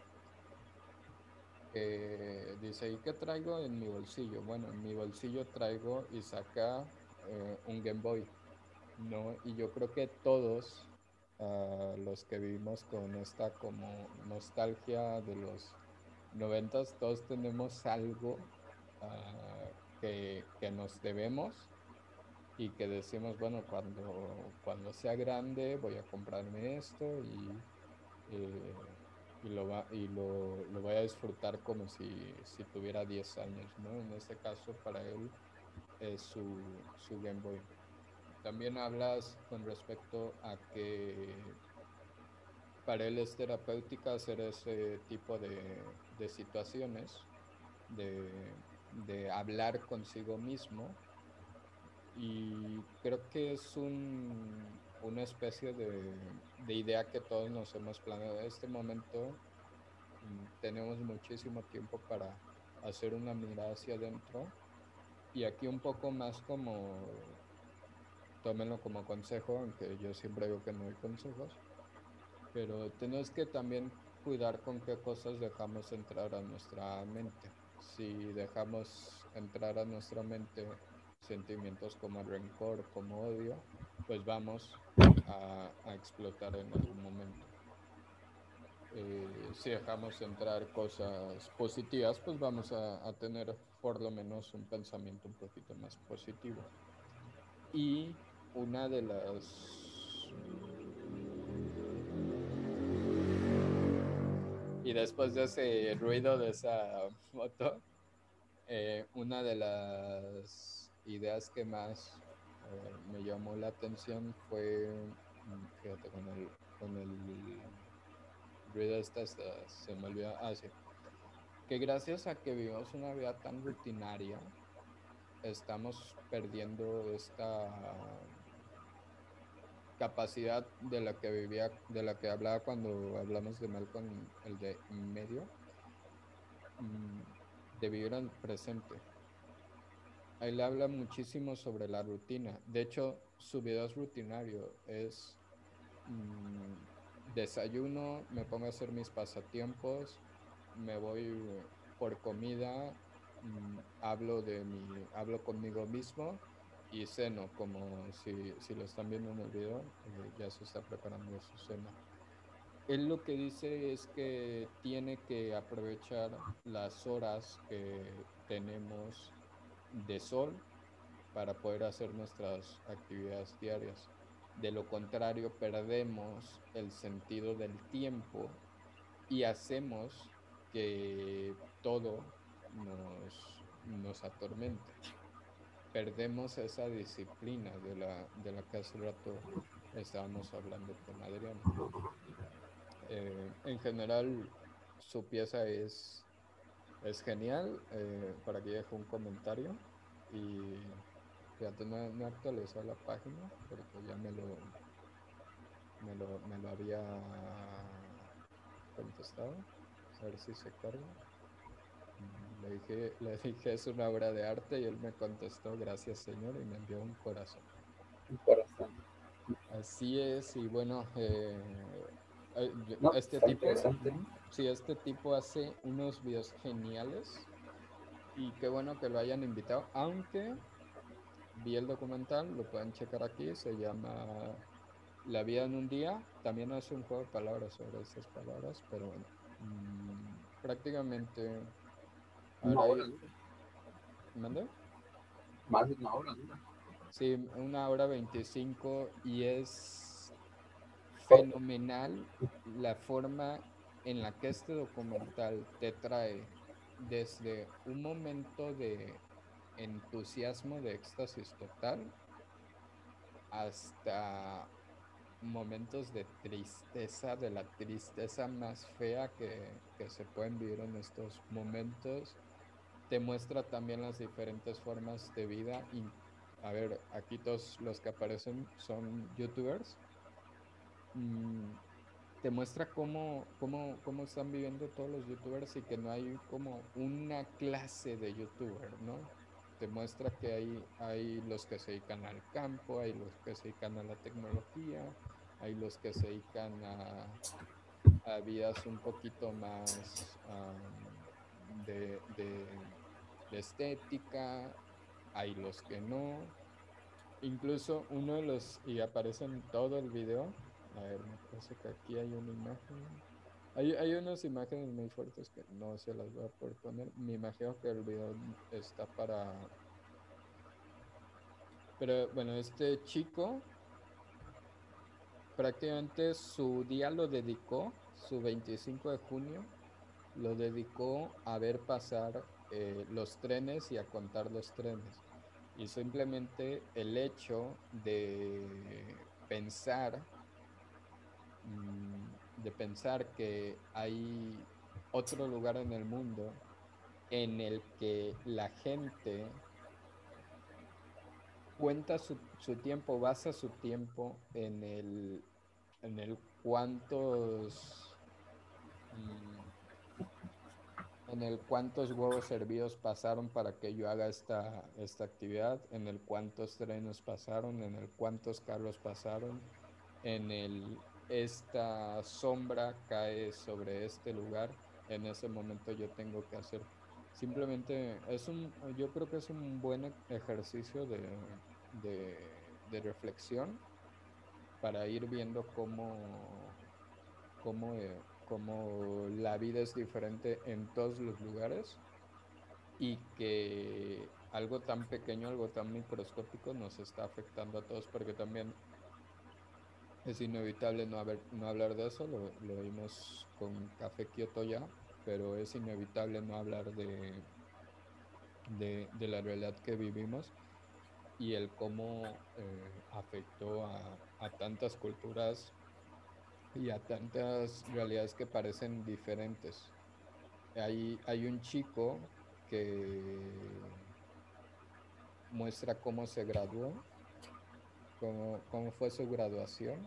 que dice, ¿y qué traigo en mi bolsillo? Bueno, en mi bolsillo traigo y saca eh, un Game Boy, ¿no? Y yo creo que todos ah, los que vivimos con esta como nostalgia de los noventas, todos tenemos algo que, que nos debemos y que decimos, bueno, cuando, cuando sea grande voy a comprarme esto y, eh, y, lo, va, y lo, lo voy a disfrutar como si, si tuviera 10 años, ¿no? En este caso para él es su, su Game Boy. También hablas con respecto a que para él es terapéutica hacer ese tipo de, de situaciones, de, de hablar consigo mismo y creo que es un, una especie de, de idea que todos nos hemos planeado. En este momento mm, tenemos muchísimo tiempo para hacer una mirada hacia adentro y aquí un poco más como, tómenlo como consejo, aunque yo siempre digo que no hay consejos, pero tenemos que también cuidar con qué cosas dejamos entrar a nuestra mente. Si dejamos entrar a nuestra mente sentimientos como rencor, como odio, pues vamos a, explotar en algún momento. Eh, si dejamos entrar cosas positivas, pues vamos a, a, tener por lo menos un pensamiento un poquito más positivo. Y una de las... Y después de ese ruido de esa moto, eh, una de las ideas que más eh, me llamó la atención fue, mm, fíjate, con el, con el ruido esta, esta, se me olvidó, ah, sí, que gracias a que vivimos una vida tan rutinaria, estamos perdiendo esta capacidad de la que vivía, de la que hablaba cuando hablamos de Malcolm, el de medio, mm, de vivir al presente. Le habla muchísimo sobre la rutina. De hecho, su video es rutinario. Es mmm, desayuno, me pongo a hacer mis pasatiempos, me voy por comida, mmm, hablo de mi, hablo conmigo mismo y ceno, como si, si lo están viendo en el video, eh, ya se está preparando su cena. Él lo que dice es que tiene que aprovechar las horas que tenemos de sol para poder hacer nuestras actividades diarias. De lo contrario, perdemos el sentido del tiempo y hacemos que todo nos, nos atormente. Perdemos esa disciplina de la, de la que hace rato estábamos hablando con Adrián. Eh, en general, su pieza es, es genial. Eh, por aquí dejo un comentario y fíjate, no, no actualizó la página porque ya me lo, me lo, me lo había contestado. A ver si se carga. Le dije, le dije es una obra de arte y él me contestó gracias señor y me envió un corazón. Un corazón. Así es, y bueno, eh, este tipo, sí, este tipo hace unos videos geniales y qué bueno que lo hayan invitado, aunque vi el documental, lo pueden checar aquí, se llama La vida en un día, también hace un juego de palabras sobre esas palabras, pero bueno, mm, prácticamente... Una hora ¿Mande? Más de una hora Sí, una hora veinticinco y es fenomenal la forma en la que este documental te trae desde un momento de entusiasmo, de éxtasis total, hasta momentos de tristeza, de la tristeza más fea que, que se pueden vivir en estos momentos. Te muestra también las diferentes formas de vida, a ver, aquí todos los que aparecen son youtubers. Mm, te muestra cómo, cómo, cómo están viviendo todos los youtubers y que no hay como una clase de youtuber, ¿no? Te muestra que hay, hay los que se dedican al campo, hay los que se dedican a la tecnología, hay los que se dedican a, a vidas un poquito más de, de estética, hay los que no. Incluso uno de los, y aparece en todo el video, a ver, me parece que aquí hay una imagen. Hay, hay unas imágenes muy fuertes que no se las voy a poder poner. Me imagino que el video está para... Pero bueno, este chico prácticamente su día lo dedicó, su 25 de junio, lo dedicó a ver pasar eh, los trenes y a contar los trenes. Y simplemente el hecho de pensar, mm, de pensar que hay otro lugar en el mundo en el que la gente cuenta su, su tiempo, basa su tiempo en el, en el cuántos mm, en el cuántos huevos servidos pasaron para que yo haga esta, esta actividad, en el cuántos trenes pasaron, en el cuántos carros pasaron, en el esta sombra cae sobre este lugar, en ese momento yo tengo que hacer. Simplemente es un, yo creo que es un buen ejercicio de, de, de reflexión para ir viendo cómo, cómo eh, como la vida es diferente en todos los lugares y que algo tan pequeño, algo tan microscópico nos está afectando a todos porque también es inevitable no, haber, no hablar de eso, lo, lo vimos con Café Kioto ya, pero es inevitable no hablar de, de, la realidad que vivimos y el cómo eh, afectó a tantas culturas y a tantas realidades que parecen diferentes. Hay, hay un chico que muestra cómo se graduó, cómo, cómo fue su graduación.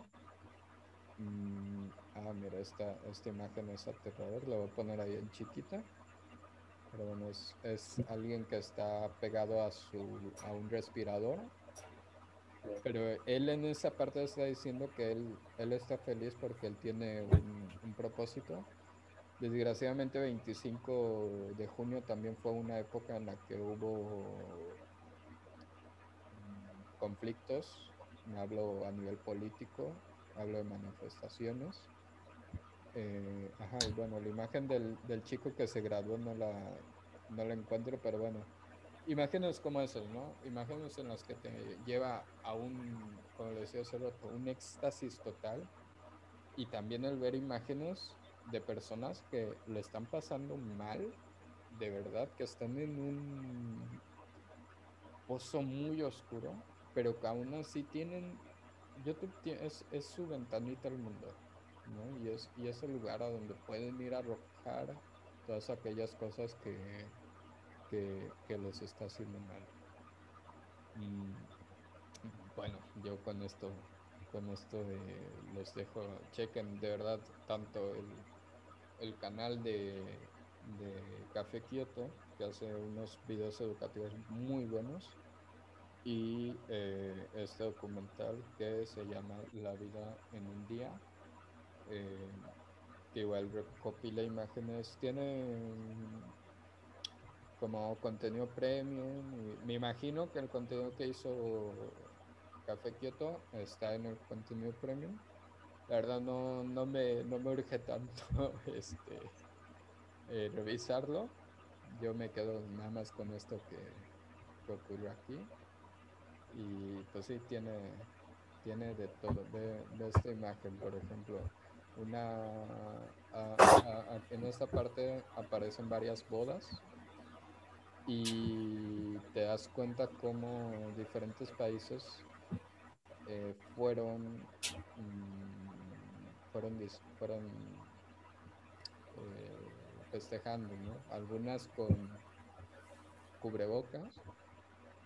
Mm, ah, mira, esta, esta imagen es aterrador, la voy a poner ahí en chiquita. Pero bueno, es, es alguien que está pegado a, su, a un respirador pero él en esa parte está diciendo que él, él está feliz porque él tiene un, propósito. Desgraciadamente 25 de junio también fue una época en la que hubo conflictos, hablo a nivel político, hablo de manifestaciones. Eh, ajá, y bueno, la imagen del, del, chico que se graduó no la, no la encuentro, pero bueno, imágenes como esas, ¿no? Imágenes en las que te lleva a un, como decía hace rato, un éxtasis total. Y también el ver imágenes de personas que le están pasando mal, de verdad, que están en un pozo muy oscuro, pero que aún así tienen, YouTube es, es su ventanita al mundo, ¿no? Y es, y es el lugar a donde pueden ir a arrojar todas aquellas cosas que, que, les está haciendo mal. bueno, yo con esto, con esto los dejo, chequen de verdad tanto el, el canal de, de Café Kioto, que hace unos videos educativos muy buenos, y eh, este documental que se llama La vida en un día, eh, que igual recopila imágenes, tiene como contenido premium. me imagino que el contenido que hizo Café Kyoto está en el contenido premium. La verdad no, no, me, no me urge tanto este, eh, revisarlo. Yo me quedo nada más con esto que, ocurrió aquí. Y pues sí, tiene, tiene de todo. Ve, esta imagen, por ejemplo. Una, en esta parte aparecen varias bodas y te das cuenta cómo diferentes países eh, fueron mm, fueron fueron eh, festejando ¿no? algunas con cubrebocas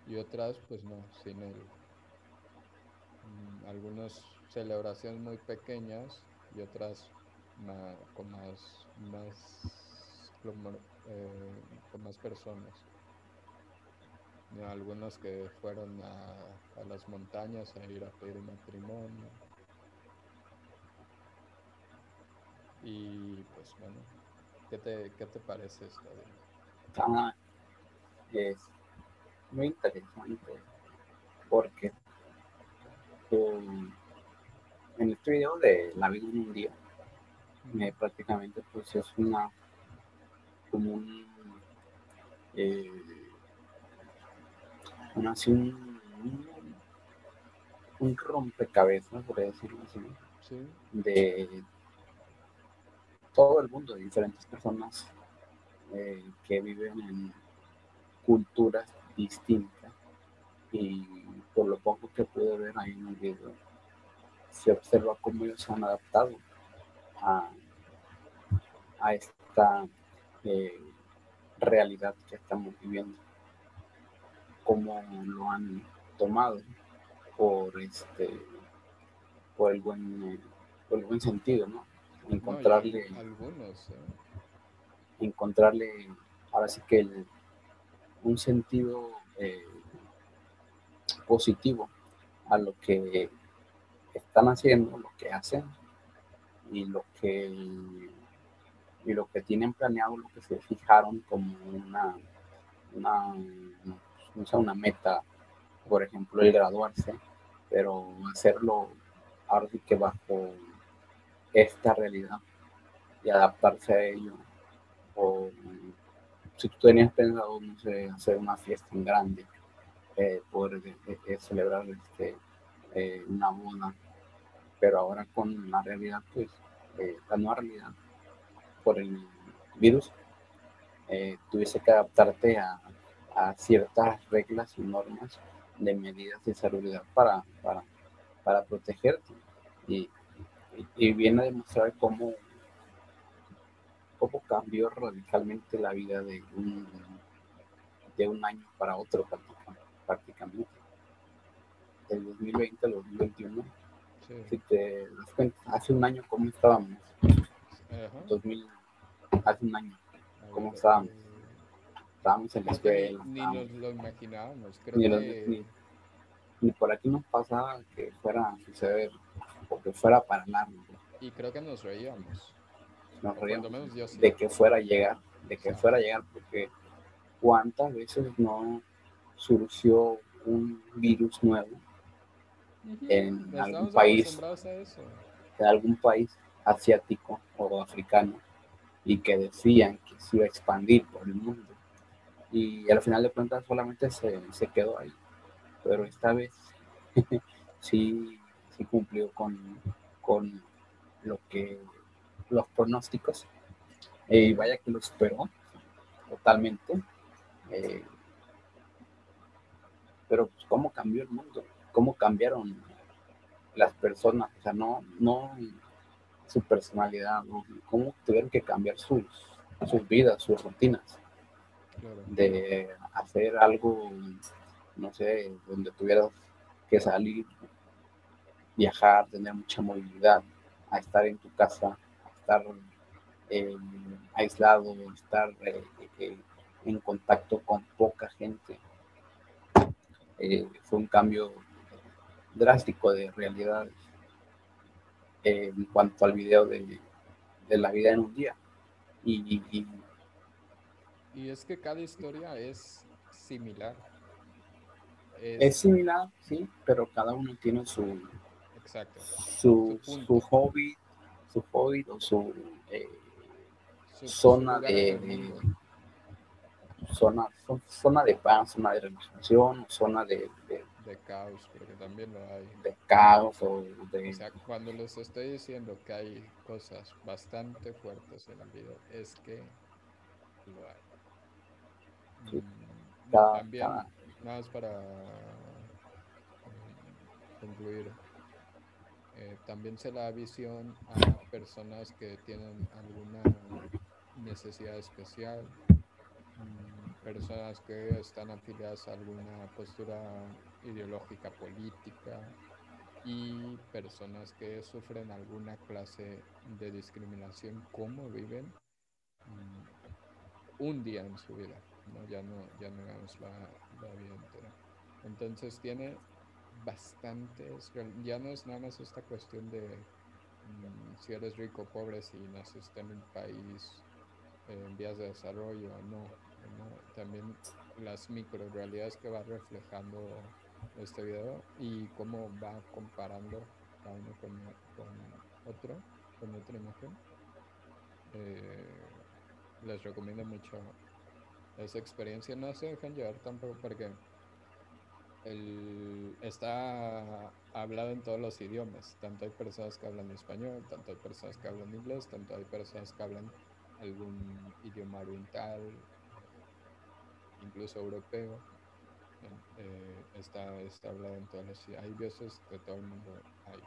y otras pues no sin él mm, algunas celebraciones muy pequeñas y otras con más más eh, personas. Algunos que fueron a, a, las montañas a ir a pedir matrimonio. Y pues bueno, ¿qué te, qué te parece esto? Ah, es muy interesante porque um, en este video de la vida en un día, me prácticamente pues es una como un, eh, un, rompecabezas, por decirlo así, de todo el mundo, de diferentes personas eh, que viven en culturas distintas. Y por lo poco que pude ver ahí en el video, se observa cómo ellos se han adaptado a, a esta eh, realidad que estamos viviendo, cómo lo han tomado por este por el buen por el buen sentido, ¿no? Encontrarle algunos, ¿eh? encontrarle ahora sí que un sentido eh, positivo a lo que están haciendo, lo que hacen y lo que y lo que tienen planeado, lo que se fijaron como una, una, una meta, por ejemplo, el graduarse, pero hacerlo ahora sí que bajo esta realidad y adaptarse a ello. O si tú tenías pensado, no sé, hacer una fiesta en grande, eh, poder eh, eh, celebrar este, una boda, pero ahora con la realidad, pues, la nueva realidad, por el virus, eh, tuviese que adaptarte a, ciertas reglas y normas de medidas de salud para, para, para protegerte. Y, viene a demostrar cómo, cómo cambió radicalmente la vida de un, de un año para otro prácticamente. Del 2020 al 2021. Si te das cuenta, hace un año cómo estábamos. 2000, hace un año. ¿Cómo estábamos? Estábamos en la escuela. Ni, nos lo imaginábamos. Creo ni, que... ni, por aquí nos pasaba que fuera a suceder o que fuera para largo. Y creo que nos reíamos. Nos reíamos de que fuera a llegar, de que fuera a llegar, porque cuántas veces no surgió un virus nuevo en algún país, en algún país asiático o africano y que decían que se iba a expandir por el mundo y al final de cuentas solamente se, se quedó ahí. Pero esta vez sí, sí cumplió con, con lo que los pronósticos. y vaya que lo esperó totalmente. Eh, pero pues, cómo cambió el mundo, cómo cambiaron las personas, o sea, no, no su personalidad, cómo tuvieron que cambiar sus, sus vidas, sus rutinas, de hacer algo, no sé, donde tuvieras que salir, viajar, tener mucha movilidad, a estar en tu casa, a estar eh, aislado, estar eh, eh, en contacto con poca gente. fue un cambio drástico de en cuanto al video de, la vida en un día. Y, y, es que cada historia es similar. Es, similar, sí, pero cada uno tiene su, exacto. su, su, hobby, su hobby o su, eh, zona de, zona, zona de paz, zona de relajación, zona de, de caos, porque también lo hay. De caos o de... O sea, cuando les estoy diciendo que hay cosas bastante fuertes en el video, es que lo hay. Mm, también, nada más para mm, concluir, eh, también se da visión a personas que tienen alguna necesidad especial, mm, personas que están afiliadas a alguna postura ideológica política y personas que sufren alguna clase de discriminación, cómo viven mm, un día en su vida, ¿no? Ya no, ya no vemos la, vida entera. Entonces tiene bastantes, ya no es nada más esta cuestión de mm, si eres rico o pobre, si naciste en un país en vías de desarrollo o no, también las micro realidades que va reflejando este video y cómo va comparando cada uno con, otro, con otra imagen. Eh, les recomiendo mucho esa experiencia. No se dejan llevar tampoco porque el, está hablado en todos los idiomas. Tanto hay personas que hablan español, tanto hay personas que hablan inglés, tanto hay personas que hablan algún idioma oriental, incluso europeo. Eh, está, está hablado en todas las... Hay dioses de todo el mundo hay.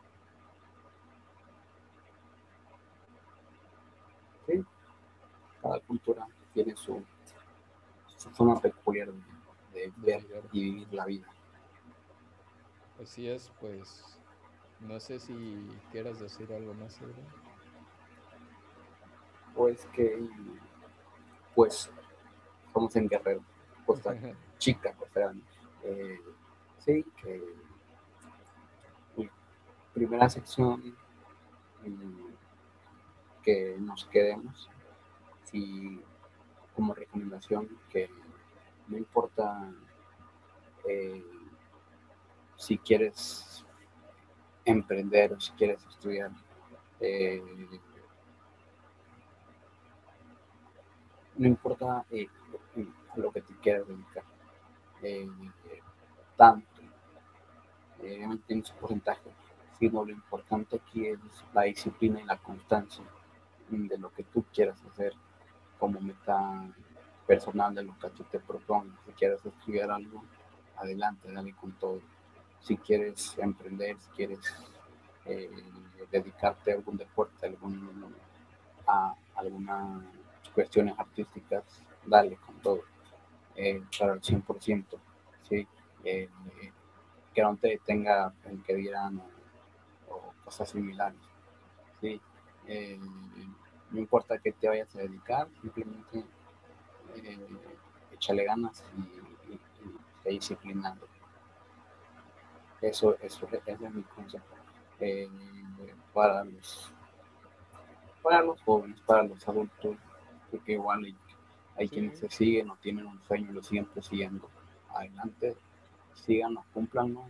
Sí, cada cultura tiene su, su forma peculiar de, ver y vivir la vida. Así es, pues no sé si quieras decir algo más, sobre Pues que, pues, somos en Guerrero Costa Chica, Costa Grande. Eh, sí, que primera sección mm, que nos quedemos y como recomendación que no importa eh, si quieres emprender o si quieres estudiar eh, no importa lo que te quieras dedicar. Eh, tanto, eh, tiene su porcentaje, sino lo importante aquí es la disciplina y la constancia de lo que tú quieras hacer como meta personal de lo que tú te propongas. Si quieres estudiar algo, adelante, dale con todo. Si quieres emprender, si quieres eh, dedicarte a algún deporte, algún, a algunas cuestiones artísticas, dale con todo eh, para el 100%, ¿sí? Eh, que no te detenga en que dirán o, cosas similares. ¿sí? Eh, no importa que te vayas a dedicar, simplemente échale ganas y, y, disciplinando. Eso, eso, es mi consejo para, los, para los jóvenes, para los adultos, porque igual hay quienes se siguen o tienen un sueño y lo siguen persiguiendo. Adelante, síganlo, cúmplanlo,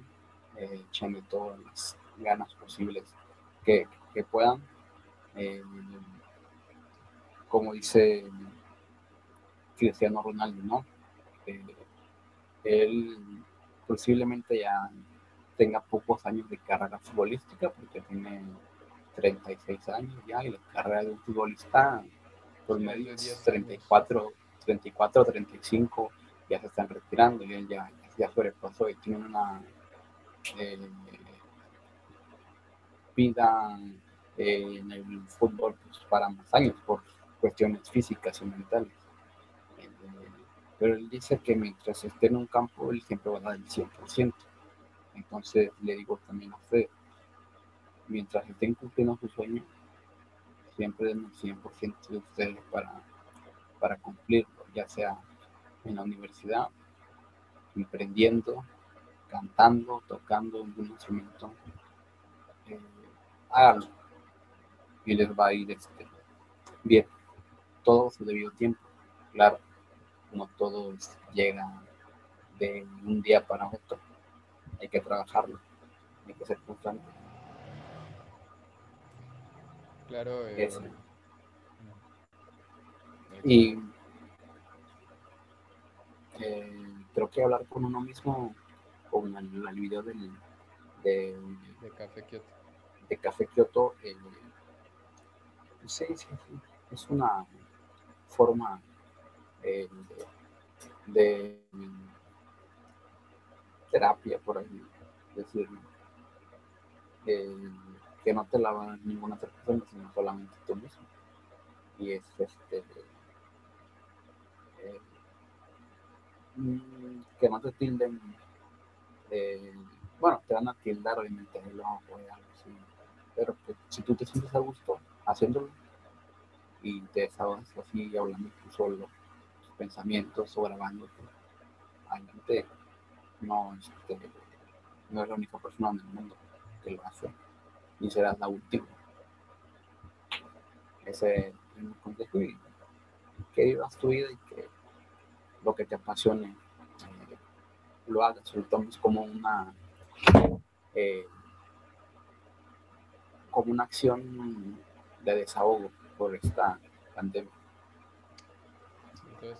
eh, echenle todas las ganas posibles que, puedan. Eh, como dice Cristiano Ronaldo, ¿no? eh, él posiblemente ya tenga pocos años de carrera futbolística porque tiene 36 años ya y la carrera de un futbolista por medio es 34, 34, 35 ya se están retirando y él ya, ya sobrepasó y tiene una eh, vida eh, en el fútbol pues, para más años por cuestiones físicas y mentales. Eh, pero él dice que mientras esté en un campo, él siempre va a dar el 100%. Entonces le digo también a usted, mientras estén cumpliendo su sueño, siempre den el 100% de ustedes para, para cumplirlo, ya sea en la universidad, emprendiendo, cantando, tocando algún instrumento. Eh, háganlo y les va a ir este, bien. Todo su debido tiempo, claro, no todo llega de un día para otro. Hay que trabajarlo, hay que ser constante. Claro. Eh, y eh, creo que hablar con uno mismo, con el, el video del, de, de Café Kyoto, de Café Kyoto eh, sí, sí, sí, es una forma eh, de, de, terapia, por ahí decirlo. Que no te la va ninguna otra persona, sino solamente tú mismo. Y es este. Eh, mm, que no te tilden. Eh, bueno, te van a tildar, obviamente, el loco algo así. Pero pues, si tú te sientes a gusto haciéndolo y te desahogas así, hablando tú solo, tus pensamientos o grabándote, adelante, no, este, no es la única persona en el mundo que lo hace y serás última. Ese es el consejo y que vivas tu vida y que lo que te apasione eh, lo hagas, lo tomes como una eh, como una acción de desahogo por esta pandemia. Entonces,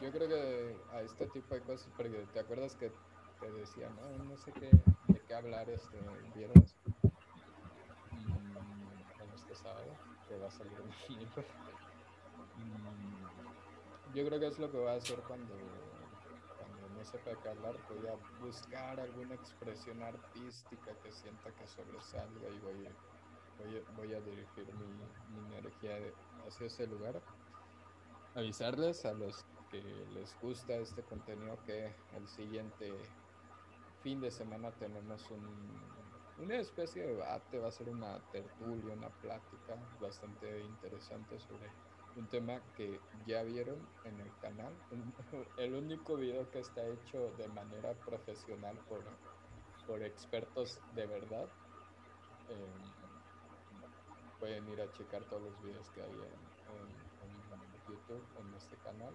yo creo que a este tipo de cosas, porque te acuerdas que te decía, no, no sé qué, qué hablar este viernes, mm, este sábado, que va a salir un libro. Mm, yo creo que es lo que voy a hacer cuando, cuando no sepa qué hablar, voy a buscar alguna expresión artística que sienta que sobresalga y voy, voy, voy a dirigir mi, mi energía hacia ese lugar. Avisarles a los que les gusta este contenido que el siguiente fin de semana tenemos un, una especie de debate, va a ser una tertulia, una plática bastante interesante sobre un tema que ya vieron en el canal. El único video que está hecho de manera profesional por, por expertos de verdad. Em, pueden ir a checar todos los videos que hay en, en YouTube, en este canal,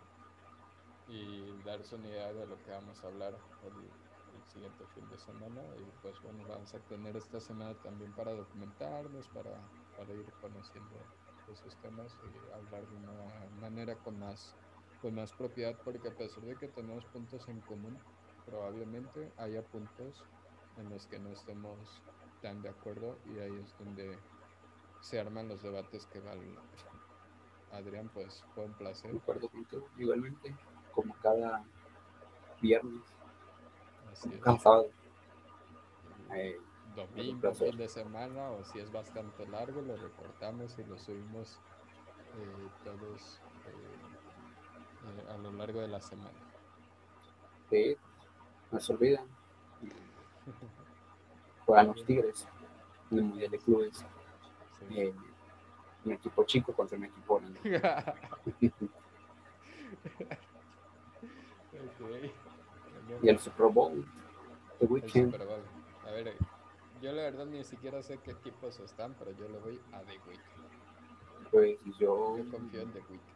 y darse una idea de lo que vamos a hablar el, siguiente fin de semana y pues bueno, vamos a tener esta semana también para documentarnos, para, para ir conociendo esos temas y hablar de una manera con más, con más propiedad, porque a pesar de que tenemos puntos en común, probablemente haya puntos en los que no estemos tan de acuerdo y ahí es donde se arman los debates que valen Adrián, pues fue un placer. Igualmente, como cada viernes cansado. Eh, Domingo, fin de semana, o si es bastante largo, lo recortamos y lo subimos eh, todos eh, a lo largo de la semana. Sí, no se olviden. Juegan los Tigres en el Mundial de Clubes. un equipo chico contra un equipo grande. okay. Y el Super Bowl. The Weeknd. A ver, yo la verdad ni siquiera sé qué equipos están, pero yo le voy a The Weeknd. Pues yo. Yo confío en The Weeknd.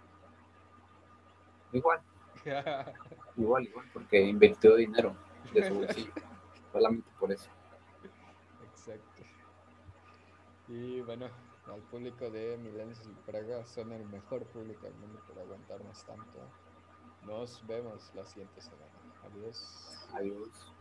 Igual. igual, igual, porque invirtió dinero de su bolsillo. solamente por eso. Exacto. Y bueno, al público de Milenio y Praga son el mejor público del mundo por aguantarnos tanto. Nos vemos la siguiente semana. Adiós. Adiós.